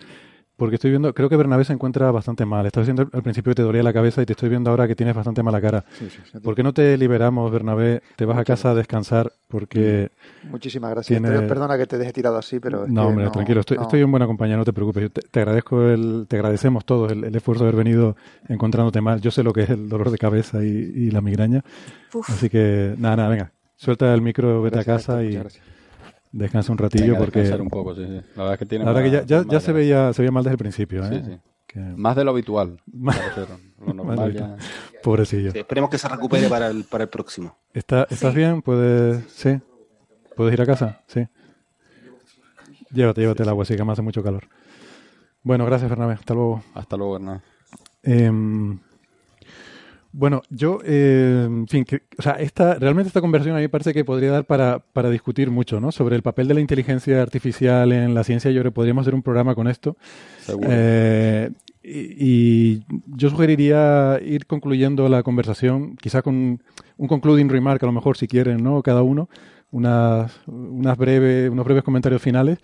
Porque estoy viendo, creo que Bernabé se encuentra bastante mal. Estaba diciendo al principio que te dolía la cabeza y te estoy viendo ahora que tienes bastante mala cara. Sí, sí, sí. ¿Por qué no te liberamos, Bernabé? Te vas a casa a descansar porque... Muchísimas gracias. Tiene- Perdona que te deje tirado así, pero. es No, que hombre, no- tranquilo. Estoy, no. estoy en buena compañía, no te preocupes. Yo te, te agradezco el, te agradecemos todos el, el esfuerzo de haber venido encontrándote mal. Yo sé lo que es el dolor de cabeza y, y la migraña. Uf. Así que, nada, nada, venga. suelta el micro, vete a casa y muchas gracias. Descansa un ratillo porque descansar un poco, sí, sí. La verdad es que tiene la verdad que ya, ya, ya se veía se veía mal desde el principio, Sí, ¿eh? sí. Que- Más de lo habitual. Lo normal ya. Pobrecillo. Sí, esperemos que se recupere para el, para el próximo. ¿Está- ¿Estás bien? ¿Puedes...? ¿Sí? ¿Puedes ir a casa? Sí. Llévate, llévate el agua, sí, que me hace mucho calor. Bueno, gracias, Bernabé. Hasta luego. Hasta luego, Hernán. Em, bueno, yo, eh, en fin, que- o sea, esta, realmente esta conversación a mí me parece que podría dar para, para discutir mucho, ¿no? Sobre el papel de la inteligencia artificial en la ciencia. Yo creo que podríamos hacer un programa con esto. Seguro. Eh, y, y yo sugeriría ir concluyendo la conversación, quizá con un concluding remark, a lo mejor, si quieren, ¿no? Cada uno, unas, unas breves, unos breves comentarios finales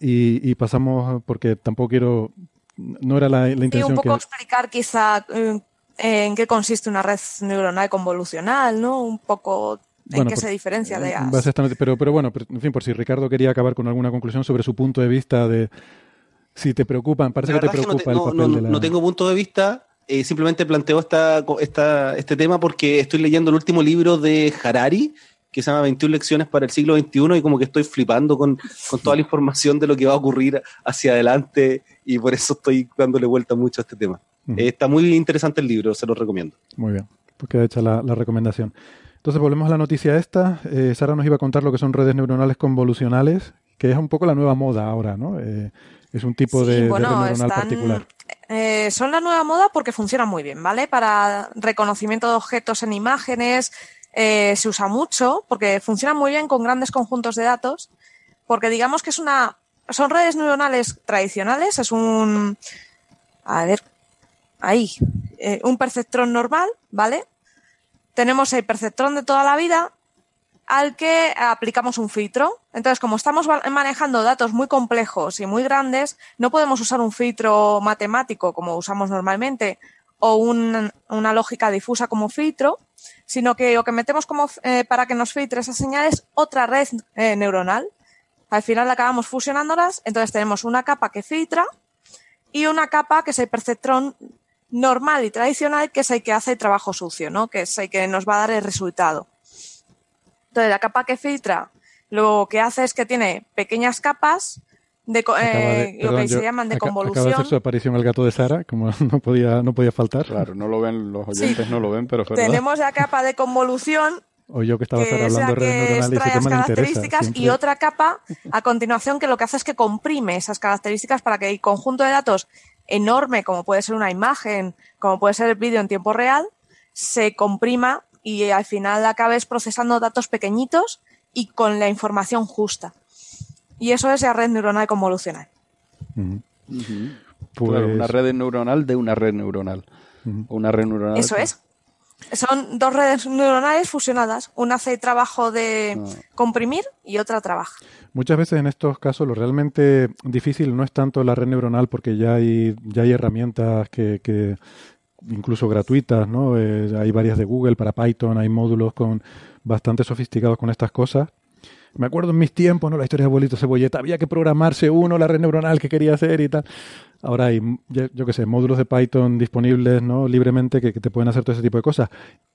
y, y pasamos, porque tampoco quiero, no era la, la Y un intención poco que... explicar quizá eh, en qué consiste una red neuronal convolucional, ¿no? Un poco en Bueno, qué por- se diferencia de en las... base a esta noti- pero, pero bueno, pero, en fin, por si Ricardo quería acabar con alguna conclusión sobre su punto de vista de si te preocupan, parece que te es que preocupa no, te- el no- papel no- de la... no tengo punto de vista. eh, simplemente planteo esta, esta, este tema porque estoy leyendo el último libro de Harari, que se llama 21 lecciones para el siglo XXI, y como que estoy flipando con, con toda la información de lo que va a ocurrir hacia adelante, y por eso estoy dándole vuelta mucho a este tema. Eh, está muy interesante el libro, se lo recomiendo. Muy bien, pues queda hecha la, la recomendación. Entonces volvemos a la noticia esta. Eh, Sara nos iba a contar lo que son redes neuronales convolucionales, que es un poco la nueva moda ahora, ¿no? Eh, es un tipo Sí, de, de bueno, red neuronal están- particular. Eh, son la nueva moda porque funcionan muy bien, ¿vale? Para reconocimiento de objetos en imágenes eh, se usa mucho porque funcionan muy bien con grandes conjuntos de datos, porque digamos que es una, son redes neuronales tradicionales, es un, a ver, ahí, eh, un perceptrón normal, ¿vale? Tenemos el perceptrón de toda la vida al que aplicamos un filtro. Entonces, como estamos manejando datos muy complejos y muy grandes, no podemos usar un filtro matemático como usamos normalmente o un- una lógica difusa como filtro, sino que lo que metemos como eh, para que nos filtre esas señales otra red eh, neuronal. Al final acabamos fusionándolas, entonces tenemos una capa que filtra y una capa que es el perceptrón normal y tradicional, que es el que hace el trabajo sucio, ¿no? Que es el que nos va a dar el resultado. Entonces, la capa que filtra lo que hace es que tiene pequeñas capas de, eh, lo perdón, que yo- se llaman de aca- Acaba de convolución. hacer su aparición el gato de Sara, como no podía, no podía faltar. Claro, no lo ven, los oyentes no lo ven, pero. Tenemos la capa de convolución, O yo que estaba es la hablando de extrae las interesa. características, y otra capa a continuación que lo que hace es que comprime esas características para que el conjunto de datos enorme, como puede ser una imagen, como puede ser el vídeo en tiempo real, se comprima y al final acabes procesando datos pequeñitos y con la información justa. Y eso es la red neuronal convolucional. Ujú. Pues- Claro, una red neuronal de una red neuronal. Una red neuronal. Eso es. Son dos redes neuronales fusionadas. Una hace trabajo de Ah. comprimir y otra trabaja. Muchas veces en estos casos lo realmente difícil no es tanto la red neuronal porque ya hay, ya hay herramientas que, que incluso gratuitas, ¿no? Eh, hay varias de Google para Python, hay módulos con bastante sofisticados con estas cosas. Me acuerdo en mis tiempos, ¿no? La historia de abuelito cebolleta, había que programarse uno la red neuronal que quería hacer y tal. Ahora hay, yo, qué sé, módulos de Python disponibles, ¿no? Libremente que, que te pueden hacer todo ese tipo de cosas.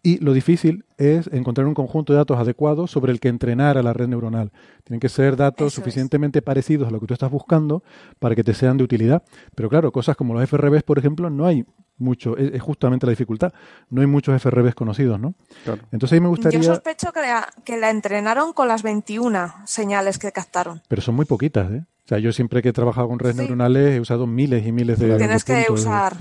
Y lo difícil es encontrar un conjunto de datos adecuados sobre el que entrenar a la red neuronal. Tienen que ser datos Eso es. suficientemente parecidos a lo que tú estás buscando para que te sean de utilidad. Pero claro, cosas como los FRBs, por ejemplo, no hay mucho, es, es justamente la dificultad. No hay muchos FRBs conocidos, ¿no? Claro. Entonces ahí me gustaría... Yo sospecho que la, que la entrenaron con las 21 señales que captaron. Pero son muy poquitas, ¿eh? O sea, yo siempre que he trabajado con redes Sí. neuronales he usado miles y miles de. Tienes de que puntos. usar.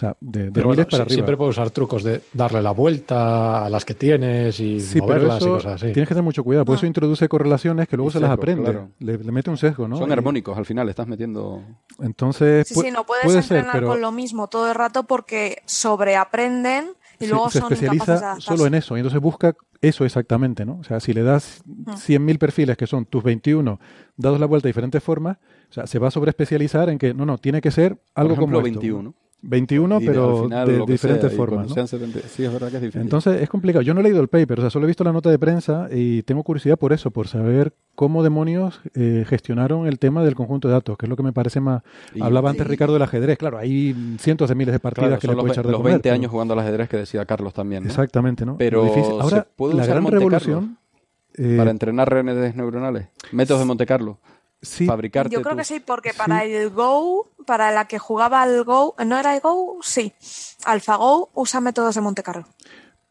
O sea, de, de miles bueno, para sí- arriba. siempre puedes usar trucos de darle la vuelta a las que tienes y Sí, pero moverlas y eso cosas así. tienes que tener mucho cuidado, por eso introduce correlaciones que luego Y se las sesgo, aprende. claro. Le, le mete un sesgo, ¿no? Son Y- armónicos, al final estás metiendo. Entonces, Sí, pu- sí, no puedes puede ser, entrenar pero con lo mismo todo el rato porque sobreaprenden y sí, luego se son de especializa solo en eso. Y entonces busca eso exactamente, ¿no? O sea, si le das 100.000 perfiles, que son tus 21, dados la vuelta de diferentes formas, o sea, se va a sobreespecializar en que, no, no, tiene que ser algo Por ejemplo, como esto, 21. ¿No? 21, Y pero final de, diferentes sea, formas. cuando ¿no? sean 70 Sí, es verdad que es difícil. Entonces es complicado. Yo no he leído el paper, o sea, solo he visto la nota de prensa y tengo curiosidad por eso, por saber cómo demonios eh, gestionaron el tema del conjunto de datos, que es lo que me parece más... Y- Hablaba antes. Ricardo del ajedrez, claro, hay cientos de miles de partidas Claro, que le los, puede ve- echar de los comer, 20 pero- años jugando al ajedrez que decía Carlos también. ¿no? Exactamente, ¿no? Pero difícil- ¿se Ahora, puede la usar gran Monte Carlo? revolución... Eh, Para entrenar redes neuronales. Métodos de Monte Carlo. Sí. Fabricarte Yo creo tú- que sí, porque para el Go, para la que jugaba al Go, ¿no era el Go? Sí. AlphaGo usa métodos de Monte Carlo.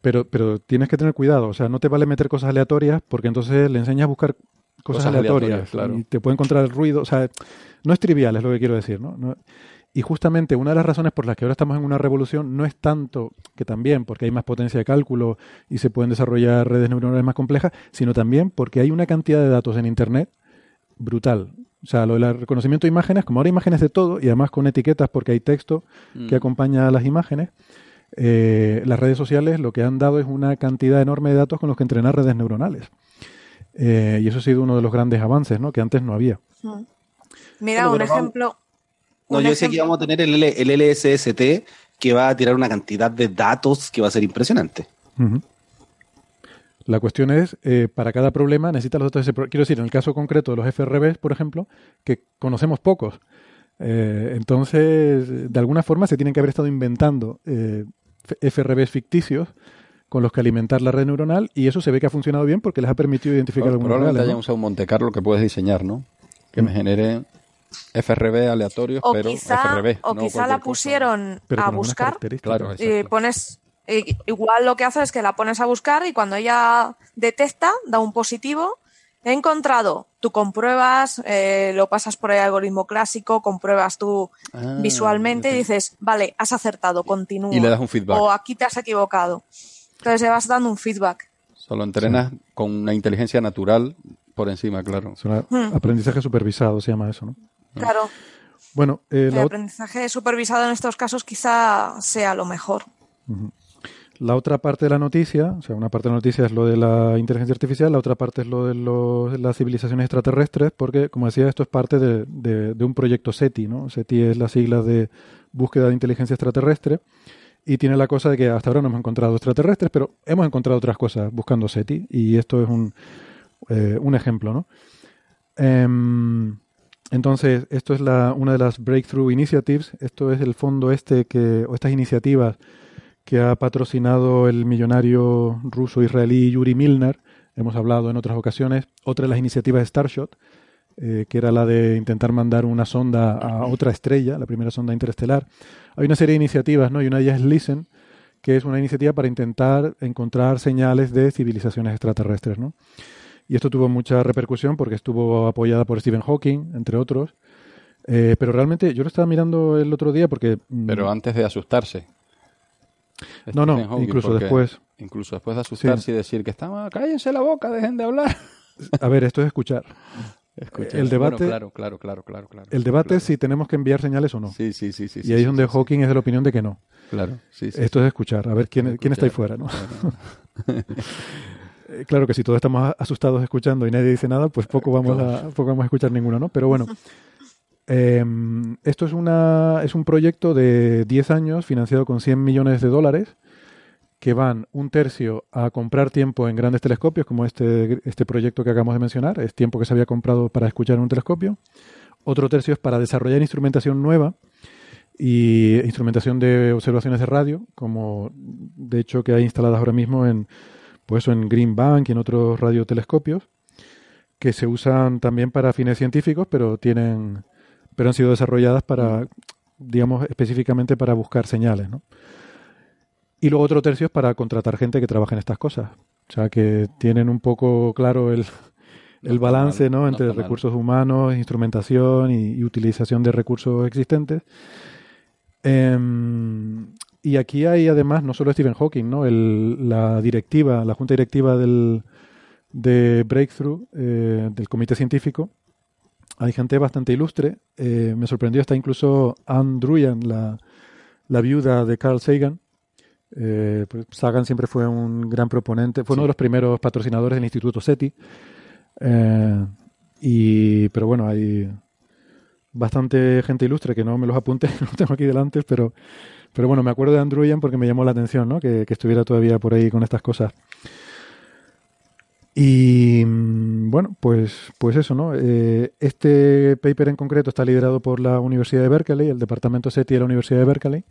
Pero, pero tienes que tener cuidado, o sea, no te vale meter cosas aleatorias porque entonces le enseñas a buscar cosas, Cosas aleatorias, aleatorias, claro. y te puede encontrar el ruido, o sea, no es trivial, es lo que quiero decir, ¿no? No- y justamente una de las razones por las que ahora estamos en una revolución no es tanto que también porque hay más potencia de cálculo y se pueden desarrollar redes neuronales más complejas, sino también porque hay una cantidad de datos en Internet brutal. O sea, lo del reconocimiento de imágenes, como ahora hay imágenes de todo y además con etiquetas porque hay texto que Mm. acompaña a las imágenes, eh, las redes sociales lo que han dado es una cantidad enorme de datos con los que entrenar redes neuronales. Eh, y eso ha sido uno de los grandes avances, ¿no? Que antes no había. Mm. Mira, Bueno, un vamos- ejemplo. No, un yo decía que ejemplo- íbamos a tener el, L- el LSST que va a tirar una cantidad de datos que va a ser impresionante. La cuestión es, eh, para cada problema necesitas los datos de ese pro- Quiero decir, en el caso concreto de los FRBs, por ejemplo, que conocemos pocos. Eh, entonces, de alguna forma se tienen que haber estado inventando eh, FRBs ficticios con los que alimentar la red neuronal y eso se ve que ha funcionado bien porque les ha permitido identificar algunos Probablemente reales, ¿no? usado un Monte Carlo que puedes diseñar, ¿no? Que me genere FRB aleatorios, O pero quizá, FRB. o no quizá la cosa. pusieron a buscar. Claro, y exacto. pones i- igual lo que hace es que la pones a buscar y cuando ella detecta da un positivo he encontrado tú compruebas eh, lo pasas por el algoritmo clásico compruebas tú Ah, visualmente y dices vale has acertado continúa Y le das un feedback. o aquí te has equivocado entonces le vas dando un feedback Solo entrenas con una inteligencia natural por encima, claro. Es un Hmm. aprendizaje supervisado, se llama eso, ¿no? claro Bueno, eh, el la, aprendizaje supervisado en estos casos quizá sea lo mejor. La otra parte de la noticia, o sea, una parte de la noticia es lo de la inteligencia artificial, la otra parte es lo de las civilizaciones extraterrestres, porque, como decía, esto es parte de un proyecto SETI, ¿no? SETI es la sigla de búsqueda de inteligencia extraterrestre y tiene la cosa de que hasta ahora no hemos encontrado extraterrestres, pero hemos encontrado otras cosas buscando SETI y esto es un, eh, un ejemplo, ¿no? Em, entonces, esto es la, una de las Breakthrough Initiatives, esto es el fondo este que, o estas iniciativas que ha patrocinado el millonario ruso-israelí Yuri Milner. Hemos hablado en otras ocasiones. Otra de las iniciativas de Starshot, eh, que era la de intentar mandar una sonda a otra estrella, la primera sonda interestelar. Hay una serie de iniciativas, ¿no? Y una de ellas es LISTEN, que es una iniciativa para intentar encontrar señales de civilizaciones extraterrestres, ¿no? Y esto tuvo mucha repercusión porque estuvo apoyada por Stephen Hawking, entre otros. Eh, pero realmente yo lo estaba mirando el otro día porque... mm, Pero antes de asustarse. No, no, Stephen Hawking, incluso después. Incluso después de asustarse Sí. y decir que están, cállense la boca, dejen de hablar. A ver, esto es escuchar. Escucha, el debate, bueno, claro, claro, claro, claro, claro. el debate claro. es si tenemos que enviar señales o no. Sí, sí, sí, sí. y sí, ahí es sí, donde sí, sí. Hawking es de la opinión de que no. Claro, sí, sí. Esto sí. es escuchar, a ver quién, quién está ahí fuera, ¿no? Eh, claro que si todos estamos asustados escuchando y nadie dice nada, pues poco vamos a, poco vamos a escuchar ninguno, ¿no? Pero bueno, eh, esto es, una, es un proyecto de 10 años financiado con 100 millones de dólares que van un tercio a comprar tiempo en grandes telescopios, como este, este proyecto que acabamos de mencionar, es tiempo que se había comprado para escuchar en un telescopio. Otro tercio es para desarrollar instrumentación nueva y instrumentación de observaciones de radio, como de hecho que hay instaladas ahora mismo en, pues, en Green Bank y en otros radiotelescopios, que se usan también para fines científicos, pero tienen, pero han sido desarrolladas para, digamos, específicamente para buscar señales, ¿no? Y luego otro tercio es para contratar gente que trabaje en estas cosas. O sea, que tienen un poco claro el, el balance ¿no? entre recursos humanos, instrumentación y, y utilización de recursos existentes. Em, y aquí hay además no solo Stephen Hawking, ¿no? El- la directiva, la junta directiva del, de Breakthrough, eh, del comité científico. Hay gente bastante ilustre. Eh, me sorprendió hasta incluso Anne Druyan, la, la viuda de Carl Sagan. Eh, pues Sagan siempre fue un gran proponente, fue uno de los primeros patrocinadores del Instituto SETI. Eh, y, pero bueno, hay bastante gente ilustre que no me los apunte, no los tengo aquí delante, pero, pero bueno, me acuerdo de Andruyan porque me llamó la atención, ¿no? Que, que estuviera todavía por ahí con estas cosas. Y mm, bueno, pues, pues eso, ¿no? Eh, este paper en concreto está liderado por la Universidad de Berkeley, el departamento SETI de la Universidad de Berkeley.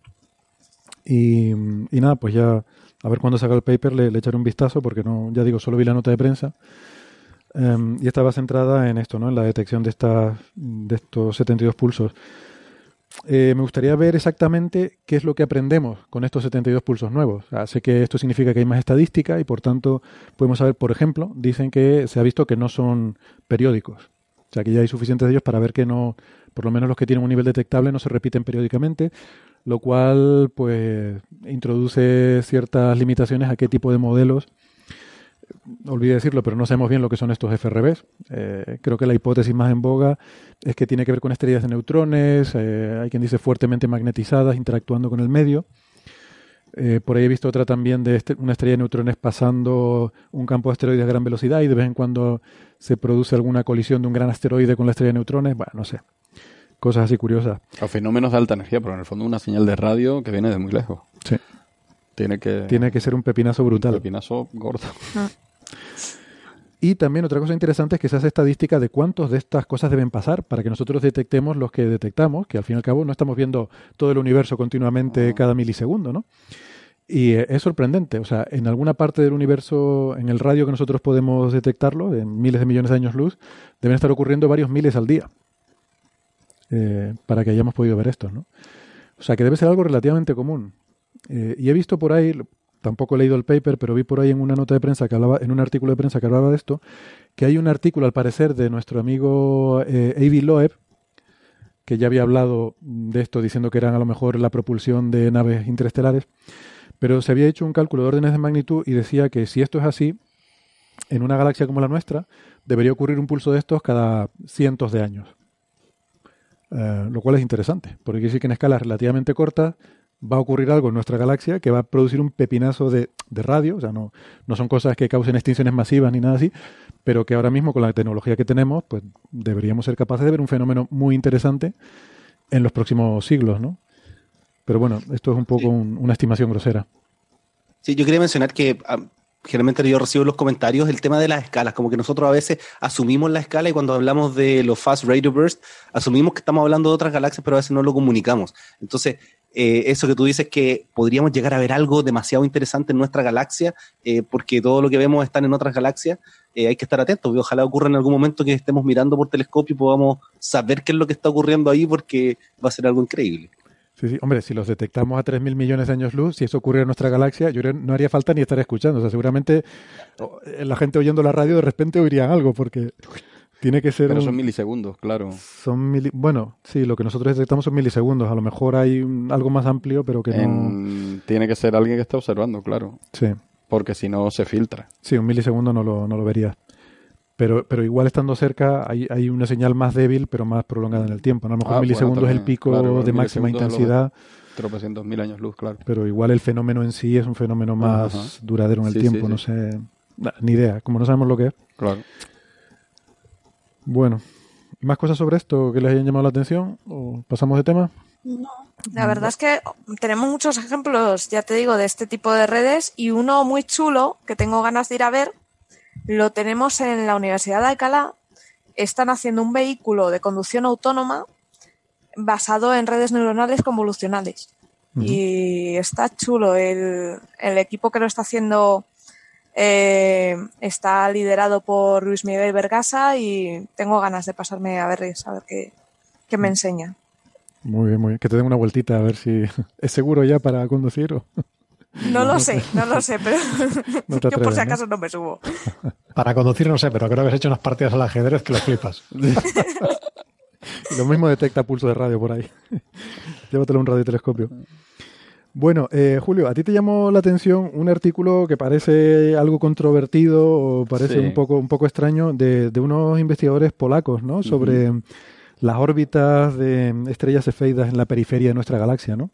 Y, y nada, pues ya a ver cuándo salga el paper le, le echaré un vistazo porque no, ya digo, solo vi la nota de prensa. em, y estaba centrada en esto, ¿no? En la detección de, estas, de estos 72 pulsos. Eh, me gustaría ver exactamente qué es lo que aprendemos con estos 72 pulsos nuevos. Sé que esto significa que hay más estadística y por tanto podemos saber, por ejemplo, dicen que se ha visto que no son periódicos. O sea, que ya hay suficientes de ellos para ver que no, por lo menos los que tienen un nivel detectable no se repiten periódicamente, lo cual pues introduce ciertas limitaciones a qué tipo de modelos olvidé decirlo, pero no sabemos bien lo que son estos FRBs. Eh, creo que la hipótesis más en boga es que tiene que ver con estrellas de neutrones, eh, hay quien dice fuertemente magnetizadas, interactuando con el medio. Eh, por ahí he visto otra también de este, una estrella de neutrones pasando un campo de asteroides a gran velocidad y de vez en cuando se produce alguna colisión de un gran asteroide con la estrella de neutrones. Bueno, no sé. Cosas así curiosas. O fenómenos de alta energía, pero en el fondo una señal de radio que viene de muy lejos. Sí. Tiene que, Tiene que ser un pepinazo brutal. Un pepinazo gordo. Y también otra cosa interesante es que se hace estadística de cuántos de estas cosas deben pasar para que nosotros detectemos los que detectamos, que al fin y al cabo no estamos viendo todo el universo continuamente cada milisegundo, ¿no? Y eh, es sorprendente, o sea, en alguna parte del universo, en el radio que nosotros podemos detectarlo, en miles de millones de años luz, deben estar ocurriendo varios miles al día eh, para que hayamos podido ver esto, ¿no? O sea, que debe ser algo relativamente común. Eh, y he visto por ahí, tampoco he leído el paper, pero vi por ahí en una nota de prensa que hablaba, en un artículo de prensa que hablaba de esto, que hay un artículo al parecer de nuestro amigo eh, Avi Loeb, que ya había hablado de esto diciendo que eran a lo mejor la propulsión de naves interestelares, pero se había hecho un cálculo de órdenes de magnitud y decía que si esto es así, en una galaxia como la nuestra, debería ocurrir un pulso de estos cada cientos de años. Eh, lo cual es interesante, porque quiere decir que en escalas relativamente cortas va a ocurrir algo en nuestra galaxia que va a producir un pepinazo de, de radio, o sea, no, no son cosas que causen extinciones masivas ni nada así, pero que ahora mismo con la tecnología que tenemos, pues deberíamos ser capaces de ver un fenómeno muy interesante en los próximos siglos, ¿no? Pero bueno, esto es un poco un- una estimación grosera. Sí, yo quería mencionar que ah, generalmente yo recibo en los comentarios el tema de las escalas, como que nosotros a veces asumimos la escala y cuando hablamos de los fast radio burst, asumimos que estamos hablando de otras galaxias, pero a veces no lo comunicamos. Entonces, eh, eso que tú dices que podríamos llegar a ver algo demasiado interesante en nuestra galaxia, eh, porque todo lo que vemos están en otras galaxias, eh, hay que estar atentos. Ojalá ocurra en algún momento que estemos mirando por telescopio y podamos saber qué es lo que está ocurriendo ahí, porque va a ser algo increíble. Sí, sí. Hombre, si los detectamos a 3.000 millones de años luz, si eso ocurriera en nuestra galaxia, yo no haría falta ni estar escuchando. O sea, seguramente la gente oyendo la radio de repente oirían algo, porque tiene que ser... Pero un- son milisegundos, claro. son mili- Bueno, sí, lo que nosotros detectamos son milisegundos. A lo mejor hay un- algo más amplio, pero que no... En- Tiene que ser alguien que esté observando, claro. Sí, Porque si no, se filtra. sí, un milisegundo no lo, no lo verías. Pero, pero igual estando cerca hay, hay una señal más débil, pero más prolongada en el tiempo. ¿no? A lo mejor Ah, un bueno, milisegundo es el pico claro, de máxima milisegundos intensidad, Tropecientos mil años luz, claro. pero igual el fenómeno en sí es un fenómeno más duradero en el Sí, tiempo. sí, No sí. sé, nah, ni idea. Como no sabemos lo que es. Claro. Bueno, ¿más cosas sobre esto que les hayan llamado la atención? ¿O pasamos de tema? La verdad es que tenemos muchos ejemplos, ya te digo, de este tipo de redes y uno muy chulo que tengo ganas de ir a ver, lo tenemos en la Universidad de Alcalá. Están haciendo un vehículo de conducción autónoma basado en redes neuronales convolucionales. Y está chulo. El, el equipo que lo está haciendo eh, está liderado por Luis Miguel Vergasa y tengo ganas de pasarme a verles, a ver qué, qué me enseña. Muy bien, muy bien. Que te den una vueltita a ver si es seguro ya para conducir o... No lo sé, no lo sé, pero No yo por si ¿no? acaso no me subo. Para conducir no sé, pero creo que has hecho unas partidas al ajedrez que lo flipas. Lo mismo detecta pulso de radio por ahí. Llévatelo un radiotelescopio. Bueno, eh, Julio, ¿a ti te llamó la atención un artículo que parece algo controvertido o parece Sí. un poco un poco extraño de, de unos investigadores polacos, ¿no? Sobre las órbitas de estrellas cefeidas en la periferia de nuestra galaxia, ¿no?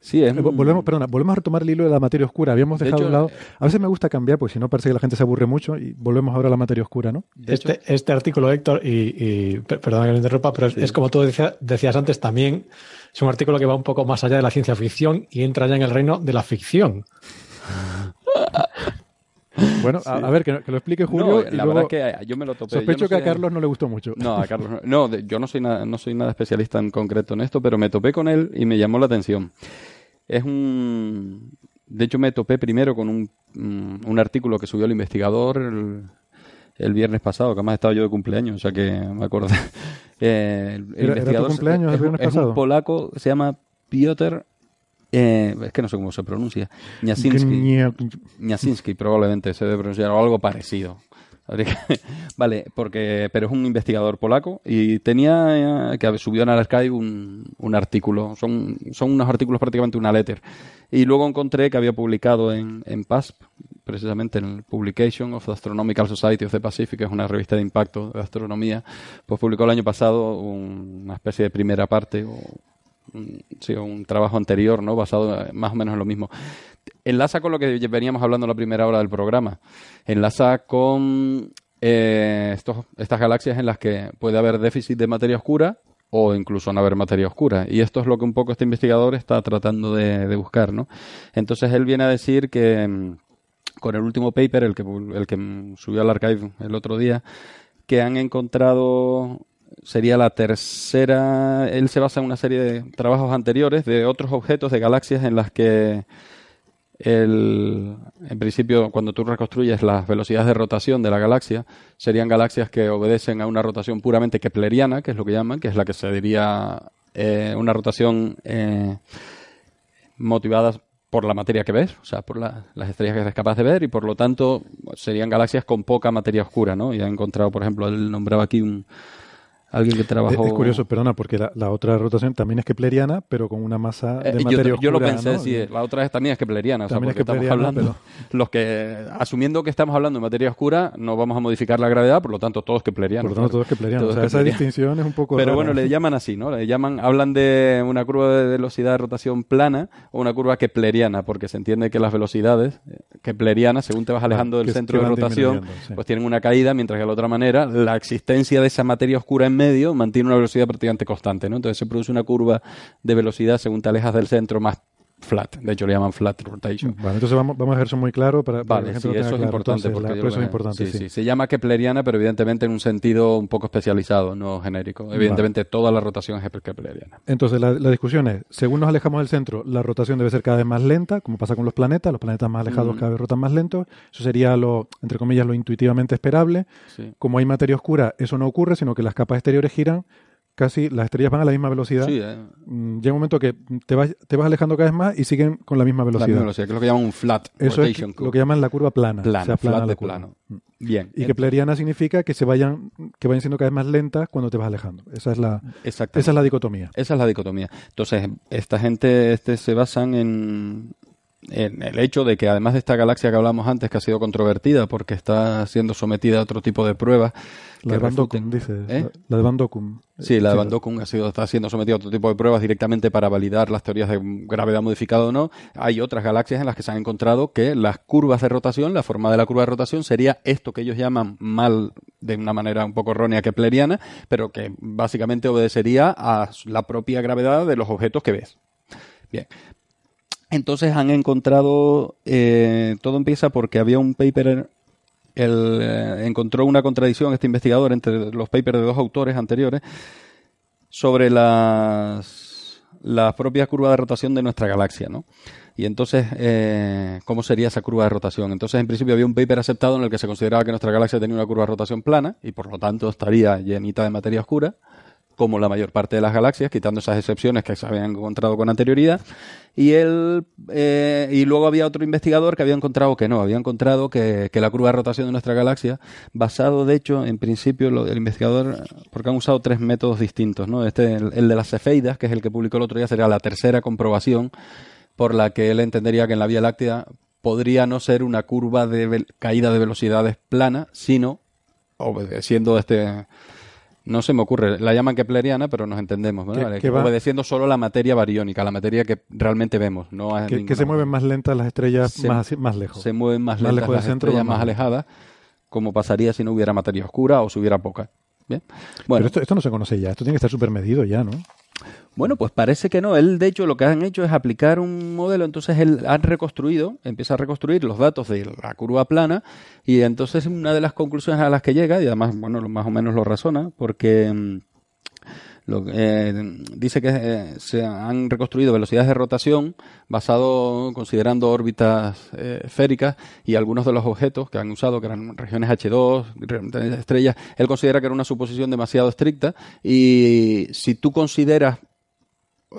Sí, es Eh, Volvemos, perdona, volvemos a retomar el hilo de la materia oscura. Habíamos De dejado hecho, a un lado. A veces me gusta cambiar, porque si no parece que la gente se aburre mucho y volvemos ahora a la materia oscura, ¿no? Este, este artículo, Héctor, y, y per- perdona que lo interrumpa, pero es, es como tú decía- decías antes, también es un artículo que va un poco más allá de la ciencia ficción y entra ya en el reino de la ficción. Bueno, a, a ver, que, que lo explique Julio. No, la luego verdad es que yo me lo topé. Sospecho no que a Carlos no le gustó mucho. No, a Carlos no. No, yo no soy, nada, no soy nada especialista en concreto en esto, pero me topé con él y me llamó la atención. Es un... De hecho, me topé primero con un, mm, un artículo que subió el investigador, el, el viernes pasado, que además estaba yo de cumpleaños, o sea que me acordé. Eh, el, el ¿Era- era tu investigador cumpleaños el es, viernes es pasado? un polaco, se llama Piotr, eh, es que no sé cómo se pronuncia. Ñasinski probablemente se debe pronunciar o algo parecido. Vale, porque pero es un investigador polaco y tenía eh, que subió en archive un, un artículo. Son, son unos artículos prácticamente una letter. Y luego encontré que había publicado en, en PASP, precisamente en el Publication of the Astronomical Society of the Pacific, que es una revista de impacto de astronomía, pues publicó el año pasado un- una especie de primera parte o sí, un trabajo anterior, ¿no? Basado eh, más o menos en lo mismo. Enlaza con lo que veníamos hablando en la primera hora del programa. Enlaza con eh, estas galaxias en las que puede haber déficit de materia oscura o incluso no haber materia oscura. Y esto es lo que un poco este investigador está tratando de, de buscar, ¿no? Entonces él viene a decir que mm, con el último paper, el que, el que subió al archive el otro día, que han encontrado sería la tercera él se basa en una serie de trabajos anteriores de otros objetos de galaxias en las que el, en principio cuando tú reconstruyes las velocidades de rotación de la galaxia serían galaxias que obedecen a una rotación puramente kepleriana que es lo que llaman que es la que se diría eh, una rotación eh, motivada por la materia que ves, o sea, por la- las estrellas que eres capaz de ver y por lo tanto serían galaxias con poca materia oscura, ¿no? Y ha encontrado, por ejemplo, él nombraba aquí un alguien que trabajó es curioso, perdona, porque la, la otra rotación también es kepleriana, pero con una masa de Eh, yo, materia yo lo oscura, pensé, ¿no? sí, la otra es también es kepleriana, o sea, También es porque estamos kepleriana, hablando, los que, asumiendo que estamos hablando de materia oscura, no vamos a modificar la gravedad, por lo tanto todo es kepleriano. Por lo tanto, claro. todo es kepleriano. Todo O sea, es esa distinción es un poco Pero rara. bueno, le llaman así, ¿no? Le llaman, hablan de una curva de velocidad de rotación plana o una curva kepleriana, porque se entiende que las velocidades eh, keplerianas, según te vas alejando Ah, del centro de rotación, sí. pues tienen una caída, mientras que de la otra manera, la existencia de esa materia oscura en medio mantiene una velocidad prácticamente constante, ¿no? Entonces se produce una curva de velocidad según te alejas del centro más flat. De hecho, le llaman flat rotation. Vale, entonces vamos, vamos a dejar eso muy claro para, Vale, sí, eso es claro. importante. Entonces, la- eso es importante, sí, sí. sí. Se llama kepleriana, pero evidentemente en un sentido un poco especializado, no genérico. Evidentemente toda la rotación es kepleriana. Entonces, la, la discusión es, según nos alejamos del centro, la rotación debe ser cada vez más lenta, como pasa con los planetas. Los planetas más alejados Mm. cada vez rotan más lentos. Eso sería lo, entre comillas, lo intuitivamente esperable. Como hay materia oscura, eso no ocurre, sino que las capas exteriores giran casi, las estrellas van a la misma velocidad. Sí, eh. Mm, Llega un momento que te vas, te vas alejando cada vez más y siguen con la misma La velocidad. misma velocidad, que es lo que llaman un flat Eso es rotation lo que llaman la curva plana. Plana, o sea, plana flat la de plano. Bien. Y kepleriana significa que se vayan, que vayan siendo cada vez más lentas cuando te vas alejando. Esa es la, esa es la dicotomía. Esa es la dicotomía. Entonces, esta gente este, se basan en, en el hecho de que además de esta galaxia que hablamos antes, que ha sido controvertida porque está siendo sometida a otro tipo de pruebas. La que de Van Dockum, dices. ¿Eh? La, de Van. Sí, la de Van ha sido, está siendo sometida a otro tipo de pruebas directamente para validar las teorías de gravedad modificada o no. Hay otras galaxias en las que se han encontrado que las curvas de rotación, la forma de la curva de rotación sería esto que ellos llaman mal, de una manera un poco errónea kepleriana, pero que básicamente obedecería a la propia gravedad de los objetos que ves. Bien. Entonces han encontrado, eh, todo empieza porque había un paper eh, encontró una contradicción este investigador entre los papers de dos autores anteriores sobre las, la propia curva de rotación de nuestra galaxia, ¿no? Y entonces, eh, ¿cómo sería esa curva de rotación? Entonces, en principio había un paper aceptado en el que se consideraba que nuestra galaxia tenía una curva de rotación plana y por lo tanto estaría llenita de materia oscura, como la mayor parte de las galaxias, quitando esas excepciones que se habían encontrado con anterioridad. Y él, eh, y luego había otro investigador que había encontrado que no, había encontrado que, que la curva de rotación de nuestra galaxia, basado de hecho, en principio, lo, el investigador, porque han usado tres métodos distintos, ¿no? Este, el, el de las cefeidas, que es el que publicó el otro día, sería la tercera comprobación por la que él entendería que en la Vía Láctea podría no ser una curva de caída de velocidades plana, sino obedeciendo este no se me ocurre, la llaman kepleriana, pero nos entendemos, ¿no? Va- obedeciendo solo la materia bariónica, la materia que realmente vemos, no a Que, se mueven más lentas las estrellas Se- más, más lejos. se mueven más, Más lentas las centro, estrellas más más alejadas, como pasaría si no hubiera materia oscura o si hubiera poca. Bien. Bueno, Pero esto, esto no se conoce ya, esto tiene que estar súper medido ya, ¿no? Bueno, pues parece que no. Él, de hecho, lo que han hecho es aplicar un modelo. Entonces, él ha reconstruido, empieza a reconstruir los datos de la curva plana. Y entonces, una de las conclusiones a las que llega, y además, bueno, más o menos lo razona, porque mm, Lo, eh, dice que eh, se han reconstruido velocidades de rotación basado considerando órbitas eh, esféricas y algunos de los objetos que han usado, que eran regiones H2, re- estrellas, él considera que era una suposición demasiado estricta y si tú consideras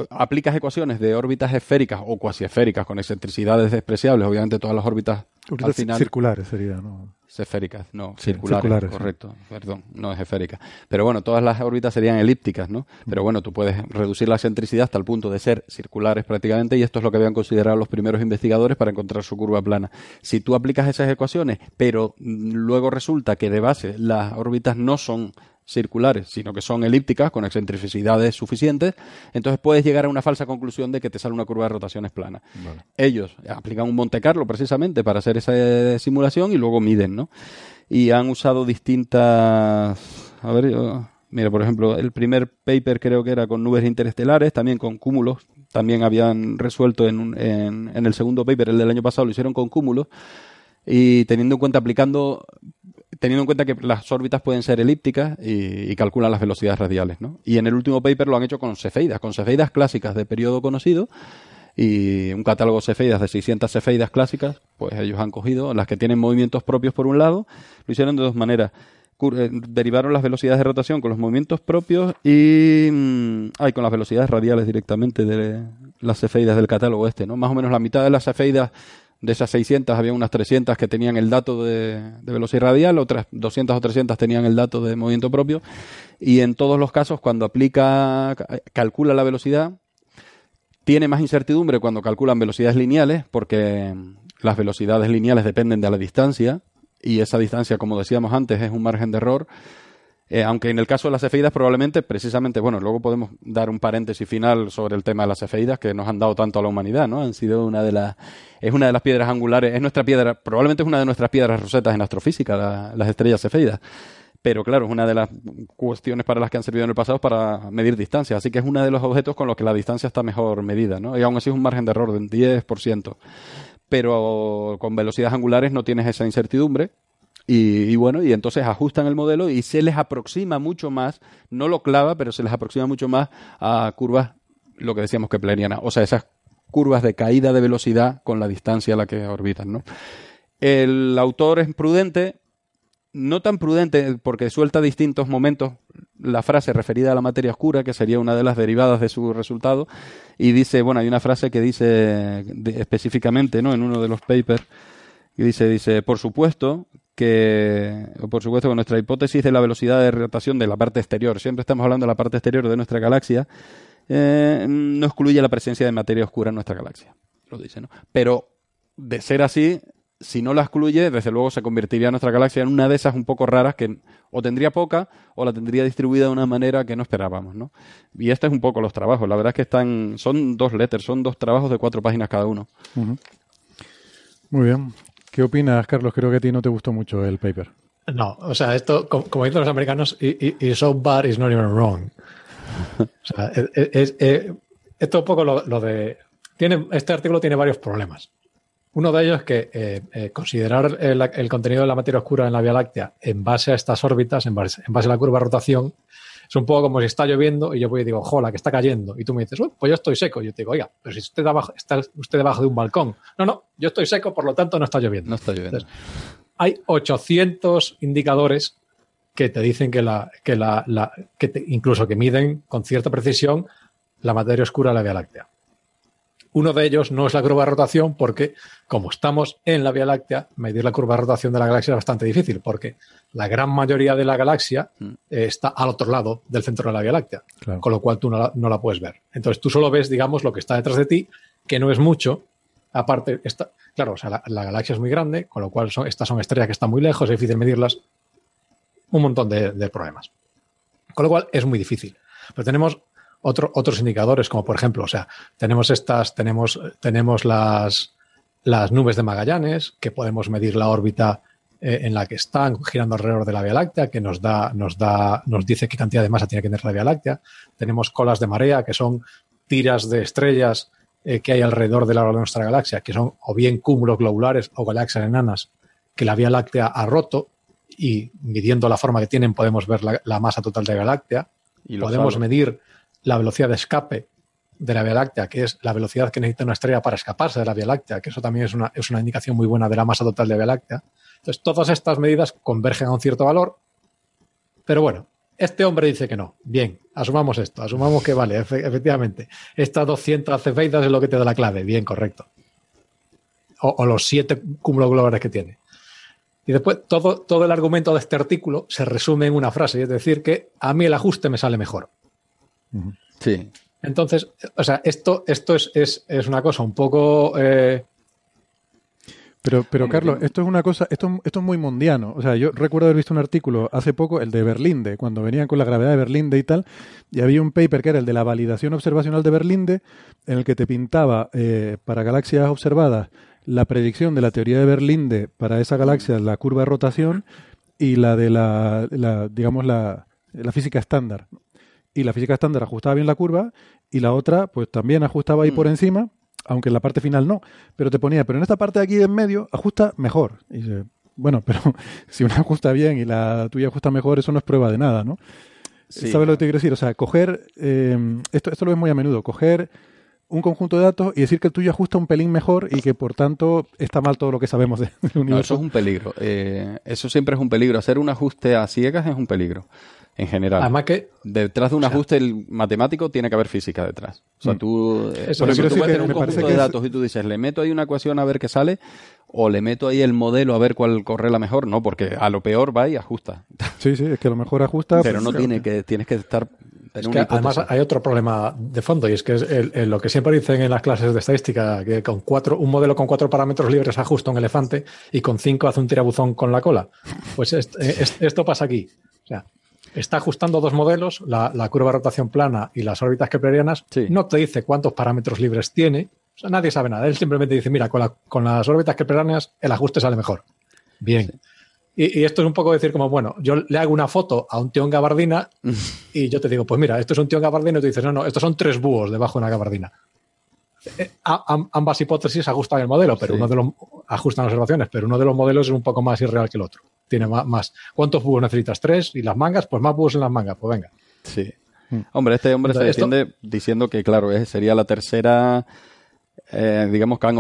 aplicas ecuaciones de órbitas esféricas o cuasi esféricas con excentricidades despreciables, obviamente todas las órbitas al Órbitas final circulares sería, ¿no? Esféricas, no, Sí, circulares, circulares, sí. correcto, perdón, no es esférica. Pero bueno, todas las órbitas serían elípticas, ¿no? Pero bueno, tú puedes reducir la excentricidad hasta el punto de ser circulares prácticamente y esto es lo que habían considerado los primeros investigadores para encontrar su curva plana. Si tú aplicas esas ecuaciones, pero mm, luego resulta que de base las órbitas no son circulares, sino que son elípticas con excentricidades suficientes, entonces puedes llegar a una falsa conclusión de que te sale una curva de rotaciones plana. Ellos aplican un Monte Carlo precisamente para hacer esa eh, simulación y luego miden, ¿no? Y han usado distintas... A ver, yo- Mira, por ejemplo, el primer paper creo que era con nubes interestelares, también con cúmulos. También habían resuelto en, un- en, en el segundo paper, el del año pasado, lo hicieron con cúmulos. Y teniendo en cuenta, aplicando, teniendo en cuenta que las órbitas pueden ser elípticas y, calculan las velocidades radiales, ¿no? Y en el último paper lo han hecho con cefeidas, con cefeidas clásicas de periodo conocido y un catálogo cefeidas de 600 cefeidas clásicas, pues ellos han cogido las que tienen movimientos propios por un lado, lo hicieron de dos maneras. Eh, derivaron las velocidades de rotación con los movimientos propios y mm, ay, con las velocidades radiales directamente de las cefeidas del catálogo este, ¿no? Más o menos la mitad de las cefeidas de esas 600 había unas 300 que tenían el dato de, velocidad radial, otras 200 o 300 tenían el dato de movimiento propio y en todos los casos cuando aplica ca- calcula la velocidad tiene más incertidumbre cuando calculan velocidades lineales, porque las velocidades lineales dependen de la distancia, y esa distancia, como decíamos antes, es un margen de error. Eh, aunque en el caso de las cefeidas probablemente, precisamente, bueno, luego podemos dar un paréntesis final sobre el tema de las cefeidas que nos han dado tanto a la humanidad, ¿no? Han sido una de las, es una de las piedras angulares, es nuestra piedra, probablemente es una de nuestras piedras rosetas en astrofísica, la- las estrellas cefeidas. Pero claro, es una de las cuestiones para las que han servido en el pasado para medir distancia. Así que es uno de los objetos con los que la distancia está mejor medida, ¿no? Y aún así es un margen de error del 10%. Pero con velocidades angulares no tienes esa incertidumbre. Y, y bueno, y entonces ajustan el modelo y se les aproxima mucho más, no lo clava, pero se les aproxima mucho más a curvas, lo que decíamos keplerianas. O sea, esas curvas de caída de velocidad con la distancia a la que orbitan, ¿no? El autor es prudente, no tan prudente porque suelta distintos momentos la frase referida a la materia oscura, que sería una de las derivadas de su resultado, y dice, bueno, hay una frase que dice específicamente, ¿no? En uno de los papers, y dice, dice, por supuesto que, por supuesto que nuestra hipótesis de la velocidad de rotación de la parte exterior, siempre estamos hablando de la parte exterior de nuestra galaxia, eh, no excluye la presencia de materia oscura en nuestra galaxia, lo dice, ¿no? Pero de ser así, si no la excluye, desde luego se convertiría nuestra galaxia en una de esas un poco raras que o tendría poca o la tendría distribuida de una manera que no esperábamos, ¿no? Y este es un poco los trabajos. La verdad es que están, son dos letters, son dos trabajos de cuatro páginas cada uno. Muy bien. ¿Qué opinas, Carlos? Creo que a ti no te gustó mucho el paper. No, o sea, esto, co- como, dicen los americanos, is so bad is not even wrong. O sea, es, es- es- esto es un poco lo, lo de. Tiene, este artículo tiene varios problemas. Uno de ellos es que eh, eh, considerar el, el contenido de la materia oscura en la Vía Láctea en base a estas órbitas, en base, en base a la curva de rotación, es un poco como si está lloviendo y yo voy y digo, jola, que está cayendo. Y tú me dices, "Uy, pues yo estoy seco. Y yo te digo, oiga, pero si usted abajo, está usted debajo de un balcón. No, no, yo estoy seco, por lo tanto no está lloviendo. No está lloviendo. Entonces, hay 800 indicadores que te dicen que la, que la, la- que te- incluso que miden con cierta precisión la materia oscura de la Vía Láctea. Uno de ellos no es la curva de rotación porque, como estamos en la Vía Láctea, medir la curva de rotación de la galaxia es bastante difícil porque la gran mayoría de la galaxia eh, está al otro lado del centro de la Vía Láctea, Claro. con lo cual tú no la, no la puedes ver. Entonces tú solo ves, digamos, lo que está detrás de ti, que no es mucho. Aparte, está, claro, o sea, la, la galaxia es muy grande, con lo cual son, estas son estrellas que están muy lejos, es difícil medirlas. Un montón de, de problemas. Con lo cual es muy difícil. Pero tenemos otro- otros indicadores, como por ejemplo, o sea, tenemos estas, tenemos, tenemos las, las nubes de Magallanes, que podemos medir la órbita eh, en la que están girando alrededor de la Vía Láctea, que nos da, nos da, nos dice qué cantidad de masa tiene que tener la Vía Láctea. Tenemos colas de marea, que son tiras de estrellas eh, que hay alrededor de, la, de nuestra galaxia, que son o bien cúmulos globulares o galaxias enanas que la Vía Láctea ha roto y midiendo la forma que tienen podemos ver la, la masa total de la Galáctea. Y lo podemos sabe. medir la velocidad de escape de la Vía Láctea, que es la velocidad que necesita una estrella para escaparse de la Vía Láctea, que eso también es una, es una indicación muy buena de la masa total de la Vía Láctea. Entonces, todas estas medidas convergen a un cierto valor, pero bueno, este hombre dice que no. Bien, asumamos esto, asumamos que vale, efe- efectivamente. Estas 200 cefeidas es lo que te da la clave, bien, correcto. O, los siete cúmulos globales que tiene. Y después, todo, todo el argumento de este artículo se resume en una frase, es decir, que a mí el ajuste me sale mejor. Sí. Entonces, o sea, esto, esto es, es, es una cosa un poco. eh, Pero, pero Carlos, esto es una cosa, esto, es- esto es muy mundiano. O sea, yo recuerdo haber visto un artículo hace poco, el de Berlinde, cuando venían con la gravedad de Berlinde y tal, y había un paper que era el de la validación observacional de Berlinde, en el que te pintaba eh, para galaxias observadas la predicción de la teoría de Berlinde para esa galaxia, la curva de rotación, y la de la, la, digamos, la, la física estándar. Y la física estándar ajustaba bien la curva, y la otra, pues también ajustaba ahí por encima, aunque en la parte final no, pero te ponía, pero en esta parte de aquí en medio ajusta mejor. Y dice, bueno, pero si una ajusta bien y la tuya ajusta mejor, eso no es prueba de nada, ¿no? Sí. ¿Sabes lo que te quiero decir? O sea, coger, eh, esto, esto lo ves muy a menudo, coger un conjunto de datos y decir que el tuyo ajusta un pelín mejor y que por tanto está mal todo lo que sabemos de- del No, universo. eso es un peligro. Eh, eso siempre es un peligro. Hacer un ajuste a ciegas es un peligro, en general. Además que... Detrás de un ajuste el matemático tiene que haber física detrás. O sea, Mm. tú, eh, Eso por quiero tú puedes tener un conjunto de es- datos y tú dices, le meto ahí una ecuación a ver qué sale, o le meto ahí el modelo a ver cuál correla mejor. No, porque a lo peor va y ajusta. Sí, sí, es que a lo mejor ajusta. Pero pues, no claro, tiene que, tienes que estar... Es que además hay otro problema de fondo y es que es el- el- lo que siempre dicen en las clases de estadística, que con cuatro, un modelo con cuatro parámetros libres ajusta un elefante y con cinco hace un tirabuzón con la cola. Pues est- es- esto pasa aquí. O sea, está ajustando dos modelos, la, la curva de rotación plana y las órbitas keplerianas. Sí. No te dice cuántos parámetros libres tiene. O sea, nadie sabe nada. Él simplemente dice, mira, con, la- con las órbitas keplerianas el ajuste sale mejor. Bien. Y, y esto es un poco decir como, bueno, yo le hago una foto a un tío en gabardina y yo te digo, pues mira, esto es un tío en gabardina y tú dices, no, no, estos son tres búhos debajo de una gabardina. Eh, ambas hipótesis ajustan el modelo, pero Sí. uno de los ajustan las observaciones, pero uno de los modelos es un poco más irreal que el otro. Tiene más. ¿Cuántos búhos necesitas? ¿Tres? ¿Y las mangas? Pues más búhos en las mangas, pues venga. Sí. Hombre, este hombre se esto- defiende diciendo que, claro, es- sería la tercera. Eh, digamos que han,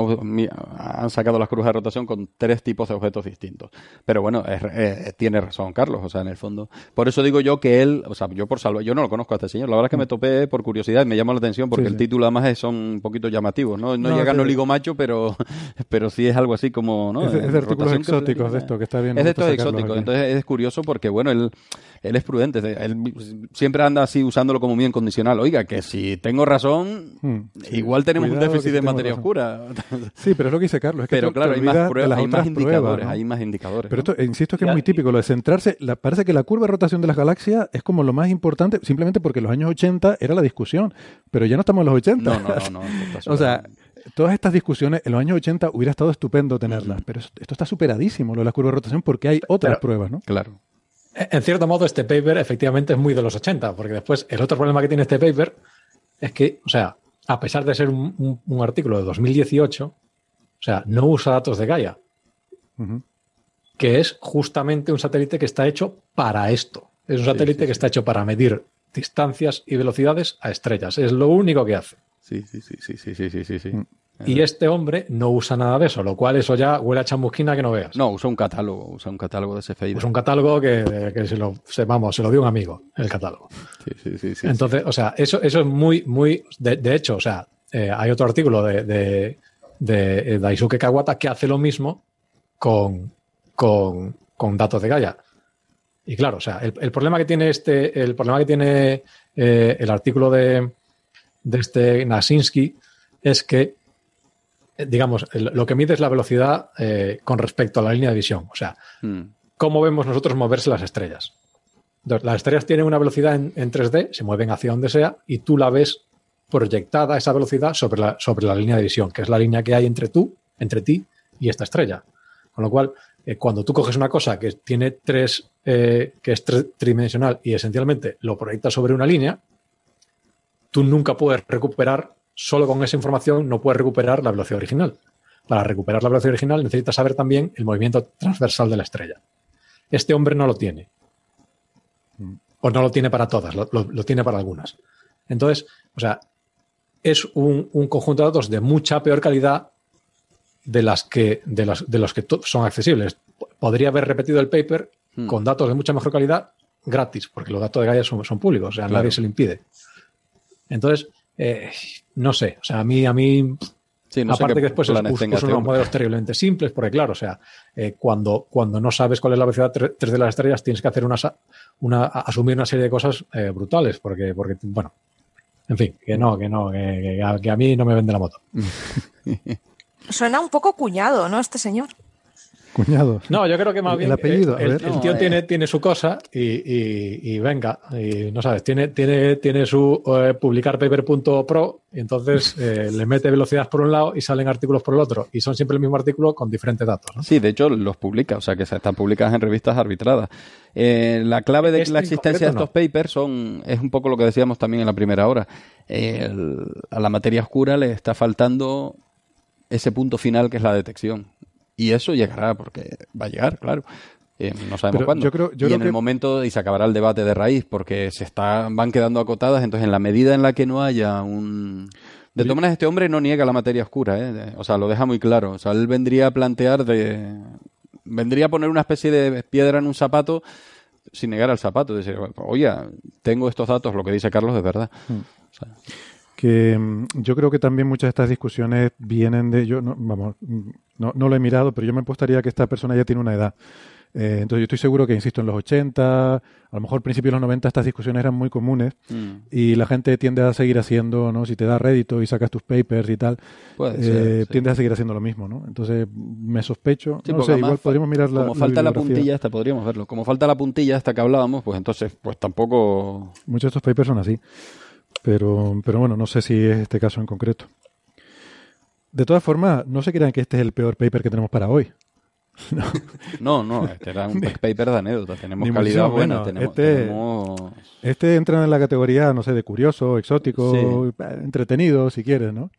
han sacado las cruces de rotación con tres tipos de objetos distintos. Pero bueno, es- eh, tiene razón Carlos, o sea, en el fondo. Por eso digo yo que él, o sea, yo por salvo, yo no lo conozco a este señor. La verdad es que me topé por curiosidad y me llamó la atención porque Sí, el sí. título además es- son un poquito llamativos, ¿no? No, No, llega no ligo macho, pero, pero sí es algo así como, ¿no? Es de- es de Eh, artículos exóticos kepleriana. de esto, que está bien, Es de estos exóticos, aquí. entonces es curioso porque, bueno, él, él es prudente, él siempre anda así usándolo como muy incondicional. Oiga, que si tengo razón, Hmm, sí. igual tenemos Cuidado un que déficit de razón. oscura. Sí, pero es lo que dice Carlos. Es que Pero te- claro, te hay más, pruebas, las hay más indicadores, pruebas, ¿no? hay más indicadores. Pero ¿no? esto, insisto que es muy típico. Lo de centrarse, la- parece que la curva de rotación de las galaxias es como lo más importante, simplemente porque en los años 80 era la discusión, pero ya no estamos en los 80. No, no, no, no, o sea, todas estas discusiones en los años 80 hubiera estado estupendo tenerlas, pero esto esto está superadísimo, lo de la curva de rotación, porque hay otras Pero- pruebas, ¿no? Claro. En cierto modo, este paper efectivamente es muy de los 80, porque después el otro problema que tiene este paper es que, o sea, a pesar de ser un, artículo de 2018, o sea, no usa datos de Gaia, que es justamente un satélite que está hecho para esto. Es un satélite que está hecho para medir distancias y velocidades a estrellas. Es lo único que hace. Sí, sí, sí, sí, sí, sí, sí, sí. Mm. Y este hombre no usa nada de eso, lo cual eso ya huele a chamusquina que no veas. No, usa un catálogo, usa un catálogo de CFI. Pues un catálogo que, que se lo, se, vamos, se lo dio un amigo, el catálogo. Sí, sí, sí, sí, Entonces, o sea, eso, eso es muy, muy. De, de hecho, o sea, eh, hay otro artículo de, de, de eh, Daisuke Kawata que hace lo mismo con, con, con datos de Gaia. Y claro, o sea, el, el problema que tiene este, el problema que tiene eh, el artículo de, de este Nasinski es que, digamos, el- lo que mide es la velocidad eh, con respecto a la línea de visión. O sea, Mm. cómo vemos nosotros moverse las estrellas. Entonces, las estrellas tienen una velocidad en, en 3D, se mueven hacia donde sea, y tú la ves proyectada esa velocidad sobre la, sobre la línea de visión, que es la línea que hay entre tú, entre ti y esta estrella. Con lo cual, eh, cuando tú coges una cosa que tiene tres, eh, que es tridimensional y esencialmente lo proyectas sobre una línea, tú nunca puedes recuperar, solo con esa información no puedes recuperar la velocidad original. Para recuperar la velocidad original necesitas saber también el movimiento transversal de la estrella. Este hombre no lo tiene. o no lo tiene para todas, lo, lo- lo tiene para algunas. Entonces, o sea, es un, un conjunto de datos de mucha peor calidad de las que de los, de los que son accesibles. Podría haber repetido el paper Hmm. con datos de mucha mejor calidad gratis, porque los datos de Gaia son, son públicos, o sea, Claro. nadie se lo impide. Entonces, eh, no sé, o sea, a mí, a mí Sí, no sé aparte que después es- este unos modelos terriblemente simples, porque claro, o sea, eh, cuando, cuando no sabes cuál es la velocidad 3 de las estrellas, tienes que hacer una, una asumir una serie de cosas eh, brutales, porque, porque, bueno, en fin, que no, que no, que, que a, que a mí no me vende la moto. Suena un poco cuñado, ¿no? Este señor. Cuñado. No, yo creo que más El- bien el apellido, eh, el, ver. el No, tío eh. tiene, tiene su cosa y, y- y venga, y no sabes, tiene, tiene, tiene su eh, publicar paper.pro y entonces eh, le mete velocidad por un lado y salen artículos por el otro y son siempre el mismo artículo con diferentes datos. ¿no? Sí, de hecho los publica, o sea que se- están publicadas en revistas arbitradas. Eh, la clave de Este la en existencia de estos papers son es un poco lo que decíamos también en la primera hora. El- a la materia oscura le está faltando ese punto final que es la detección. Y eso llegará, porque va a llegar, claro. Eh, no sabemos Pero cuándo. yo creo- yo y creo en el momento y se acabará el debate de raíz, porque se está, van quedando acotadas. Entonces, en la medida en la que no haya un. De todas maneras, este hombre no niega la materia oscura, ¿eh? O sea, lo deja muy claro. O sea, él vendría a plantear de. Vendría a poner una especie de piedra en un zapato sin negar al zapato. Decir, oye, tengo estos datos, lo que dice Carlos es verdad. O sea, que mm, yo creo que también muchas de estas discusiones vienen de yo no, vamos mm, no, no lo he mirado pero yo me apostaría que esta persona ya tiene una edad Eh, entonces yo estoy seguro que insisto en los 80 a lo mejor principios de los 90 estas discusiones eran muy comunes Mm. y la gente tiende a seguir haciendo no si te da rédito y sacas tus papers y tal Puede eh, ser, sí. tiendes a seguir haciendo lo mismo no entonces me sospecho Sí, no sé igual podríamos mirar la Como falta la puntilla esta, podríamos verlo. Como falta la puntilla esta que hablábamos, pues entonces, pues tampoco. Muchos de estos papers son así. Pero, pero bueno, no sé si es este caso en concreto. De todas formas, no se crean que este es el peor paper que tenemos para hoy. No, no, este era un paper de anécdota. Tenemos Ni calidad buena. Tenemos, Este- tenemos- Este entra en la categoría, no sé, de curioso, exótico, Sí. entretenido, si quieres, ¿no?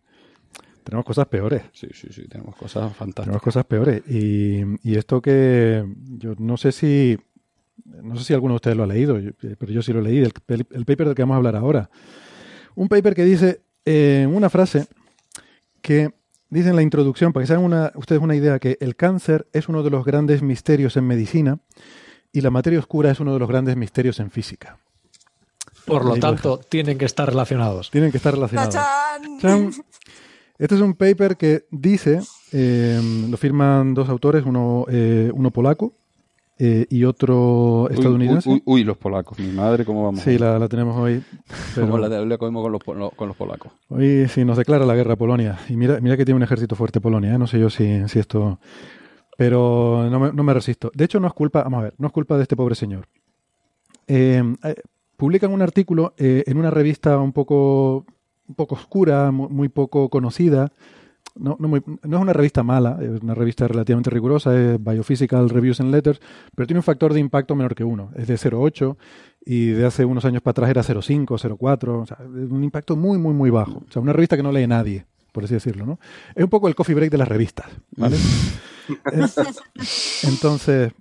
Tenemos cosas peores. Sí, sí, sí, tenemos cosas fantásticas. Tenemos cosas peores. Y, y esto que yo no sé si no sé si alguno de ustedes lo ha leído, yo- pero yo sí lo leí, el, el paper del que vamos a hablar ahora. Un paper que dice eh, una frase que dice en la introducción, para que se hagan una, ustedes una idea, que el cáncer es uno de los grandes misterios en medicina y la materia oscura es uno de los grandes misterios en física. Por lo tanto, tienen que estar relacionados. Tienen que estar relacionados. ¡Tachán! Este es un paper que dice, eh, lo firman dos autores, uno, eh, uno polaco eh, y otro Uy, estadounidense. Uy, uy, uy, los polacos. Mi madre, ¿cómo vamos? Sí, la, la tenemos hoy. pero ¿Cómo la, la comemos con los, con los polacos? Hoy sí nos declara la guerra a Polonia. Y mira, mira que tiene un ejército fuerte Polonia, ¿eh? no sé yo si, si esto... Pero no me, no me resisto. De hecho, no es culpa, vamos a ver, no es culpa de este pobre señor. Eh, eh, publican un artículo en una revista un poco, un poco oscura, mu- muy, poco conocida. No, no, muy- no es una revista mala, es una revista relativamente rigurosa, es Biophysical Reviews and Letters, pero tiene un factor de impacto menor que uno. Es de 0,8 y de hace unos años para atrás era 0,5, 0,4. O sea, es un impacto muy, muy, muy bajo. O sea, una revista que no lee nadie, por así decirlo. ¿no? Es un poco el coffee break de las revistas. ¿vale? Es- Entonces,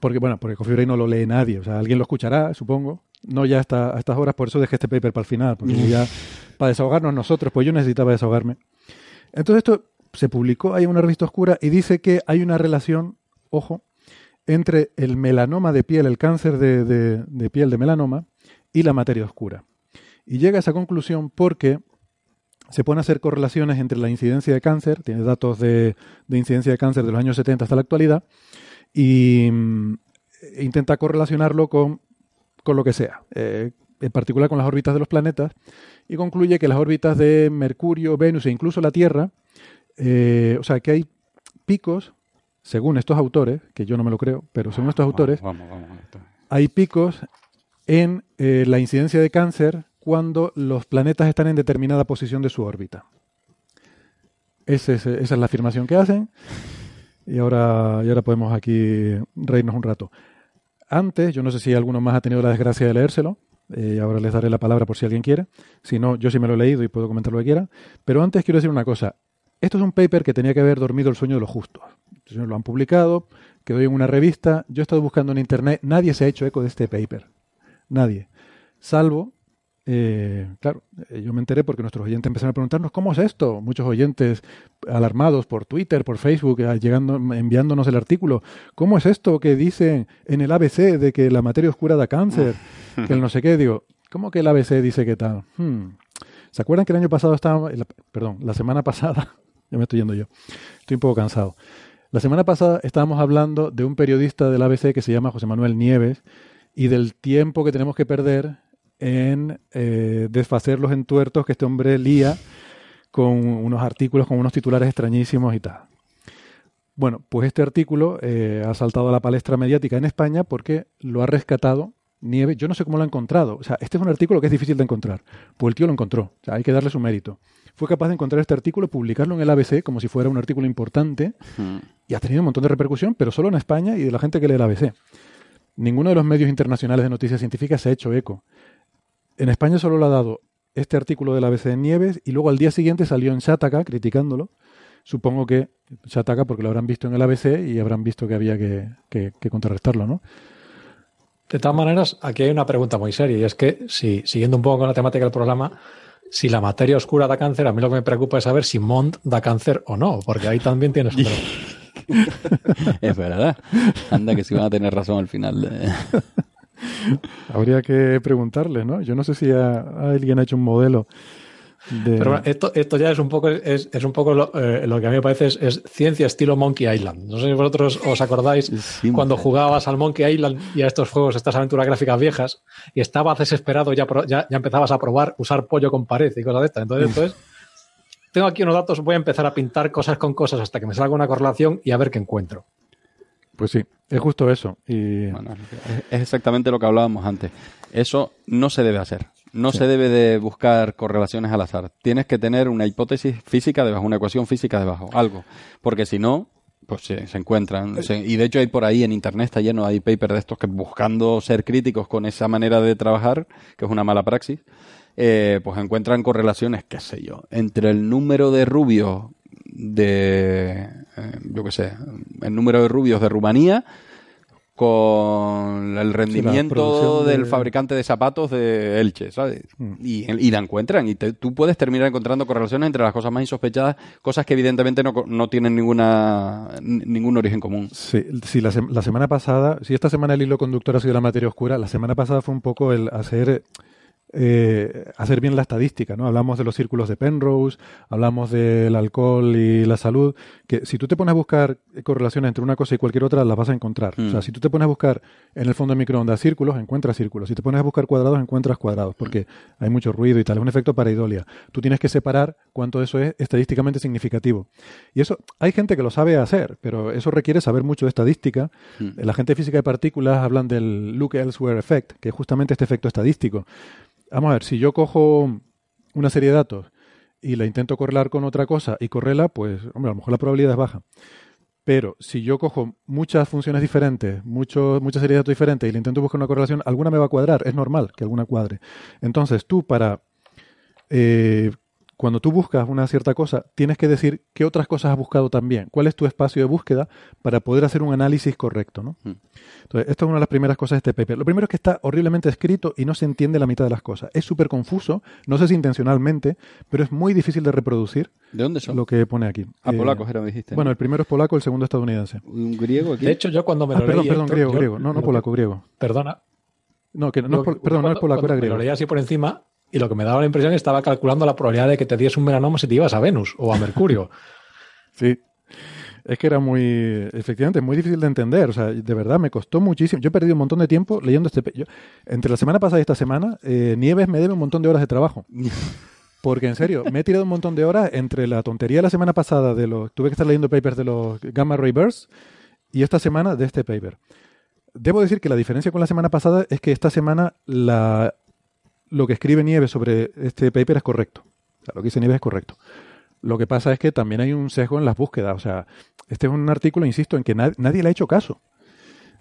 porque bueno, porque Coffee Break no lo lee nadie, o sea, alguien lo escuchará, supongo, no ya hasta, a estas horas, por eso dejé este paper para el final, porque ya para desahogarnos nosotros, pues yo necesitaba desahogarme. Entonces esto se publicó ahí en una revista oscura y dice que hay una relación, ojo, entre el melanoma de piel, el cáncer de, de- piel de melanoma y la materia oscura. Y llega a esa conclusión porque se a hacer correlaciones entre la incidencia de cáncer, tiene datos de, de incidencia de cáncer de los años 70 hasta la actualidad, y mm, e intenta correlacionarlo con, con lo que sea, eh, en particular con las órbitas de los planetas, y concluye que las órbitas de Mercurio, Venus e incluso la Tierra, eh, o sea que hay picos, según estos autores, que yo no me lo creo, pero según estos autores, Vamos, vamos. vamos. esto. hay picos en eh, la incidencia de cáncer cuando los planetas están en determinada posición de su órbita. Ese es- esa es la afirmación que hacen. Y ahora, y ahora podemos aquí reírnos un rato. Antes, yo no sé si alguno más ha tenido la desgracia de leérselo. Eh, ahora les daré la palabra por si alguien quiere. Si no, yo sí me lo he leído y puedo comentar lo que quiera. Pero antes quiero decir una cosa. Esto es un paper que tenía que haber dormido el sueño de los justos. Lo han publicado, quedó en una revista. Yo he estado buscando en internet. Nadie se ha hecho eco de este paper. Nadie. Salvo, eh, claro, eh, yo me enteré porque nuestros oyentes empezaron a preguntarnos cómo es esto. Muchos oyentes alarmados por Twitter, por Facebook, eh, llegando, enviándonos el artículo. ¿Cómo es esto que dicen en el ABC de que la materia oscura da cáncer? que el no sé qué. Digo, ¿cómo que el ABC dice que tal? Hmm. ¿Se acuerdan que el año pasado estábamos, la- perdón, la semana pasada, ya me estoy yendo yo, estoy un poco cansado. La semana pasada estábamos hablando de un periodista del ABC que se llama José Manuel Nieves y del tiempo que tenemos que perder en eh, desfacer los entuertos que este hombre lía con unos artículos, con unos titulares extrañísimos y tal. Bueno, pues este artículo eh, ha saltado a la palestra mediática en España porque lo ha rescatado Nieves. Yo no sé cómo lo ha encontrado. O sea, este es un artículo que es difícil de encontrar. Pues el tío lo encontró. O sea, hay que darle su mérito. Fue capaz de encontrar este artículo, publicarlo en el ABC como si fuera un artículo importante y ha tenido un montón de repercusión, pero solo en España y de la gente que lee el ABC. Ninguno de los medios internacionales de noticias científicas se ha hecho eco. En España solo lo ha dado este artículo del ABC de Nieves y luego al día siguiente salió en Shataka criticándolo. Supongo que Shataka porque lo habrán visto en el ABC y habrán visto que había que, que- que contrarrestarlo, ¿no? De todas maneras, aquí hay una pregunta muy seria y es que, si, siguiendo un poco con la temática del programa, si la materia oscura da cáncer, a mí lo que me preocupa es saber si Mont da cáncer o no, porque ahí también tienes un es verdad. Anda que si van a tener razón al final. Habría que preguntarle, ¿no? Yo no sé si alguien ha hecho un modelo de... Pero bueno, esto, esto ya es un poco, es, es un poco lo, eh, lo que a mí me parece es, es ciencia estilo Monkey Island. No sé si vosotros os acordáis cuando jugabas al Monkey Island y a estos juegos, estas aventuras gráficas viejas, y estabas desesperado, ya, ya, ya empezabas a probar usar pollo con pared y cosas de estas. Entonces, entonces, tengo aquí unos datos, voy a empezar a pintar cosas con cosas hasta que me salga una correlación y a ver qué encuentro. Pues sí, es justo eso. Y... Bueno, es- exactamente lo que hablábamos antes. Eso no se debe hacer. No se debe de buscar correlaciones al azar. Tienes que tener una hipótesis física debajo, una ecuación física debajo, algo. Porque si no, pues se, se encuentran. se- y de hecho hay por ahí en internet, está lleno, hay papers de estos que buscando ser críticos con esa manera de trabajar, que es una mala praxis, eh, pues encuentran correlaciones, qué sé yo, entre el número de rubios de, eh, yo qué sé, el número de rubios de Rumanía con el rendimiento de- del fabricante de zapatos de Elche, ¿sabes? Mm. Y, y la encuentran. Y te- tú puedes terminar encontrando correlaciones entre las cosas más insospechadas, cosas que evidentemente no, no tienen ninguna ningún origen común. Sí, sí, la, la semana pasada, si esta semana el hilo conductor ha sido la materia oscura, la semana pasada fue un poco el hacer eh, hacer bien la estadística, ¿no? Hablamos de los círculos de Penrose, hablamos del alcohol y la salud, que si tú te pones a buscar correlaciones entre una cosa y cualquier otra, las vas a encontrar. O sea, Mm. si tú te pones a buscar en el fondo de microondas círculos, encuentras círculos. Si te pones a buscar cuadrados, encuentras cuadrados, porque hay mucho ruido y tal. Es un efecto pareidolia. Tú tienes que separar cuánto eso es estadísticamente significativo. Y eso, hay gente que lo sabe hacer, pero eso requiere saber mucho de estadística. Mm. La gente de física de partículas hablan del look elsewhere effect, que es justamente este efecto estadístico. Vamos a ver, si yo cojo una serie de datos y la intento correlar con otra cosa y correla, pues, hombre, a lo mejor la probabilidad es baja. Pero si yo cojo muchas funciones diferentes, muchas series de datos diferentes y le intento buscar una correlación, alguna me va a cuadrar. Es normal que alguna cuadre. Entonces, tú para... eh, cuando tú buscas una cierta cosa, tienes que decir qué otras cosas has buscado también. ¿Cuál es tu espacio de búsqueda para poder hacer un análisis correcto? ¿no? Mm. Entonces, esto es una de las primeras cosas de este paper. Lo primero es que está horriblemente escrito y no se entiende la mitad de las cosas. Es súper confuso, no sé si intencionalmente, pero es muy difícil de reproducir ¿De dónde son? lo que pone aquí. Ah, Eh, polacos era, me dijiste. ¿no? Bueno, el primero es polaco, el segundo estadounidense. ¿Un griego aquí? De hecho, yo cuando me Ah, lo perdón, leí perdón, esto, griego, yo- griego. No, no lo- polaco, griego. Perdona. No, que no, Yo- es pol- perdón, no es polaco, era me griego. Lo leí así por encima y lo que me daba la impresión es que estaba calculando la probabilidad de que te diese un melanoma si te ibas a Venus o a Mercurio. Sí. Es que era muy, efectivamente, muy difícil de entender. O sea, de verdad, me costó muchísimo. Yo he perdido un montón de tiempo leyendo este... yo- entre la semana pasada y esta semana, eh, Nieves me debe un montón de horas de trabajo. Porque, en serio, me he tirado un montón de horas entre la tontería de la semana pasada de los... Tuve que estar leyendo papers de los gamma ray bursts y esta semana de este paper. Debo decir que la diferencia con la semana pasada es que esta semana la, lo que escribe Nieves sobre este paper es correcto. O sea, lo que dice Nieves es correcto. Lo que pasa es que también hay un sesgo en las búsquedas. O sea, este es un artículo, insisto, en que na- nadie le ha hecho caso.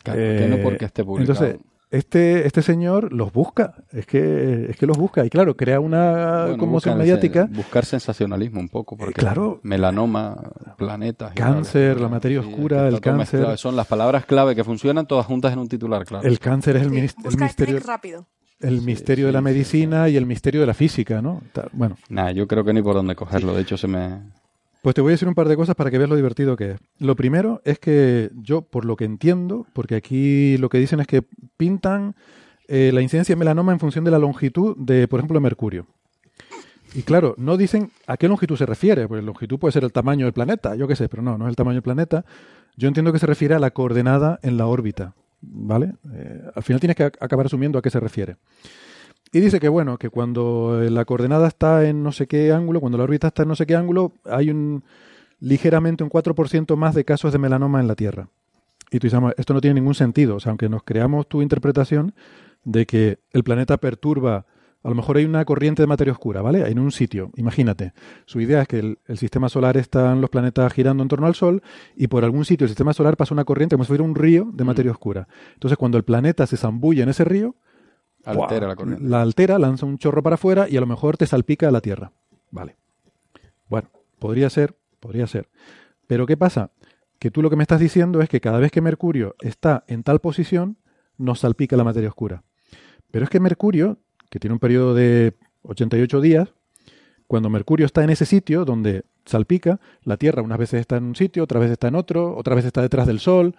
Claro, que no porque esté publicado. Entonces, este, este señor los busca. Es que, es que los busca. Y claro, crea una Bueno, conmoción mediática. ese- buscar sensacionalismo un poco, porque claro. melanoma, planetas, Cáncer, la materia sí, oscura, el cáncer. mezclado. Son las palabras clave que funcionan todas juntas en un titular, claro. El cáncer es el, minis- el Busca misterio. clic rápido. El misterio de la medicina y el misterio de la física, ¿no? Bueno, Nah, yo creo que ni por dónde cogerlo. De hecho, se me. pues te voy a decir un par de cosas para que veas lo divertido que es. Lo primero es que yo, por lo que entiendo, porque aquí lo que dicen es que pintan eh, la incidencia de melanoma en función de la longitud de, por ejemplo, Mercurio. Y claro, no dicen a qué longitud se refiere, porque longitud puede ser el tamaño del planeta, yo qué sé, pero no, no es el tamaño del planeta. Yo entiendo que se refiere a la coordenada en la órbita, ¿vale? Eh, al final tienes que ac- acabar asumiendo a qué se refiere. Y dice que bueno, que cuando eh, la coordenada está en no sé qué ángulo, cuando la órbita está en no sé qué ángulo, hay un ligeramente un 4% más de casos de melanoma en la Tierra. Y tú dices, "Vamos, esto no tiene ningún sentido. O sea, aunque nos creamos tu interpretación de que el planeta perturba, a lo mejor hay una corriente de materia oscura, ¿vale? En un sitio, imagínate. Su idea es que el, el sistema solar están los planetas girando en torno al Sol y por algún sitio el sistema solar pasa una corriente como si fuera un río de materia oscura. Entonces, cuando el planeta se zambulle en ese río, Altera ¡buah! la corriente. La altera, lanza un chorro para afuera y a lo mejor te salpica a la Tierra. Vale. Bueno, podría ser, podría ser. Pero ¿qué pasa? Que tú lo que me estás diciendo es que cada vez que Mercurio está en tal posición, nos salpica la materia oscura. Pero es que Mercurio, que tiene un periodo de 88 días, cuando Mercurio está en ese sitio donde salpica, la Tierra unas veces está en un sitio, otras veces está en otro, otra vez está detrás del Sol.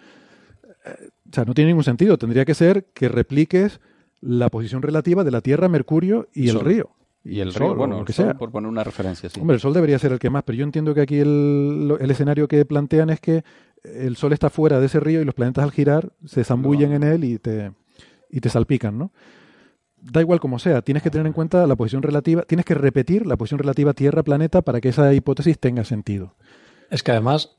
Eh, O sea, no tiene ningún sentido. Tendría que ser que repliques la posición relativa de la Tierra, Mercurio y el Sol. río. Y el Sol, río, o bueno, lo el que sol, sea. por poner una referencia, sí. Hombre, el Sol debería ser el que más, pero yo entiendo que aquí el, el escenario que plantean es que el Sol está fuera de ese río y los planetas al girar se zambullen en él y te, y te salpican, ¿no? Da igual como sea, tienes que tener en cuenta la posición relativa, tienes que repetir la posición relativa Tierra-planeta para que esa hipótesis tenga sentido. Es que además,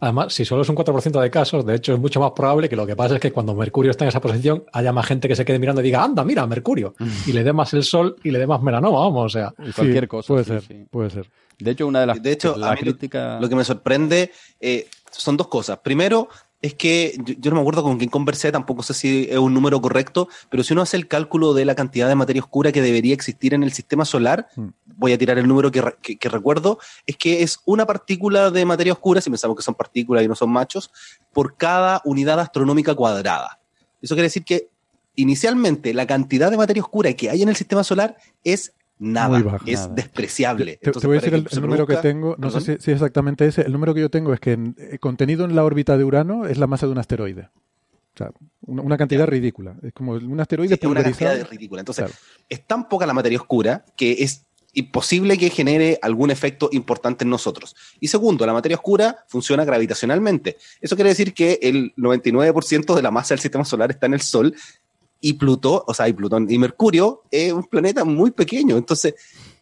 además, si solo es un 4% de casos, de hecho es mucho más probable que lo que pasa es que cuando Mercurio está en esa posición haya más gente que se quede mirando y diga, anda, mira, Mercurio, y le dé más el sol y le dé más melanoma, vamos, o sea. Cualquier cosa. Puede sí, ser, sí. puede ser. De hecho, una de las De hecho, la a mí lo- crítica. Lo que me sorprende eh, son dos cosas. Primero, es que yo, yo no me acuerdo con quién conversé, tampoco sé si es un número correcto, pero si uno hace el cálculo de la cantidad de materia oscura que debería existir en el sistema solar, Mm. voy a tirar el número que, re- que- que recuerdo, es que es una partícula de materia oscura, si pensamos que son partículas y no son machos, por cada unidad astronómica cuadrada. Eso quiere decir que inicialmente la cantidad de materia oscura que hay en el sistema solar es nada, Muy baja. es Nada. despreciable. Te, voy a decir el, el número que tengo, no sé si, si es exactamente ese, el número que yo tengo es que en- eh, contenido en la órbita de Urano es la masa de un asteroide. O sea, una, una cantidad ridícula. Es como un asteroide Sí, es una cantidad de ridícula. Entonces, Claro. es tan poca la materia oscura que es imposible que genere algún efecto importante en nosotros. Y segundo, la materia oscura funciona gravitacionalmente. Eso quiere decir que el 99% de la masa del sistema solar está en el Sol y Plutón, o sea, y Plutón y Mercurio es un planeta muy pequeño. Entonces,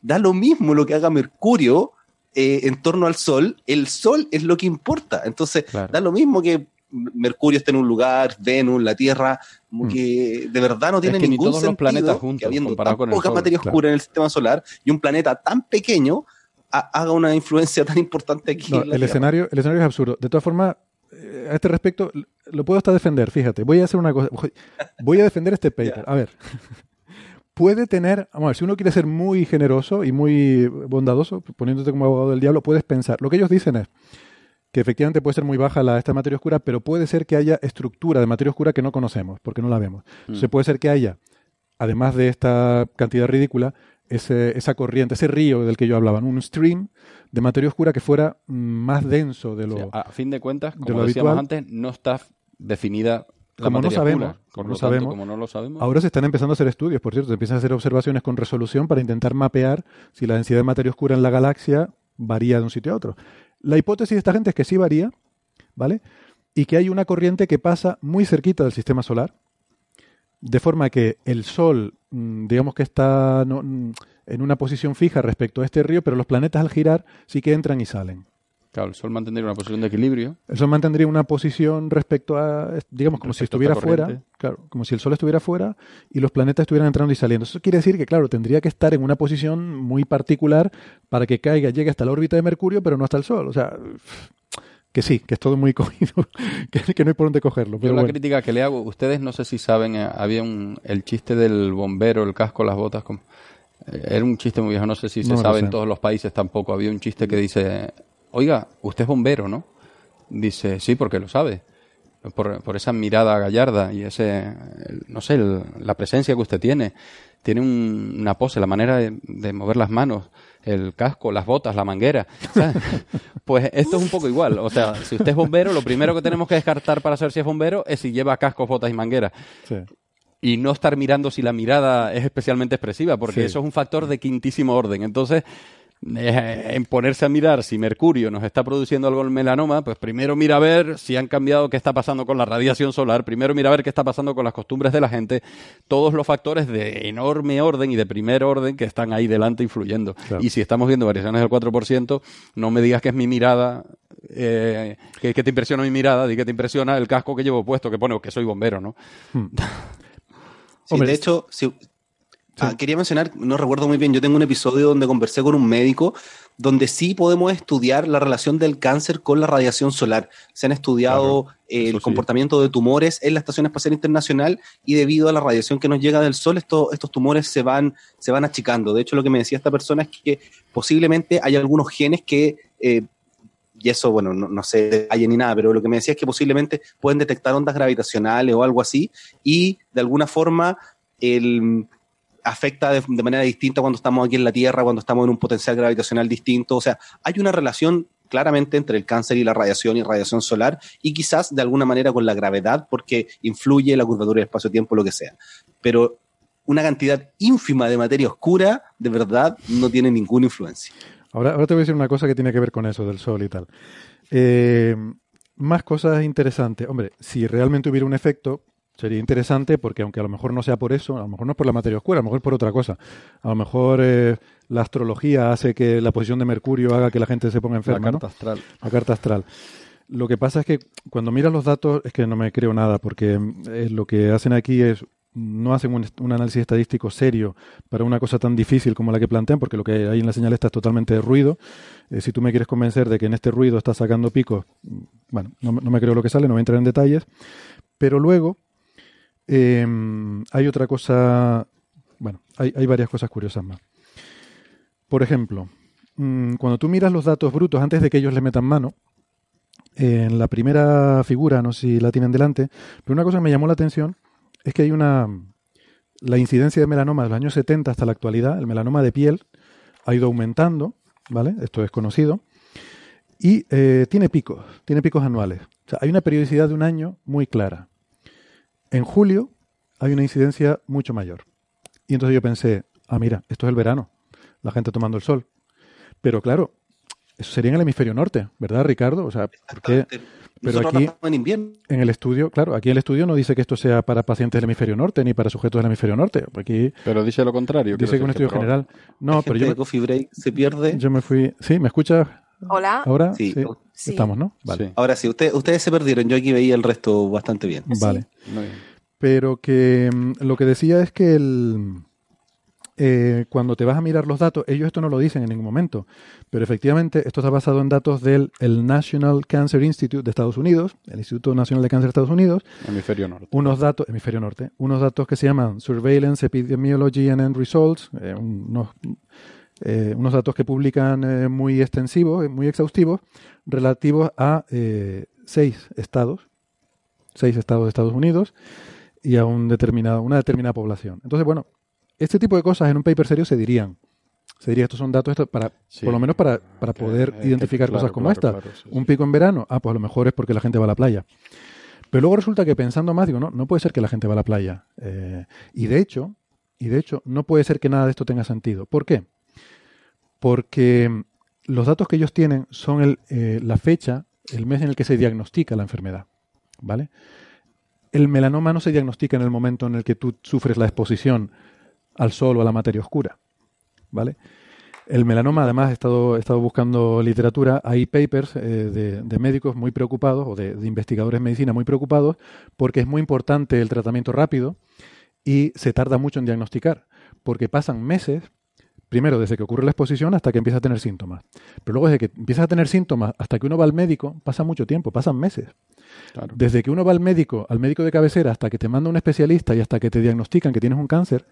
da lo mismo lo que haga Mercurio eh, en torno al Sol. El Sol es lo que importa. Entonces, Claro. da lo mismo que Mercurio esté en un lugar, Venus, la Tierra, como Mm. que de verdad no tiene que ni ningún todos los sentido planetas que habiendo tan con poca Sol, materia claro. oscura en el sistema solar y un planeta tan pequeño ha- haga una influencia tan importante aquí. No, el, Tierra. escenario, el escenario es absurdo. De todas formas, a este respecto, lo puedo hasta defender. Fíjate, voy a hacer una cosa. Voy a defender este paper. A ver. Puede tener, vamos a ver, si uno quiere ser muy generoso y muy bondadoso, poniéndote como abogado del diablo, puedes pensar. Lo que ellos dicen es que efectivamente puede ser muy baja la, esta materia oscura, pero puede ser que haya estructura de materia oscura que no conocemos, porque no la vemos. Entonces puede ser que haya, además de esta cantidad ridícula, ese, esa corriente, ese río del que yo hablaba, un stream de materia oscura que fuera más denso de lo... Sí, a fin de cuentas, de como lo decíamos habitual. antes, no está definida la Como no materia sabemos, como no tanto, sabemos, como no lo sabemos, Ahora se están empezando a hacer estudios, por cierto, se empiezan a hacer observaciones con resolución para intentar mapear si la densidad de materia oscura en la galaxia varía de un sitio a otro. La hipótesis de esta gente es que sí varía, ¿vale? Y que hay una corriente que pasa muy cerquita del sistema solar, de forma que el Sol, mm, digamos que está mm, en una posición fija respecto a este río, pero los planetas al girar sí que entran y salen. claro, el Sol mantendría una posición de equilibrio. El Sol mantendría una posición respecto a, digamos, como si Respecto estuviera fuera, claro, como si el Sol estuviera fuera y los planetas estuvieran entrando y saliendo. Eso quiere decir que, claro, tendría que estar en una posición muy particular para que caiga, llegue hasta la órbita de Mercurio, pero no hasta el Sol. O sea, que sí, que es todo muy cogido, que, que no hay por dónde cogerlo. Yo Pero la bueno. crítica que le hago, ustedes no sé si saben, eh, había un, el chiste del bombero, el casco, las botas, como, eh, era un chiste muy viejo, no sé si se No sabe en sé. todos los países tampoco. Había un chiste que dice, oiga, usted es bombero, ¿no? Dice, sí, porque lo sabe. por, por esa mirada gallarda y ese, el- no sé, el- la presencia que usted tiene. Tiene un- una pose, la manera de, de mover las manos, el casco, las botas, la manguera. ¿sabes? Pues esto es un poco igual. O sea, si usted es bombero, lo primero que tenemos que descartar para saber si es bombero es si lleva cascos, botas y manguera. Sí. Y no estar mirando si la mirada es especialmente expresiva, porque Sí. eso es un factor de quintísimo orden. Entonces, en ponerse a mirar si Mercurio nos está produciendo algo en melanoma, pues primero mira a ver si han cambiado qué está pasando con la radiación solar, primero mira a ver qué está pasando con las costumbres de la gente, todos los factores de enorme orden y de primer orden que están ahí delante influyendo. Claro. Y si estamos viendo variaciones del 4%, no me digas que es mi mirada, eh, que, que te impresiona mi mirada, di que te impresiona el casco que llevo puesto, que pone que soy bombero, ¿no? Sí, Hombre, de hecho, si- ah, quería mencionar, no recuerdo muy bien, yo tengo un episodio donde conversé con un médico donde sí podemos estudiar la relación del cáncer con la radiación solar. Se han estudiado eh, el sí. comportamiento de tumores en la Estación Espacial Internacional y debido a la radiación que nos llega del Sol, esto- estos tumores se van, se van achicando. De hecho, lo que me decía esta persona es que posiblemente hay algunos genes que... eh, y eso, bueno, no, no sé detalle ni nada, pero lo que me decía es que posiblemente pueden detectar ondas gravitacionales o algo así, y de alguna forma el, afecta de, manera distinta cuando estamos aquí en la Tierra, cuando estamos en un potencial gravitacional distinto. O sea, hay una relación claramente entre el cáncer y la radiación y radiación solar, y quizás de alguna manera con la gravedad, porque influye la curvatura del espacio-tiempo, lo que sea. Pero una cantidad ínfima de materia oscura, de verdad, no tiene ninguna influencia. Ahora, ahora te voy a decir una cosa que tiene que ver con eso del sol y tal. Eh, más cosas interesantes. Hombre, si realmente hubiera un efecto, sería interesante porque aunque a lo mejor no sea por eso, a lo mejor no es por la materia oscura, a lo mejor es por otra cosa. A lo mejor eh, la astrología hace que la posición de Mercurio haga que la gente se ponga enferma, la ¿no? carta astral. La carta astral. Lo que pasa es que cuando miras los datos es que no me creo nada porque eh, lo que hacen aquí es no hacen un, análisis estadístico serio para una cosa tan difícil como la que plantean, porque lo que hay en la señal esta es totalmente de ruido. Eh, si tú me quieres convencer de que en este ruido está sacando picos, mm, bueno, no me creo lo que sale, no voy a entrar en detalles. Pero luego eh, hay otra cosa, bueno, hay, hay varias cosas curiosas más. Por ejemplo, mm, cuando tú miras los datos brutos antes de que ellos le metan mano, en la primera figura, no sé si la tienen delante, pero una cosa que me llamó la atención es que hay una. La incidencia de melanoma de los años 70 hasta la actualidad, el melanoma de piel, ha ido aumentando, ¿vale? Esto es conocido. Y eh, tiene picos, tiene picos anuales. O sea, hay una periodicidad de un año muy clara. En julio hay una incidencia mucho mayor. Y entonces yo pensé, ah, mira, esto es el verano, la gente tomando el sol. Pero claro, eso sería en el hemisferio norte, ¿verdad, Ricardo? O sea, ¿por qué? Pero aquí, en invierno. en el estudio, claro, aquí el estudio no dice que esto sea para pacientes del hemisferio norte ni para sujetos del hemisferio norte. Aquí Pero dice lo contrario. dice que un estudio general. No, pero yo de Coffee Break se pierde. yo me fui. ¿Sí? ¿Me escuchas Hola. ahora? Sí. Sí. Estamos, ¿no? Vale. Sí, Ahora sí, usted- ustedes se perdieron. Yo aquí veía el resto bastante bien. Vale. Muy bien. Pero que mm, lo que decía es que el, eh, cuando te vas a mirar los datos, ellos esto no lo dicen en ningún momento, pero efectivamente esto está basado en datos del el National Cancer Institute de Estados Unidos, el Instituto Nacional de Cáncer de Estados Unidos, Hemisferio norte. unos datos, hemisferio norte, unos datos que se llaman Surveillance, Epidemiology and End Results, eh, unos, eh, unos datos que publican eh, muy extensivos, muy exhaustivos, relativos a seis estados, seis estados de Estados Unidos y a un determinado, una determinada población. Entonces, bueno, este tipo de cosas en un paper serio se dirían. Se diría, estos son datos esto para, Sí. por lo menos para, para Que- poder eh, que- identificar claro, cosas como claro, esta. claro, sí, un pico en verano, ah, pues a lo mejor es porque la gente va a la playa. Pero luego resulta que pensando más, digo, no, no puede ser que la gente va a la playa. Eh, y de hecho, y de hecho, no puede ser que nada de esto tenga sentido. ¿Por qué? Porque los datos que ellos tienen son el, eh, la fecha, el mes en el que se diagnostica la enfermedad. ¿Vale? El melanoma no se diagnostica en el momento en el que tú sufres la exposición al sol o a la materia oscura. ¿Vale? El melanoma, además, he estado, buscando literatura, hay papers eh, de, de médicos muy preocupados o de, de investigadores en medicina muy preocupados porque es muy importante el tratamiento rápido y se tarda mucho en diagnosticar, porque pasan meses, primero desde que ocurre la exposición hasta que empieza a tener síntomas. Pero luego desde que empiezas a tener síntomas hasta que uno va al médico, pasa mucho tiempo, pasan meses. Claro. Desde que uno va al médico, al médico de cabecera, hasta que te manda un especialista y hasta que te diagnostican que tienes un cáncer,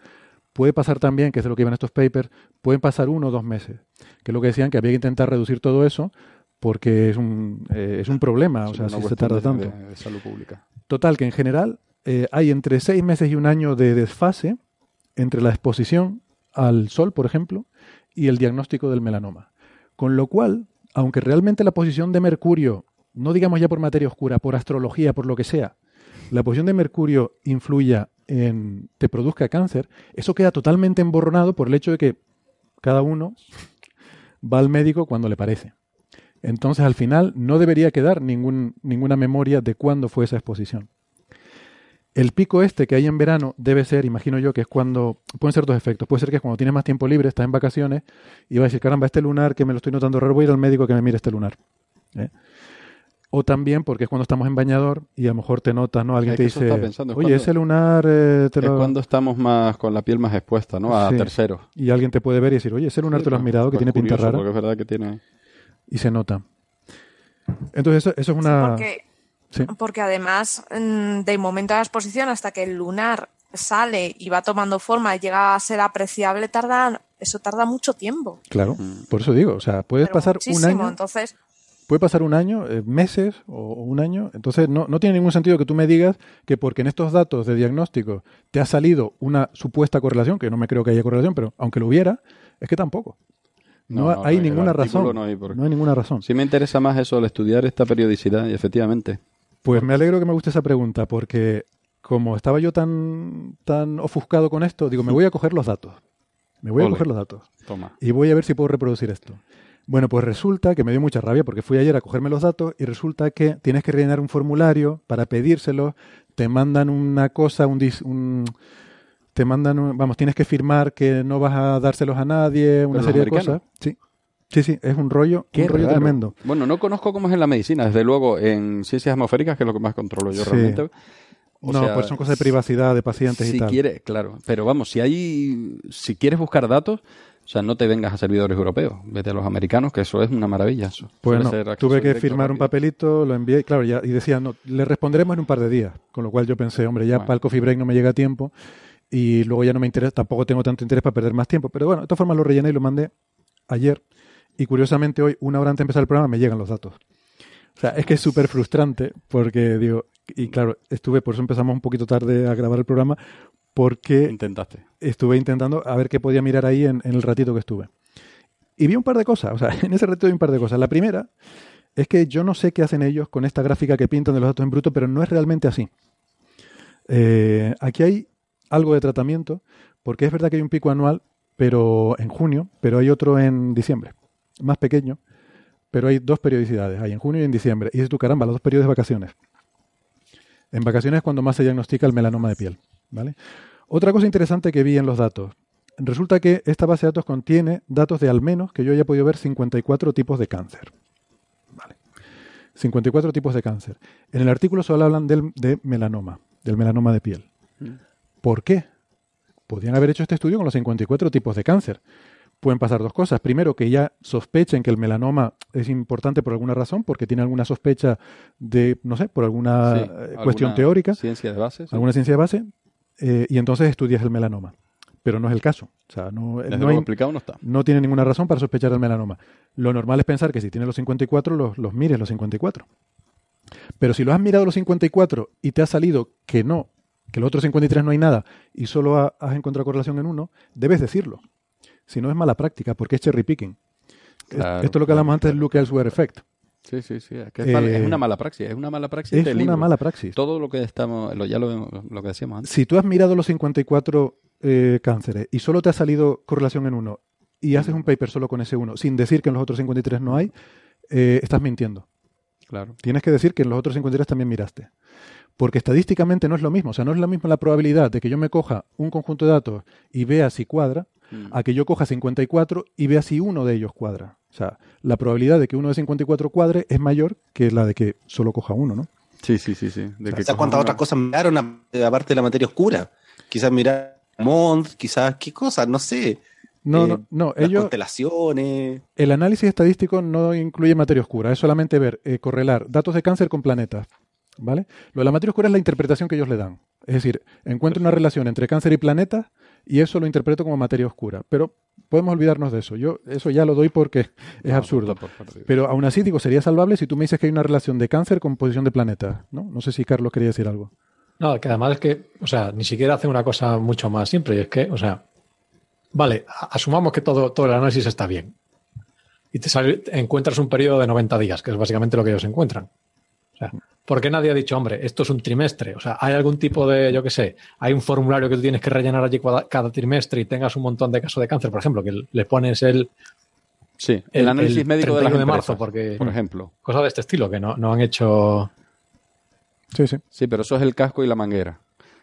puede pasar también, que es de lo que iban estos papers, pueden pasar uno o dos meses. Que es lo que decían que había que intentar reducir todo eso porque es un, eh, es un problema, o sea, si se tarda tanto. de- de salud pública. Total, que en general eh, hay entre seis meses y un año de desfase entre la exposición al sol, por ejemplo, y el diagnóstico del melanoma. Con lo cual, aunque realmente la posición de Mercurio, no digamos ya por materia oscura, por astrología, por lo que sea, la posición de Mercurio influya en te produzca cáncer, eso queda totalmente emborronado por el hecho de que cada uno va al médico cuando le parece. Entonces, al final, no debería quedar ninguna memoria de cuándo fue esa exposición. El pico este que hay en verano debe ser, imagino yo, que es cuando. Pueden ser dos efectos. Puede ser que es cuando tienes más tiempo libre, estás en vacaciones y vas a decir, caramba, este lunar que me lo estoy notando raro, voy a ir al médico que me mire este lunar. ¿eh? O también porque es cuando estamos en bañador y a lo mejor te notas, ¿no? Alguien Es te dice, pensando, es oye, cuando- ese lunar eh, te Es lo. cuando estamos más con la piel más expuesta, ¿no? A Sí. terceros. Y alguien te puede ver y decir, oye, ese lunar Sí, te lo has mirado, que tiene pinta curioso, rara. Porque es verdad que tiene. Y se nota. Entonces, eso, eso es una. Porque, Sí. porque además, mm, del momento de la exposición hasta que el lunar sale y va tomando forma y llega a ser apreciable, tarda, eso tarda mucho tiempo. Claro, por eso digo, o sea, puedes Pero pasar un muchísimo. año, Entonces, puede pasar un año, eh, meses o, o un año, entonces no, no tiene ningún sentido que tú me digas que porque en estos datos de diagnóstico te ha salido una supuesta correlación, que no me creo que haya correlación, pero aunque lo hubiera, es que tampoco. No, No, no, hay ninguna razón. no hay por- no hay ninguna razón. Sí me interesa más eso, el estudiar esta periodicidad, y efectivamente. Pues me alegro que me guste esa pregunta, porque como estaba yo tan, tan ofuscado con esto, digo, me voy a coger los datos. Me voy a coger los datos. Toma. Y voy a ver si puedo reproducir esto. Bueno, pues resulta que me dio mucha rabia porque fui ayer a cogerme los datos y resulta que tienes que rellenar un formulario para pedírselos, te mandan una cosa, un, dis- un- te mandan, un- vamos, tienes que firmar que no vas a dárselos a nadie, una serie de cosas. Sí, sí, sí, es un rollo, Qué un rollo raro. tremendo. Bueno, no conozco cómo es en la medicina, desde luego en ciencias atmosféricas, que es lo que más controlo yo Sí. realmente. O no, sea, pues son cosas de privacidad de pacientes si y tal. quieres, claro. Pero vamos, si hay, si quieres buscar datos, sea, no te vengas a servidores europeos, vete a los americanos, que eso es una maravilla. Eso. Pues no, tuve que firmar un papelito, lo envié, claro, ya, y decía, no, le responderemos en un par de días. Con lo cual yo pensé, hombre, ya Bueno. para el coffee break no me llega a tiempo y luego ya no me interesa, tampoco tengo tanto interés para perder más tiempo. Pero bueno, de todas formas lo rellené y lo mandé ayer. Y curiosamente hoy, una hora antes de empezar el programa, me llegan los datos. O sea, es que es súper frustrante porque digo, y claro, estuve, por eso empezamos un poquito tarde a grabar el programa, porque Intentaste. estuve intentando a ver qué podía mirar ahí en, en el ratito que estuve. Y vi un par de cosas, o sea, en ese ratito vi un par de cosas. La primera es que yo no sé qué hacen ellos con esta gráfica que pintan de los datos en bruto, pero no es realmente así. Eh, aquí hay algo de tratamiento, porque es verdad que hay un pico anual, pero en junio, pero hay otro en diciembre, más pequeño, pero hay dos periodicidades, hay en junio y en diciembre. Y dices tú, caramba, los dos periodos de vacaciones. En vacaciones es cuando más se diagnostica el melanoma de piel, ¿vale? Otra cosa interesante que vi en los datos. Resulta que esta base de datos contiene datos de al menos, que yo haya podido ver, 54 tipos de cáncer. Vale. 54 tipos de cáncer. En el artículo solo hablan del, de melanoma, del melanoma de piel. ¿Por qué? Podrían haber hecho este estudio con los 54 tipos de cáncer. Pueden pasar dos cosas. Primero, que ya sospechen que el melanoma es importante por alguna razón, porque tiene alguna sospecha de, no sé, por alguna Sí, eh, cuestión alguna teórica, Ciencia de base. sí. alguna ciencia de base, eh, y entonces estudias el melanoma. Pero no es el caso. O sea, no, no, hay- no está. no tiene ninguna razón para sospechar el melanoma. Lo normal es pensar que si tienes los 54, los, los mires los 54. Pero si los has mirado los 54 y te ha salido que no, que los otros 53 no hay nada y solo ha- has encontrado correlación en uno, debes decirlo. Si no es mala práctica, porque es cherry picking. Claro, Esto es lo que hablamos antes del look elsewhere effect. Sí, sí, sí. Es, que es, mal- Eh, es una mala praxis. Es una mala praxis. es del una libro. mala praxis. Todo lo que estamos, lo, ya lo, lo que decíamos antes. Si tú has mirado los 54 eh, cánceres y solo te ha salido correlación en uno y haces un paper solo con ese uno, sin decir que en los otros 53 no hay, eh, estás mintiendo. Claro. Tienes que decir que en los otros 53 también miraste. Porque estadísticamente no es lo mismo. O sea, no es la misma la probabilidad de que yo me coja un conjunto de datos y vea si cuadra, Mm. a que yo coja 54 y vea si uno de ellos cuadra. O sea, la probabilidad de que uno de 54 cuadre es mayor que la de que solo coja uno, ¿no? Sí, sí, sí, sí. De que Quizás cojan cuántas una- otras cosas miraron aparte de la materia oscura. Quizás mirar Mont, quizás qué cosas, no sé. No, Eh, no, no. Las Ellos, constelaciones. el análisis estadístico no incluye materia oscura. Es solamente ver, eh, correlar datos de cáncer con planetas. ¿Vale? Lo de la materia oscura es la interpretación que ellos le dan. Es decir, encuentro una relación entre cáncer y planetas y eso lo interpreto como materia oscura. Pero podemos olvidarnos de eso. Yo eso ya lo doy porque es absurdo. Pero aún así digo, sería salvable si tú me dices que hay una relación de cáncer con posición de planeta. ¿no? no sé si Carlos quería decir algo. No, que además es que, o sea, ni siquiera hace una cosa mucho más simple. Y es que, o sea, vale, asumamos que todo, todo el análisis está bien. Y te sale, encuentras un periodo de 90 días, que es básicamente lo que ellos encuentran. Sea, ¿por qué nadie ha dicho, hombre, esto es un trimestre? O sea, hay algún tipo de, yo qué sé, hay un formulario que tú tienes que rellenar allí cada, cada trimestre y tengas un montón de casos de cáncer, por ejemplo, que le pones el. Sí, el, análisis médico de, las de marzo, empresas, porque. por ejemplo. Cosas de este estilo, que no, no han hecho. Sí, sí. Sí, pero eso es el casco y la manguera.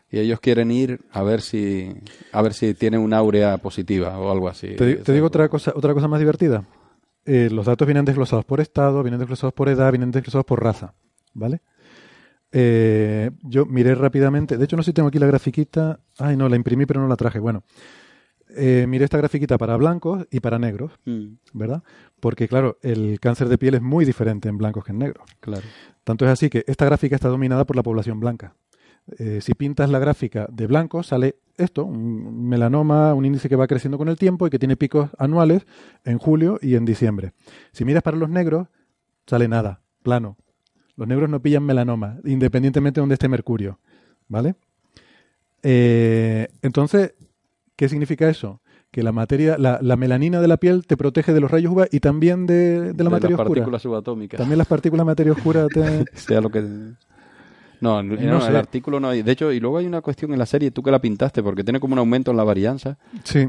Y ellos quieren ir a ver si a ver si tiene una áurea positiva o algo así. Te, te digo otra cosa, otra cosa más divertida. Eh, los datos vienen desglosados por estado, vienen desglosados por edad, vienen desglosados por raza, ¿vale? Eh, yo miré rápidamente, de hecho no sé si tengo aquí la grafiquita, ay no, la imprimí pero no la traje, bueno, eh, miré esta grafiquita para blancos y para negros, Mm, ¿verdad? Porque claro, el cáncer de piel es muy diferente en blancos que en negros. claro. Tanto es así que esta gráfica está dominada por la población blanca. Eh, si pintas la gráfica de blanco, sale esto, un melanoma, un índice que va creciendo con el tiempo y que tiene picos anuales en julio y en diciembre. Si miras para los negros, sale nada, plano. Los negros no pillan melanoma, independientemente de donde esté Mercurio. ¿Vale? Eh, entonces, ¿qué significa eso? Que la materia, la, la melanina de la piel te protege de los rayos UVA y también de, de la materia las oscura. partículas subatómicas. También las partículas de materia oscura te... sea lo que no, en- No no, sé. el artículo no hay. De hecho, y luego hay una cuestión en la serie, tú que la pintaste, porque tiene como un aumento en la varianza. Sí.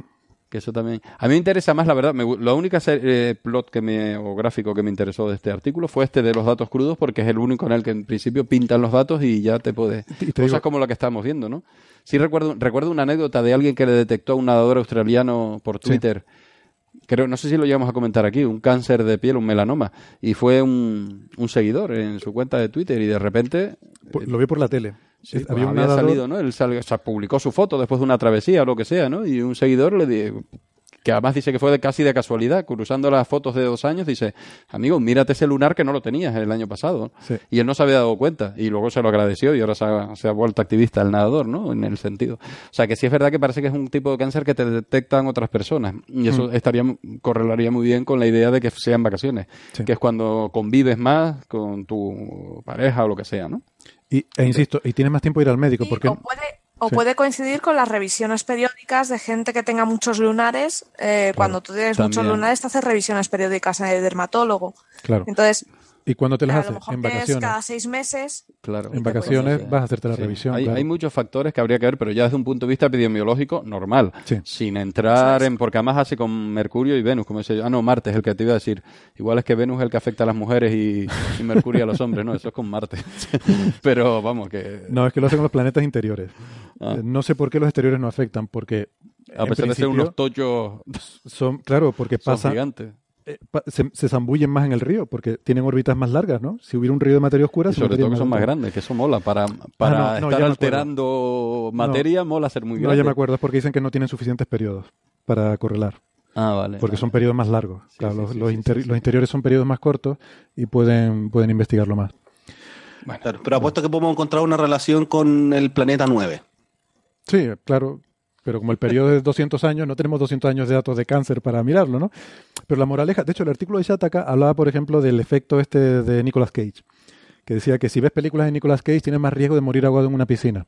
Que eso también. A mí me interesa más, la verdad. Me, la única ser- eh, plot que me, o gráfico que me interesó de este artículo fue este de los datos crudos, porque es el único en el que en principio pintan los datos y ya te puede. Y te Cosas digo- como la que estamos viendo, ¿no? Sí recuerdo, recuerdo una anécdota de alguien que le detectó a un nadador australiano por Sí. Twitter. Creo, no sé si lo llegamos a comentar aquí, un cáncer de piel, un melanoma. Y fue un, un seguidor en su cuenta de Twitter y de repente Lo vi por la tele. Sí, pues había había, un nadador- salido, ¿no? Él sal- o sea, publicó su foto después de una travesía o lo que sea, ¿no? Y un seguidor le dijo, que además dice que fue de casi de casualidad, cruzando las fotos de dos años, dice, amigo, mírate ese lunar que no lo tenías el año pasado. Sí. Y él no se había dado cuenta. Y luego se lo agradeció y ahora se ha, se ha vuelto activista el nadador, ¿no? En el sentido. O sea, que sí es verdad que parece que es un tipo de cáncer que te detectan otras personas. Y eso Mm. estaría correlaría muy bien con la idea de que sean vacaciones. Sí. Que es cuando convives más con tu pareja o lo que sea, ¿no? Y, e insisto, y tienes más tiempo de ir al médico Sí, porque o puede, o Sí. puede coincidir con las revisiones periódicas de gente que tenga muchos lunares. Eh, Cuando tú tienes muchos lunares, te haces revisiones periódicas en el dermatólogo. claro. Entonces, ¿Y cuándo te las a lo haces? mejor En vacaciones. cada seis meses. Claro. En vacaciones Sí. vas a hacerte la Sí. revisión. Hay, claro. hay muchos factores que habría que ver, pero ya desde un punto de vista epidemiológico, normal. Sí. Sin entrar en. Porque además hace con Mercurio y Venus, como dice. Ah, no, Marte es el que te iba a decir. Igual es que Venus es el que afecta a las mujeres y, y Mercurio a los hombres, ¿no? Eso es con Marte. pero vamos, que. No, es que lo hacen con los planetas interiores. Ah. No sé por qué los exteriores no afectan, porque A pesar de ser unos tollos. son, claro, porque Son pasa, gigantes. Eh, se, se zambullen más en el río, porque tienen órbitas más largas, ¿no? Si hubiera un río de materia oscura, Y sobre todo que son más grandes, que eso mola. Para, para no, no, ya estar me alterando materia, mola ser muy No, grande. ya me acuerdo, es porque dicen que no tienen suficientes periodos para correlar, Ah, vale. porque vale. son periodos más largos. Sí, claro, sí, los, sí, los sí, interi- sí, sí. los interiores son periodos más cortos y pueden, pueden investigarlo más. Claro, pero apuesto que podemos encontrar una relación con el planeta 9. Sí, claro, pero como el periodo es 200 años, no tenemos 200 años de datos de cáncer para mirarlo, ¿no? Pero la moraleja, de hecho, el artículo de Shataka hablaba, por ejemplo, del efecto este de Nicolas Cage, que decía que si ves películas de Nicolas Cage tienes más riesgo de morir ahogado en una piscina.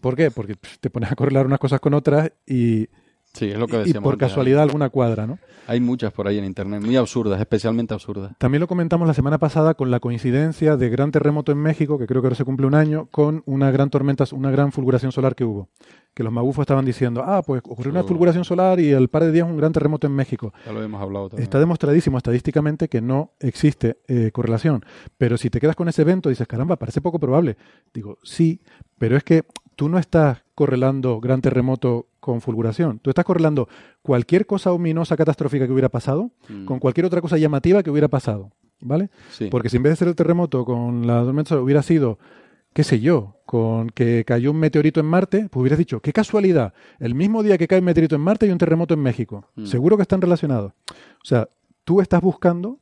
¿Por qué? Porque pff, te pones a correlar unas cosas con otras y, Sí, es lo que y decíamos por antes, casualidad alguna cuadra, ¿no? Hay muchas por ahí en internet, muy absurdas, especialmente absurdas. También lo comentamos la semana pasada con la coincidencia de gran terremoto en México, que creo que ahora se cumple un año, con una gran tormenta, una gran fulguración solar que hubo. Que los magufos estaban diciendo, ah, pues ocurrió una fulguración solar y al par de días un gran terremoto en México. Ya lo hemos hablado también. Está demostradísimo estadísticamente que no existe eh, correlación. Pero si te quedas con ese evento, dices, caramba, parece poco probable. Digo, sí, pero es que tú no estás correlando gran terremoto con fulguración. Tú estás correlando cualquier cosa ominosa catastrófica que hubiera pasado Mm. con cualquier otra cosa llamativa que hubiera pasado. ¿Vale? Sí. Porque si en vez de ser el terremoto con la tormenta hubiera sido, qué sé yo, con que cayó un meteorito en Marte, pues hubieras dicho, qué casualidad, el mismo día que cae un meteorito en Marte hay un terremoto en México. Mm. Seguro que están relacionados. O sea, tú estás buscando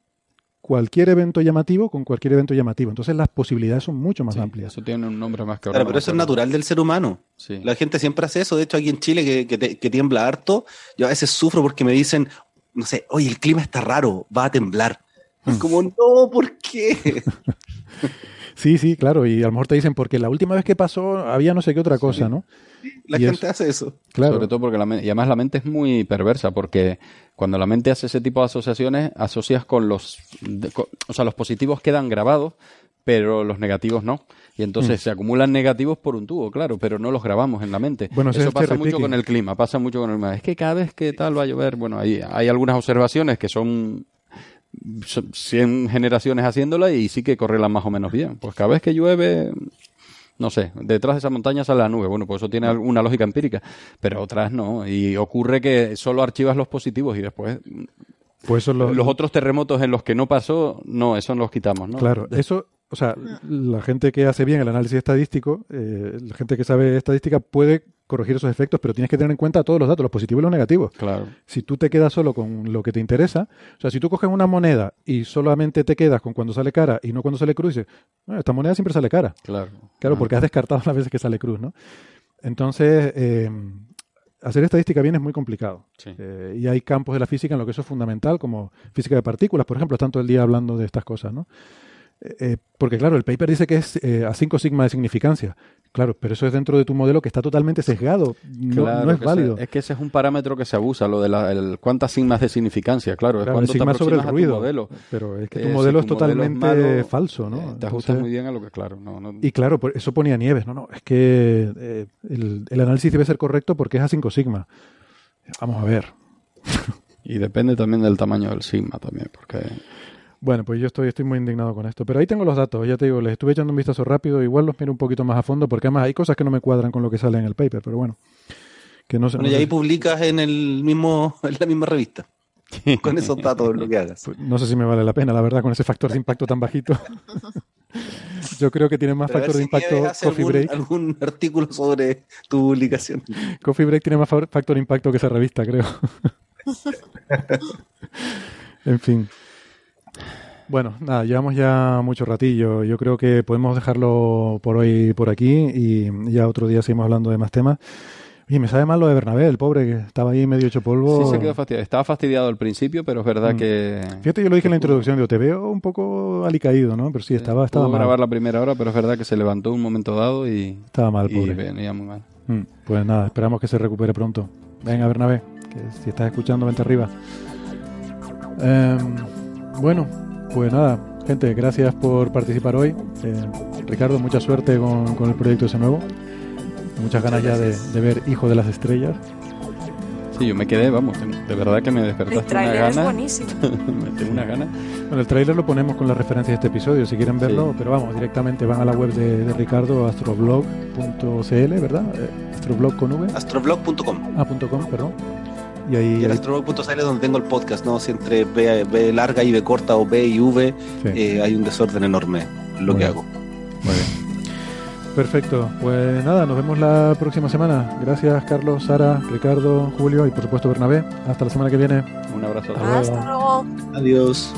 cualquier evento llamativo con cualquier evento llamativo. Entonces las posibilidades son mucho más amplias. Eso tiene un nombre más que Claro, pero eso es natural del ser humano. Sí. La gente siempre hace eso. De hecho, aquí en Chile, que, que te- que tiembla harto, yo a veces sufro porque me dicen, no sé, oye, el clima está raro, va a temblar. Es como, no, ¿por qué? Sí, sí, claro. Y a lo mejor te dicen, porque la última vez que pasó había no sé qué otra cosa, ¿no? La Y gente es- hace eso. Claro. Sobre todo porque la mente, y además la mente es muy perversa, porque cuando la mente hace ese tipo de asociaciones, asocias con los, de- o sea, los positivos quedan grabados, pero los negativos no. Y entonces Mm. se acumulan negativos por un tubo, claro, pero no los grabamos en la mente. Bueno, Eso pasa mucho con el clima, pasa mucho con el clima. Es que cada vez que tal va a llover, bueno, hay, hay algunas observaciones que son son 100 generaciones haciéndola y sí que correlan más o menos bien. Pues cada vez que llueve, no sé, detrás de esa montaña sale la nube. Bueno, pues eso tiene una lógica empírica, pero otras no. Y ocurre que solo archivas los positivos y después Pues eso es lo- los otros terremotos en los que no pasó, no, eso los quitamos, ¿no? Claro, eso, o sea, la gente que hace bien el análisis estadístico, eh, la gente que sabe estadística puede corregir esos efectos, pero tienes que tener en cuenta todos los datos, los positivos y los negativos. Claro. Si tú te quedas solo con lo que te interesa, o sea, si tú coges una moneda y solamente te quedas con cuando sale cara y no cuando sale cruz, dices, "Ah, esta moneda siempre sale cara. Claro. Claro, Ah. porque has descartado las veces que sale cruz, ¿no? Entonces, eh, hacer estadística bien es muy complicado. Sí. Eh, y hay campos de la física en lo que eso es fundamental, como física de partículas, por ejemplo, están todo el día hablando de estas cosas, ¿no? Eh, eh, porque claro, el paper dice que es eh, a 5 sigma de significancia. Claro, pero eso es dentro de tu modelo que está totalmente sesgado. No, Claro no es válido. es que ese es un parámetro que se abusa, lo de la, el, cuántas sigmas de significancia, claro. es Claro, cuando el sigma te sobre el ruido. modelo. Pero es que tu Eh, si modelo es tu modelo totalmente malo, falso, ¿no? te Entonces- ajustas muy bien a lo que, claro, no, no- Y claro, por eso ponía Nieves, no, no, es que el, el análisis debe ser correcto porque es a 5 sigma. Vamos a ver. Y depende también del tamaño del sigma también, porque... Bueno, pues yo estoy, estoy muy indignado con esto. Pero ahí tengo los datos, ya te digo, les estuve echando un vistazo rápido, igual los miro un poquito más a fondo, porque además hay cosas que no me cuadran con lo que sale en el paper, pero bueno. Que no sé, Bueno, no y sé- ahí publicas en el mismo, en la misma revista. Con esos datos lo que hagas. pues, no sé si me vale la pena, la verdad, con ese factor de impacto tan bajito. yo creo que tiene más Pero factor de si impacto Coffee algún, Break. algún artículo sobre tu publicación. Coffee Break tiene más fa- factor de impacto que esa revista, creo. en fin. Bueno, nada, llevamos ya mucho ratillo. Yo creo que podemos dejarlo por hoy por aquí y ya otro día seguimos hablando de más temas. Y me sabe mal lo de Bernabé, el pobre que estaba ahí medio hecho polvo. Sí, se quedó fastidiado. Estaba fastidiado al principio, pero es verdad Mm. que... Fíjate, yo lo dije en la introducción, digo, te veo un poco alicaído, ¿no? Pero sí, estaba, estaba Pudo mal. grabar la primera hora, pero es verdad que se levantó un momento dado y... Estaba mal, y pobre. venía muy mal. Mm, Pues nada, esperamos que se recupere pronto. Venga, Bernabé, que si estás escuchando, vente arriba. Em, bueno, pues nada, gente, gracias por participar hoy. Eh, Ricardo, mucha suerte con, con el proyecto ese nuevo. Muchas ganas ya de, de ver Hijo de las Estrellas. Sí, yo me quedé, vamos, de verdad que me El despertaste una es buenísimo. me tengo una gana. Bueno, el tráiler lo ponemos con la referencia de este episodio, si quieren verlo, pero vamos, directamente van a la web de, de Ricardo, astroblog.cl, ¿verdad? Eh, astroblog con V. Astroblog.com. Ah, punto com, perdón. Y ahí, Y es donde tengo el podcast, ¿no? Si entre B, B larga y B corta o B y V Sí. eh, hay un desorden enorme en lo Muy que bien. hago. Muy bien. Perfecto. Pues nada, nos vemos la próxima semana. Gracias, Carlos, Sara, Ricardo, Julio y por supuesto Bernabé. Hasta la semana que viene. Un abrazo. Hasta luego. Adiós.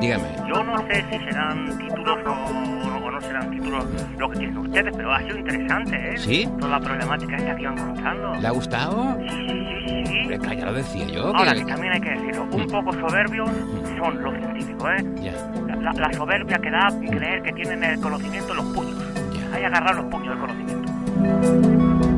Dígame. Yo no sé si serán títulos o, o no serán títulos lo que tienen ustedes, pero ha sido interesante, ¿eh? ¿Sí? Toda la problemática esta que iban contando. ¿Le ha gustado? Sí, sí, sí. Hombre, ya lo decía yo. Ahora, que- que también hay que decirlo, un poco soberbios son los científicos, ¿eh? Ya, La, la- la soberbia que da creer que tienen el conocimiento en los puños. ya. Hay que agarrar los puños del conocimiento.